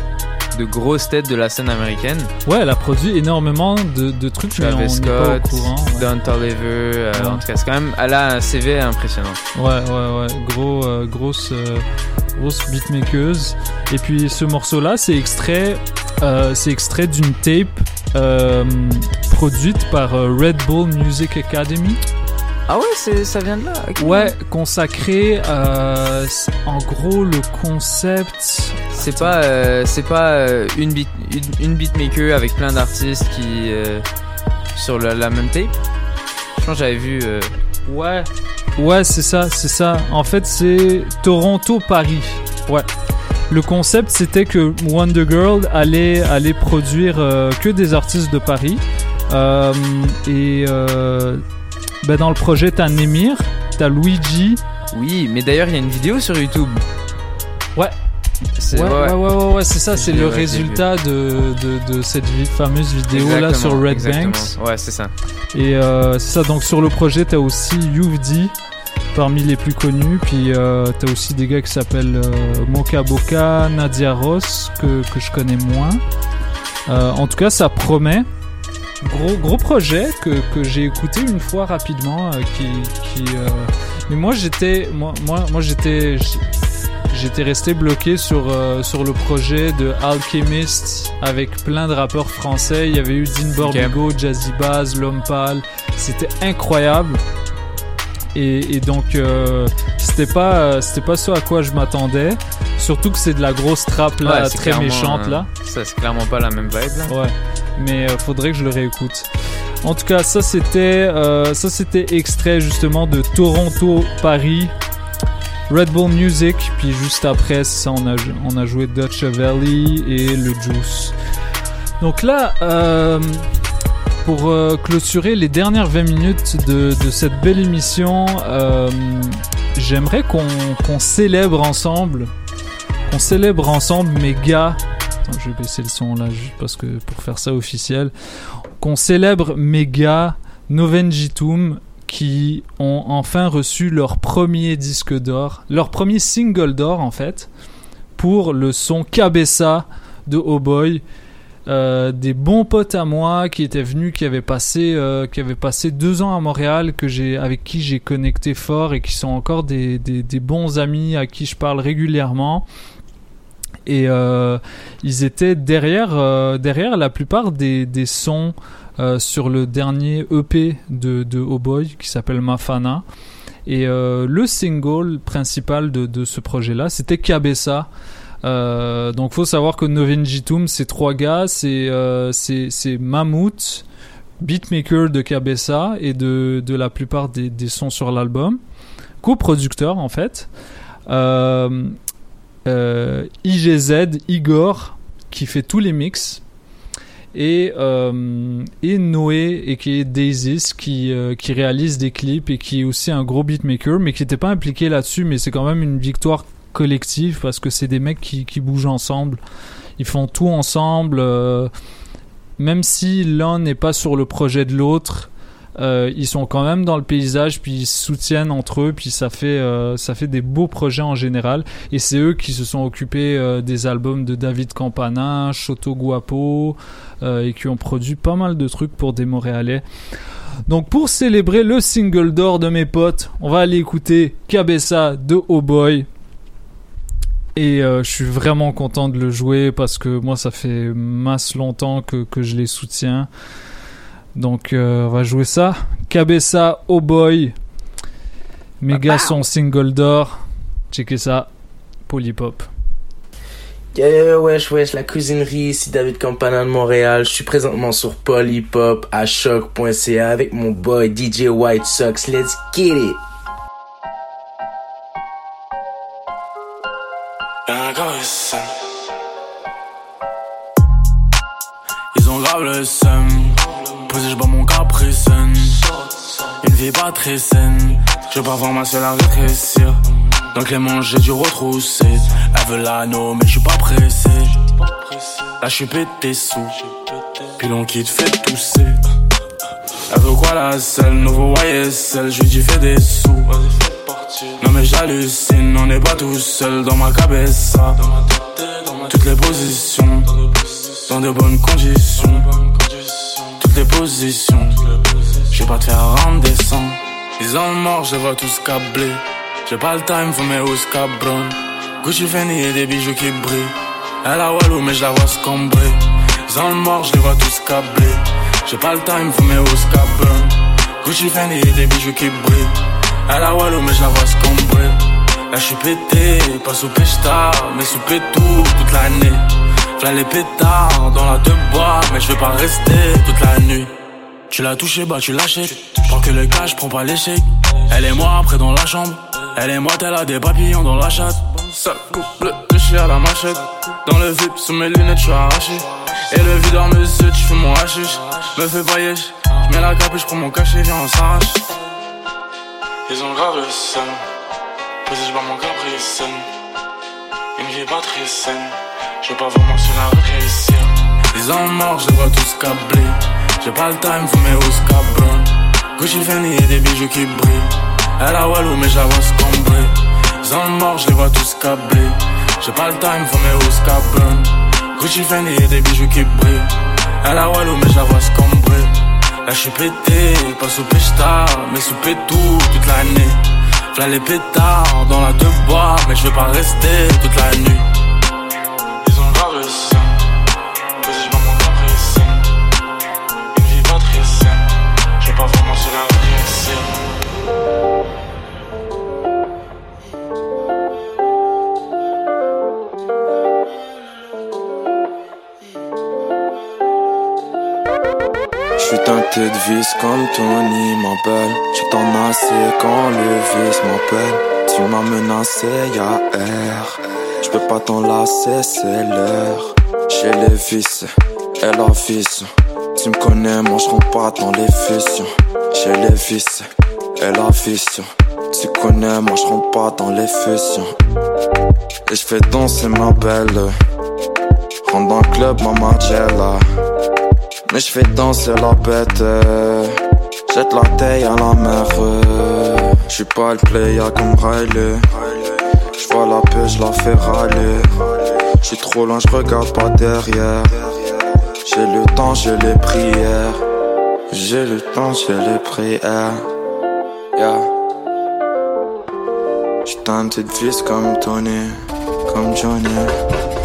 S5: grosses têtes de la scène américaine.
S4: Ouais, elle a produit énormément de, de trucs, mais on
S5: Travis
S4: pas
S5: Scott,
S4: au courant. ouais.
S5: Don Toliver, euh,
S4: Ouais.
S5: en tout cas, c'est quand même. Elle a un CV impressionnant.
S4: Ouais, ouais, ouais. Gros, euh, grosse, euh, grosse beatmakeuse. Et puis ce morceau-là, c'est extrait, euh, c'est extrait d'une tape produite par Red Bull Music Academy.
S5: Ah ouais, c'est, ça vient de là.
S4: Ouais, consacré. euh, en gros, le concept.
S5: C'est pas, euh, c'est pas euh, une, beat, une, une beatmaker avec plein d'artistes qui. sur la, la même tape. Je pense que j'avais vu.
S4: Ouais. Ouais, c'est ça, c'est ça. En fait, c'est Toronto-Paris. Ouais. Le concept, c'était que Wonder Girl allait, allait produire que des artistes de Paris. Euh, et euh, ben, dans le projet, t'as Nemir, t'as Luigi.
S5: Oui, mais d'ailleurs, il y a une vidéo sur YouTube.
S4: Ouais.
S5: C'est-
S4: Ouais, ouais, ouais, ouais, ouais, c'est ça, c'est le résultat de, de, de cette fameuse vidéo-là
S5: Exactement,
S4: sur Red
S5: exactement.
S4: Banks.
S5: Ouais, c'est ça.
S4: Et euh, c'est ça, donc sur le projet, t'as aussi Youvdi, parmi les plus connus. Puis euh, t'as aussi des gars qui s'appellent euh, Moka Boka, Nadia Ross, que, que je connais moins. Euh, en tout cas, ça promet. Gros, gros projet que, que j'ai écouté une fois rapidement. euh, qui, qui, euh, Mais moi, j'étais. Moi, moi, moi j'étais. J'étais resté bloqué sur, euh, sur le projet de Alchemist avec plein de rappeurs français. Il y avait eu Dean Borbigo, Jazzy Bass, L'Homme Pâle. C'était incroyable. Et, et donc, euh, c'était pas, euh, c'était pas ce à quoi je m'attendais. Surtout que c'est de la grosse trappe là,
S5: Ouais,
S4: très méchante
S5: euh,
S4: là.
S5: Ça, c'est clairement pas la même vibe là.
S4: Ouais, mais euh, faudrait que je le réécoute. En tout cas, ça c'était euh, ça c'était extrait justement de Toronto Paris Red Bull Music, puis juste après ça on a on a joué Dutch Valley et le Juice. Donc là euh, pour euh, clôturer les dernières 20 minutes de, cette belle émission, euh, j'aimerais qu'on célèbre ensemble, qu'on célèbre ensemble mes gars. Attends, je vais baisser le son là juste parce que pour faire ça officiel, qu'on célèbre mes gars Novenjitum qui ont enfin reçu leur premier disque d'or, leur premier single d'or en fait, pour le son Cabessa de Oh Boy. Euh, des bons potes à moi qui étaient venus, qui avaient passé, euh, qui avaient passé deux ans à Montréal, que j'ai, avec qui j'ai connecté fort et qui sont encore des, des, bons amis à qui je parle régulièrement. Et euh, ils étaient derrière, derrière la plupart des, des sons sur le dernier EP de, de Oh qui s'appelle Mafana. Et le single principal de, de ce projet-là, c'était Cabessa. Euh, donc faut savoir que Novenjitum, c'est trois gars, c'est euh, c'est beatmaker de Cabessa et de, de la plupart des, des sons sur l'album, coproducteur en fait. Euh, euh, IGZ, Igor, qui fait tous les mix. Et, et Noé, et qui est Daisys, qui, qui réalise des clips et qui est aussi un gros beatmaker, mais qui n'était pas impliqué là-dessus, mais c'est quand même une victoire collective parce que c'est des mecs qui, bougent ensemble. Ils font tout ensemble. euh, même si l'un n'est pas sur le projet de l'autre, euh, ils sont quand même dans le paysage, puis ils se soutiennent entre eux, puis ça fait, euh, ça fait des beaux projets en général. Et c'est eux qui se sont occupés des albums de David Campanin, Choto Guapo, et qui ont produit pas mal de trucs pour des Montréalais. Donc pour célébrer le single d'or de mes potes, on va aller écouter Cabessa de Oh Boy. Et euh, je suis vraiment content de le jouer parce que moi ça fait masse longtemps que, que je les soutiens. Donc euh, on va jouer ça. Cabessa Oh Boy. Méga son single d'or. Checkez ça. Polypop.
S47: Yeah, wesh, wesh, la cuisinerie, ici David Campana de Montréal. Je suis présentement sur Polypop à choc.ca avec mon boy DJ White Sox. Let's get it!
S7: Ils ont grave le seum. Posé, j'bois mon capricène. Une vie pas très saine. Je veux pas voir ma seule à rétrécir. Donc les manches, j'ai dû retrousser. Elle veut l'anneau, mais je suis pas pressé. Là, je suis pété sous. Puis l'on quitte fait tousser. Elle veut quoi la seule? Nouveau YSL, je lui dis fais des sous. Non mais j'hallucine, on n'est pas tout seul dans ma cabessa. Toutes les positions, dans de bonnes conditions. Toutes les positions, je vais pas te faire rendre des sangs. Ils ont mort, je vois tous câblés. J'ai pas le time, faut mes hausses cabron. Gucci Fendi et des bijoux qui brillent. Elle a Walou, mais je la vois scombrer. Ils ont mort, je les vois tous câblés. J'ai pas le time, faut mes hausses cabron. Gucci Fendi et des bijoux qui brillent. Elle a Walou, mais je la vois scombrer. Là, je suis pété, pas sous pétard, mais sous tout toute l'année. Flà les pétards dans la deux bois, mais je vais pas rester toute la nuit. Tu l'as touché, bah tu l'achètes. Prends que le cash, prends pas l'échec. Elle et moi après dans la chambre. Elle et moi, t'as a des papillons dans la chatte. Ça couple de chien à la machette. Dans le VIP, sous mes lunettes, je suis arraché. Et le videur me zut, je fais mon hashish. Me fais yesh. Je mets la capuche, je prends mon cachet, viens, on s'arrache. Ils ont grave le seum. Posé, je mon capricène. Une pas très saine. Je veux pas vraiment sur la réussir. Ils ont mort, je les vois tous câblés. J'ai pas le time, faut mes hausses cabron. Gucci Fendi et des bijoux qui brillent. Elle a Walou, mais vois scombrer. Ils ont mort, je les vois tous câblés. J'ai pas le time, faut mes hausses cabron. Gucci Fendi et des bijoux qui brillent. Elle a Walou, mais vois scombrer. Là, je suis pété, pas sous pétard, mais sous tout toute l'année. Flà les pétards dans la deux bois, mais je vais pas rester toute la nuit.
S48: De vis comme Tony m'appelle. Je t'en assez quand le vice m'appelle. Tu m'as menacé, y'a. Je peux pas t'en lasser, c'est l'heure. J'ai les vis et la vis. Tu me connais, moi je rentre pas dans les fusions. J'ai les vis et la vision. Tu connais, moi je rentre pas dans les fusions. Et je fais danser ma belle. Rentre dans club, ma Margiela. Mais je fais danser la bête euh. Jette la taille à la mer euh. Je suis pas le player comme Riley. Je vois la paix, je la fais râler. Je suis trop loin, je regarde pas derrière. J'ai le temps, j'ai les prières J'ai le temps, j'ai les prières Yeah. J'suis teinté de vis comme Tony. Comme Johnny.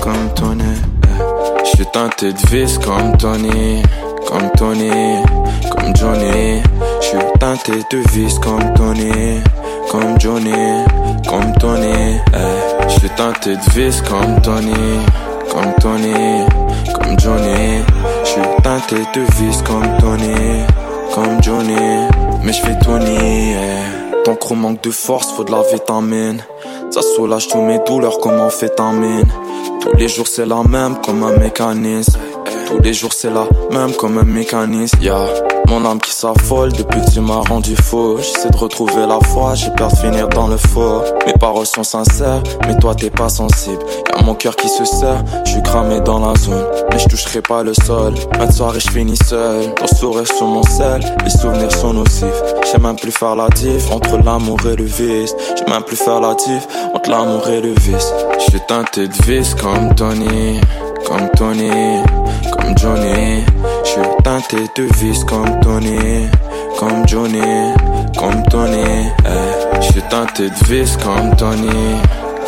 S48: Comme Tony je suis teinté de vis comme Tony, comme Tony, comme Johnny. Je suis teinté de vis comme Tony, comme Johnny, comme Tony. Eh. Je suis teinté de vis comme Tony, comme Tony, comme Johnny. Je suis teinté de vis comme Tony, comme Johnny. Mais je fais Tony. Eh. Ton gros manque de force, faut de la vitamine. Ça soulage tous mes douleurs comme amphétamine. Tous les jours c'est la même comme un mécanisme. Tous les jours c'est la même comme un mécanisme. Yeah. Mon âme qui s'affole depuis que tu m'as rendu faux. J'essaie de retrouver la foi, j'ai peur de finir dans le faux. Mes paroles sont sincères, mais toi t'es pas sensible. Y'a mon cœur qui se serre, je suis cramé dans la zone. Mais je toucherai pas le sol. Fin de soirée, je finis seul. Ton sourire sur mon sel, les souvenirs sont nocifs. J'sais même plus faire la diff entre l'amour et le vice. J'sais même plus faire la diff entre l'amour et le vice. J'suis teinté de vice comme Tony, comme Tony, comme Johnny. J'suis teinté de vice comme Tony, comme Johnny, comme Tony. Eh. J'suis teinté de vice comme Tony,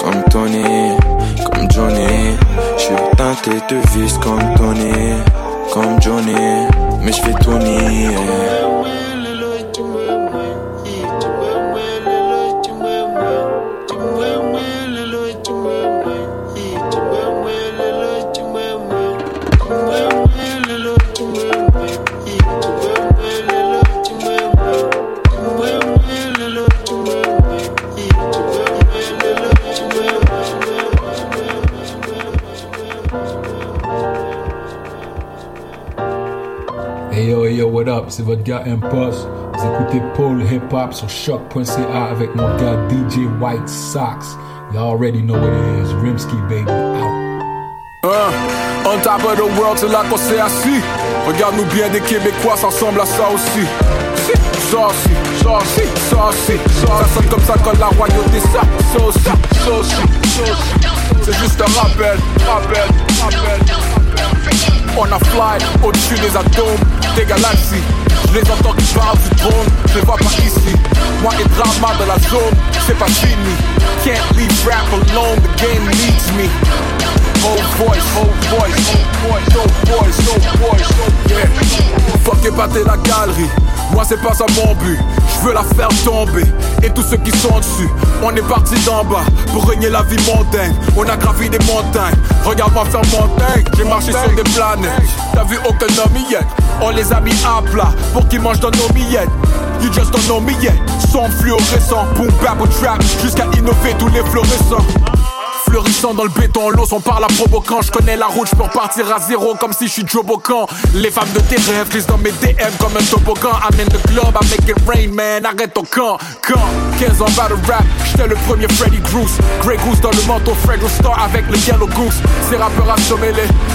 S48: comme Tony, comme Johnny. J'suis teinté de vice comme Tony, comme Johnny. Mais j'fais Tony. eh.
S49: C'est votre gars Impost. Vous écoutez Paul Hip Hop sur choc.ca avec mon gars DJ White Sox. You already know what it is. Rimsky baby out.
S50: Hein, on top of the world, c'est là qu'on s'est assis. Regarde-nous bien des Québécois, ça ressemble à ça aussi. Si, Ça aussi, ça aussi, ça sonne comme ça quand la royauté, ça aussi, ça aussi. C'est juste un rappel, rappel, rappel. On a fly au-dessus des atomes, des galaxies. Je les entends qui parlent du trône, je les vois pas ici. Moi et drama de la zone, c'est pas fini. Can't leave rap alone, the game needs me. Whole voice, whole voice, whole voice, no voice, no voice, yeah. Fuck épater la galerie, moi c'est pas ça mon but. Je veux la faire tomber et tous ceux qui sont dessus. On est parti d'en bas pour régner la vie montagne. On a gravi des montagnes. Regarde-moi faire montagne. J'ai marché sur des planètes. T'as vu aucun homme. On les a mis à plat pour qu'ils mangent dans nos miettes. You just don't know me yet. Son fluorescent, boom bap trap jusqu'à innover tous les fluorescents. Fleurissant dans le béton, l'eau on parle à provoquant. Je connais la route, je peux repartir à zéro comme si je suis Joe Bocan. Les femmes de tes rêves glissent dans mes DM comme un toboggan. In the club, I make it rain, man. Arrête ton camp, camp. 15 ans battle rap, j'étais le premier Freddy Bruce. Grey Goose dans le manteau, Fredro Star avec le Yellow Goose. Ces rappeurs assommés,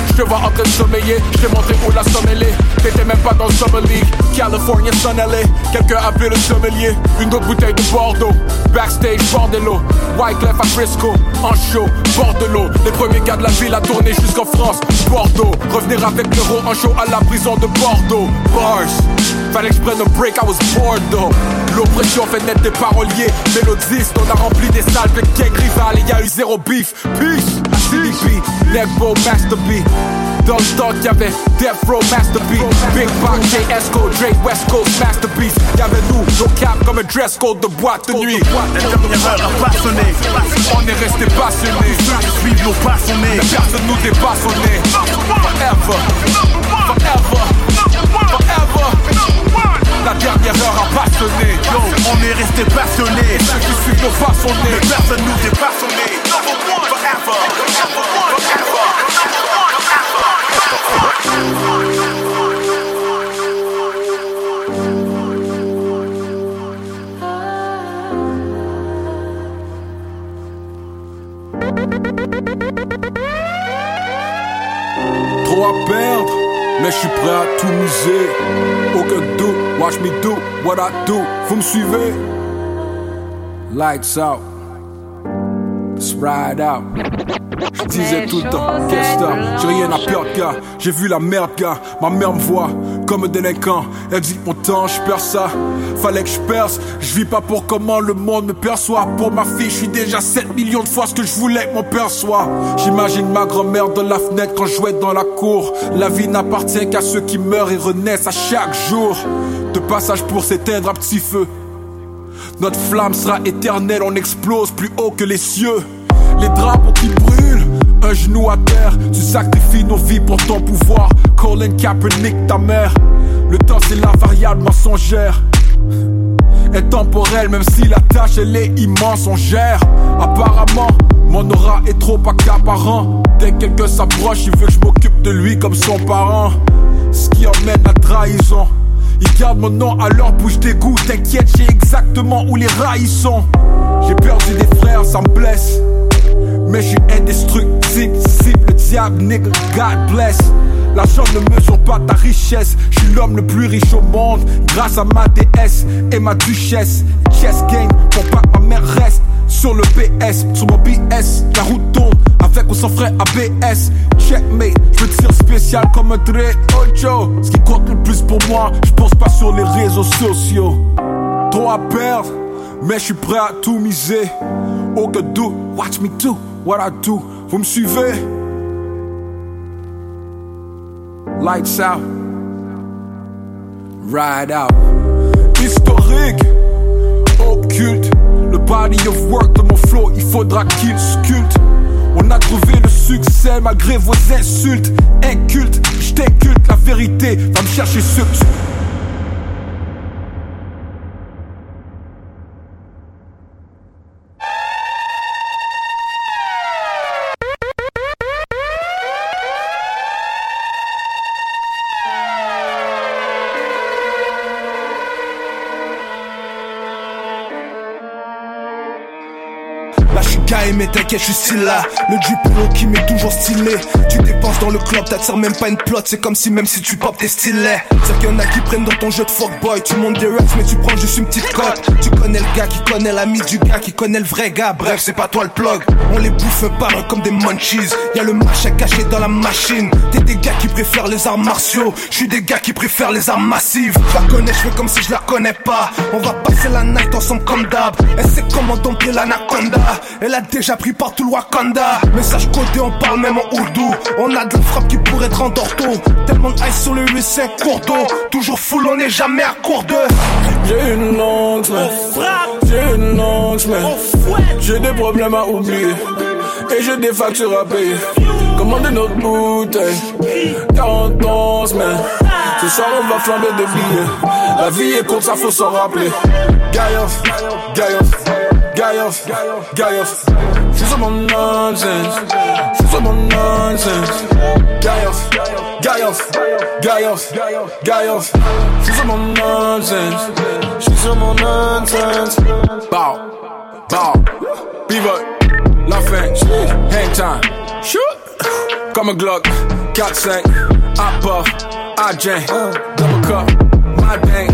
S50: je te vois en train de sommeiller. Je t'ai montré où la sommelier. T'étais même pas dans le Summer League. California Sun LA, quelqu'un appelé le sommelier. Une autre bouteille de Bordeaux. Backstage, Bordello. Wyclef à Frisco, en show, Bordelot. Les premiers gars de la ville à tourner jusqu'en France, Bordeaux. Revenir avec l'euro en show à la prison de Bordeaux. Bars, fallait que je prenne un break, I was bored though. L'oppression fait naître des paroliers, mélodistes. On a rempli des salles avec gang rival et y a eu zéro beef. Peace, CDP, Negbo, Master B. Dans le temps qu'il y avait Death Row, Master B. Big Bang, JSCO, Drake, West Coast, Masterpiece. Y'avait nous, nos caps comme un dress code de boîte de nuit.
S51: La dernière heure a pas sonné.
S50: On est resté passionnés.
S51: Suivre nos passionnés.
S50: Personne nous dépassonnait. Forever, forever, forever. La dernière heure a pas sonné.
S51: On est resté passionnés.
S50: Ceux qui suivent nos
S51: personne nous dépassonnait. Forever,
S50: Trop à perdre, mais je suis prêt à tout miser. Aucun doute, watch me do what I do. Vous me suivez? Lights out, ride out. Je disais tout le temps, qu'est-ce que j'ai rien à perdre, gars. J'ai vu la merde, gars. Ma mère me voit comme un délinquant. Elle dit mon temps, je perds ça. Fallait que je perce. Je vis pas pour comment le monde me perçoit. Pour ma fille, je suis déjà 7 millions de fois ce que je voulais que mon père soit. J'imagine ma grand-mère dans la fenêtre quand je jouais dans la cour. La vie n'appartient qu'à ceux qui meurent et renaissent à chaque jour. De passage pour s'éteindre à petit feu. Notre flamme sera éternelle, on explose plus haut que les cieux. Les drapeaux qui brûlent, un genou à terre. Tu sacrifies nos vies pour ton pouvoir. Colin Kaepernick, ta mère. Le temps c'est la variable mensongère. Est temporelle, même si la tâche elle est immense, on gère. Apparemment, mon aura est trop accaparant. Dès que quelqu'un s'approche, il veut que je m'occupe de lui comme son parent. Ce qui emmène à trahison. Ils gardent mon nom à leur bouche d'égout. T'inquiète, j'ai exactement où les rails sont. J'ai perdu des frères, ça me blesse. Mais je suis indestructible, cible, le diable, nigga, God bless. L'argent ne mesure pas ta richesse. Je suis l'homme le plus riche au monde, grâce à ma déesse et ma duchesse. Chess game, pour pas que ma mère reste sur le PS, sur mon BS. La route tourne avec ou sans frais ABS. Checkmate, je dire spécial comme un Dre Ocho. Ce qui compte le plus pour moi, je pense pas sur les réseaux sociaux. Trop à perdre, mais je suis prêt à tout miser. Aucun doute, watch me do what I do. Vous me suivez? Lights out, ride out. Historique, occulte. Le body of work de mon flow, il faudra qu'il sculpte. On a trouvé le succès malgré vos insultes. Inculte, je t'inculte la vérité. Va me chercher ce
S43: mais t'inquiète je suis là. Le Duplo qui m'est toujours stylé. Tu dépenses dans le club t'attires même pas une plot C'est comme si même si tu pop t'es stylé C'est qu'il y en a qui prennent dans ton jeu de fuckboy. Tu montes des reps mais tu prends juste une petite cote. Tu connais le gars qui connaît l'ami du gars Qui connaît le vrai gars. Bref c'est pas toi le plug. On les bouffe par un comme des munchies. Y'a le machin caché dans la machine. T'es des gars qui préfèrent les arts martiaux. Je suis des gars qui préfèrent les armes massives la connais je fais comme si je la connais pas. On va passer la night ensemble comme d'hab. Elle sait comment dompter l'anaconda. Elle a déjà pris partout le Wakanda. Message codé on parle même en ourdou On a de la frappe qui pourrait être en dorto Tellement de ice sur le 8-5 cours d'eau. Toujours full on est jamais à court de.
S50: J'ai une longue semaine J'ai une semaine J'ai des problèmes à oublier. Et j'ai des factures à payer Commander notre bouteille. 40 ans semaine Ce soir on va flamber des billets. La vie est courte ça faut s'en rappeler. Guy off, guy off Guy off, guy off J'suis sur mon nonsense. J'suis sur mon nonsense. Guy off, guy off, guy off, guy off. J'suis sur mon nonsense. J'suis sur mon nonsense. Bow, bow. Pivot, la fin Hang time. Shoot. Comme un Glock 4-5 I puff, I drink Double cup, my dang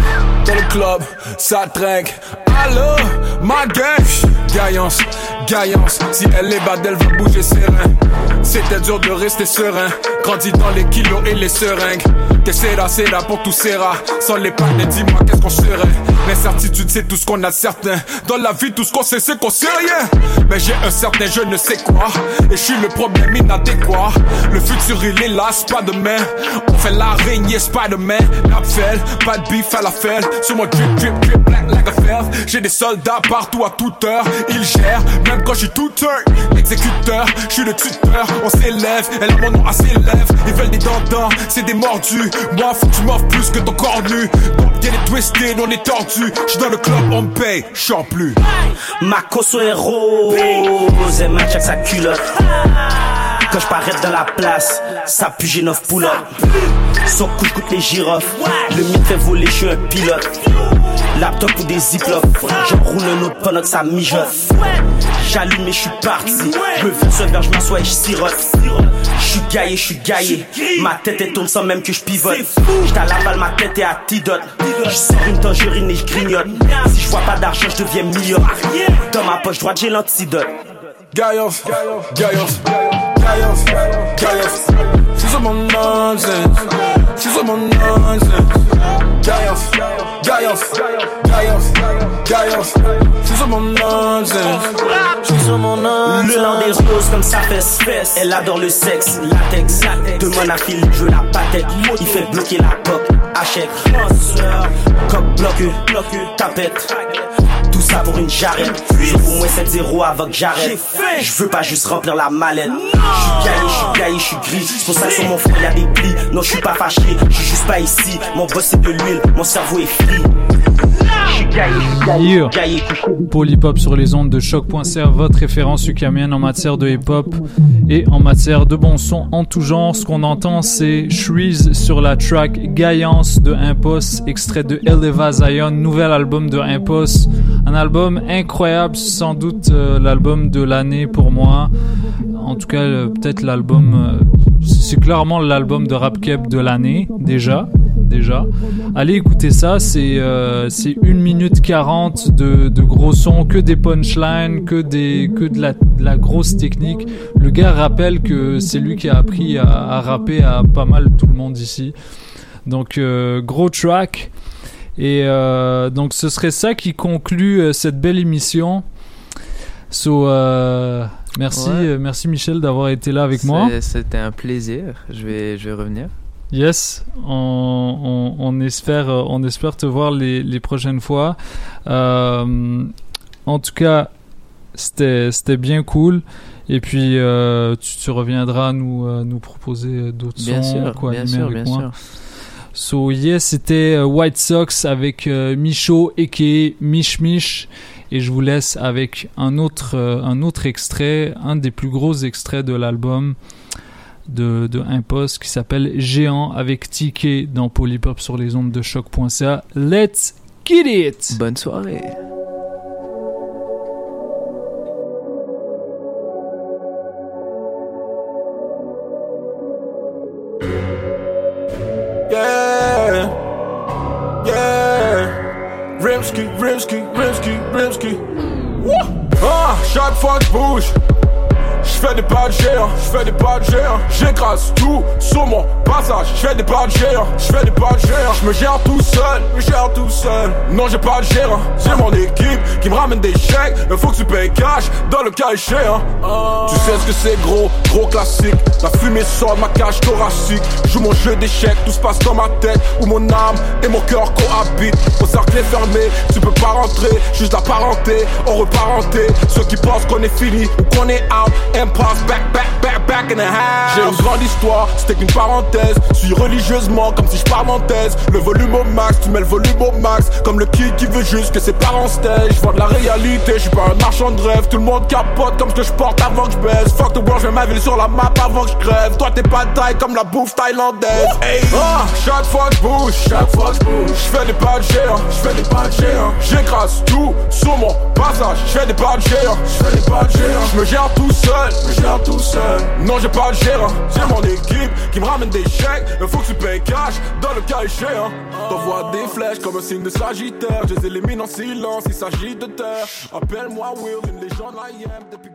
S50: Dans le club, ça trinque Allô, ma gang Gaillance, gaillance. Si elle est bad, elle va bouger ses reins C'était dur de rester serein Grandi dans les kilos et les seringues. Là, c'est là pour tout serra Sans les pannes, dis-moi qu'est-ce qu'on serait? L'incertitude c'est tout ce qu'on a certain. Dans la vie tout ce qu'on sait c'est qu'on sait rien. Mais j'ai un certain je ne sais quoi. Et je suis le problème inadéquat. Le futur il est là, c'est pas demain. On fait l'araignée Spider-Man L'abfel, pas de bif à la fête Sur moi drip drip drip black like a J'ai des soldats partout à toute heure. Ils gèrent, même quand je suis tout turn Exécuteur, je suis le tuteur. On s'élève, elle a mon nom à ses lèvres Ils veulent des dents c'est des mordus. Moi faut que tu m'offres plus que ton corps nu. Donc it twisted, on est tordu. J'suis dans le club, on me paye, j'en plus.
S52: Ma cosso est rose Et ma check sa culotte Quand je parais dans la place Ça pue j'ai 9 pull Son coup coûte les girofles. Le mythe fait voler, je suis un pilote. Laptop ou des ziplocs. Je roule un autre pendant que ça mijote. J'allume et je suis parti. Je me verse un verre, je m'assois et je sirote. Je suis gaillé, je suis gaillé. Ma tête est tourne sans même que je pivote. La balle, ma tête est à T-Dot Je sors une tangerine et je grignote. Si je vois pas d'argent, je deviens million Dans ma poche droite, j'ai l'antidote.
S50: Guy off, guy J'suis sur mon nonsense. J'suis sur mon nonsense. Sur mon nonsense.
S52: Le land des roses comme ça fait spèce Elle adore le sexe, latex Demande à je la patette Il fait bloquer la coque, achète Coque bloqué, bloqué, tapette pour une jarrette. Veux au moins 7-0 avant que j'arrête. Je veux pas juste remplir la mallette. Je suis gaillé, je suis gaillé, je suis gris. C'est pour ça que sur mon front y'a des plis. Non je suis pas fâché, je suis juste pas ici. Mon boss c'est de l'huile, mon cerveau est free
S4: Yeah. Paul Hip Hop sur les ondes de choc.ca, votre référence ukamienne en matière de hip hop et en matière de bon son en tout genre. Ce qu'on entend, c'est Shreeze sur la track Gaillance de Impost, extrait de Eleva Zion, nouvel album de Impost. Un album incroyable, sans doute euh, l'album de l'année pour moi. En tout cas, euh, peut-être l'album. euh, c'est clairement l'album de Rap Keb de l'année, déjà. Déjà. Allez écouter ça, c'est euh, c'est 1 minute 40 de, de gros sons, que des punchlines, que, des, que de, la, de la grosse technique. Le gars rappelle que c'est lui qui a appris à, à rapper à pas mal tout le monde ici. Donc, euh, gros track. Et euh, donc, ce serait ça qui conclut euh, cette belle émission. So, euh, merci,
S5: Ouais.
S4: euh, merci Michel d'avoir été là avec moi.
S5: C'était un plaisir. Je vais, je vais revenir.
S4: Yes, on, on, on espère, euh, on espère te voir les, les prochaines fois. Euh, en tout cas, c'était, bien cool. Et puis, euh, tu, tu reviendras nous, euh, nous proposer d'autres sons,
S5: sûr,
S4: quoi,
S5: bien sûr, bien.
S4: So, yes, c'était White Sox avec Michaud et Mich Mich. Et je vous laisse avec un autre, un autre extrait, un des plus gros extraits de l'album de, de Impost qui s'appelle Géant avec TK dans Polypop sur les ondes de choc.ca. Let's get it!
S5: Bonne soirée!
S50: Je fais des pas de je fais des pas de je me gère tout je gère tout seul. Non, j'ai pas de gérant, j'ai mon équipe qui me ramène des chèques, mais faut que tu payes cash dans le cas échéant. Tu sais ce que c'est gros, gros classique. La fumée sort ma cage thoracique. Joue mon jeu d'échecs, tout se passe dans ma tête où mon âme et mon cœur cohabitent. Au cercle est fermé, tu peux pas rentrer, juste la parenté, on reparenté. Ceux qui pensent qu'on est fini ou qu'on est out, impasse back, back, back, back in the house. J'ai une grande histoire, c'était qu'une parenthèse. Suis religieusement comme si je pars en thèse. Le volume au max, tu mets le volume au max. Comme le kid qui veut juste que ses parents stage. Je de la réalité, je suis pas un marchand de rêve. Tout le monde capote comme ce que je porte avant que je baisse. Fuck the world, je ma ville sur la map avant que je crève. Toi t'es pas taille comme la bouffe thaïlandaise. Hey. Ah, chaque fois que je bouge, chaque fois que je bouge, je fais des pas de géant, je fais des pas de géant. J'écrase tout sur mon passage, je fais des pas de géant, je fais des pas de géant. Je me gère tout seul, je gère tout seul. Non, j'ai pas de gérant, j'ai mon équipe qui me ramène des chèques. Mais faut que tu payes cash dans le cas échéant. Des flèches comme un signe de sagittaire. Je les élimine en silence, il s'agit de terre. Appelle-moi Will, une légende I am depuis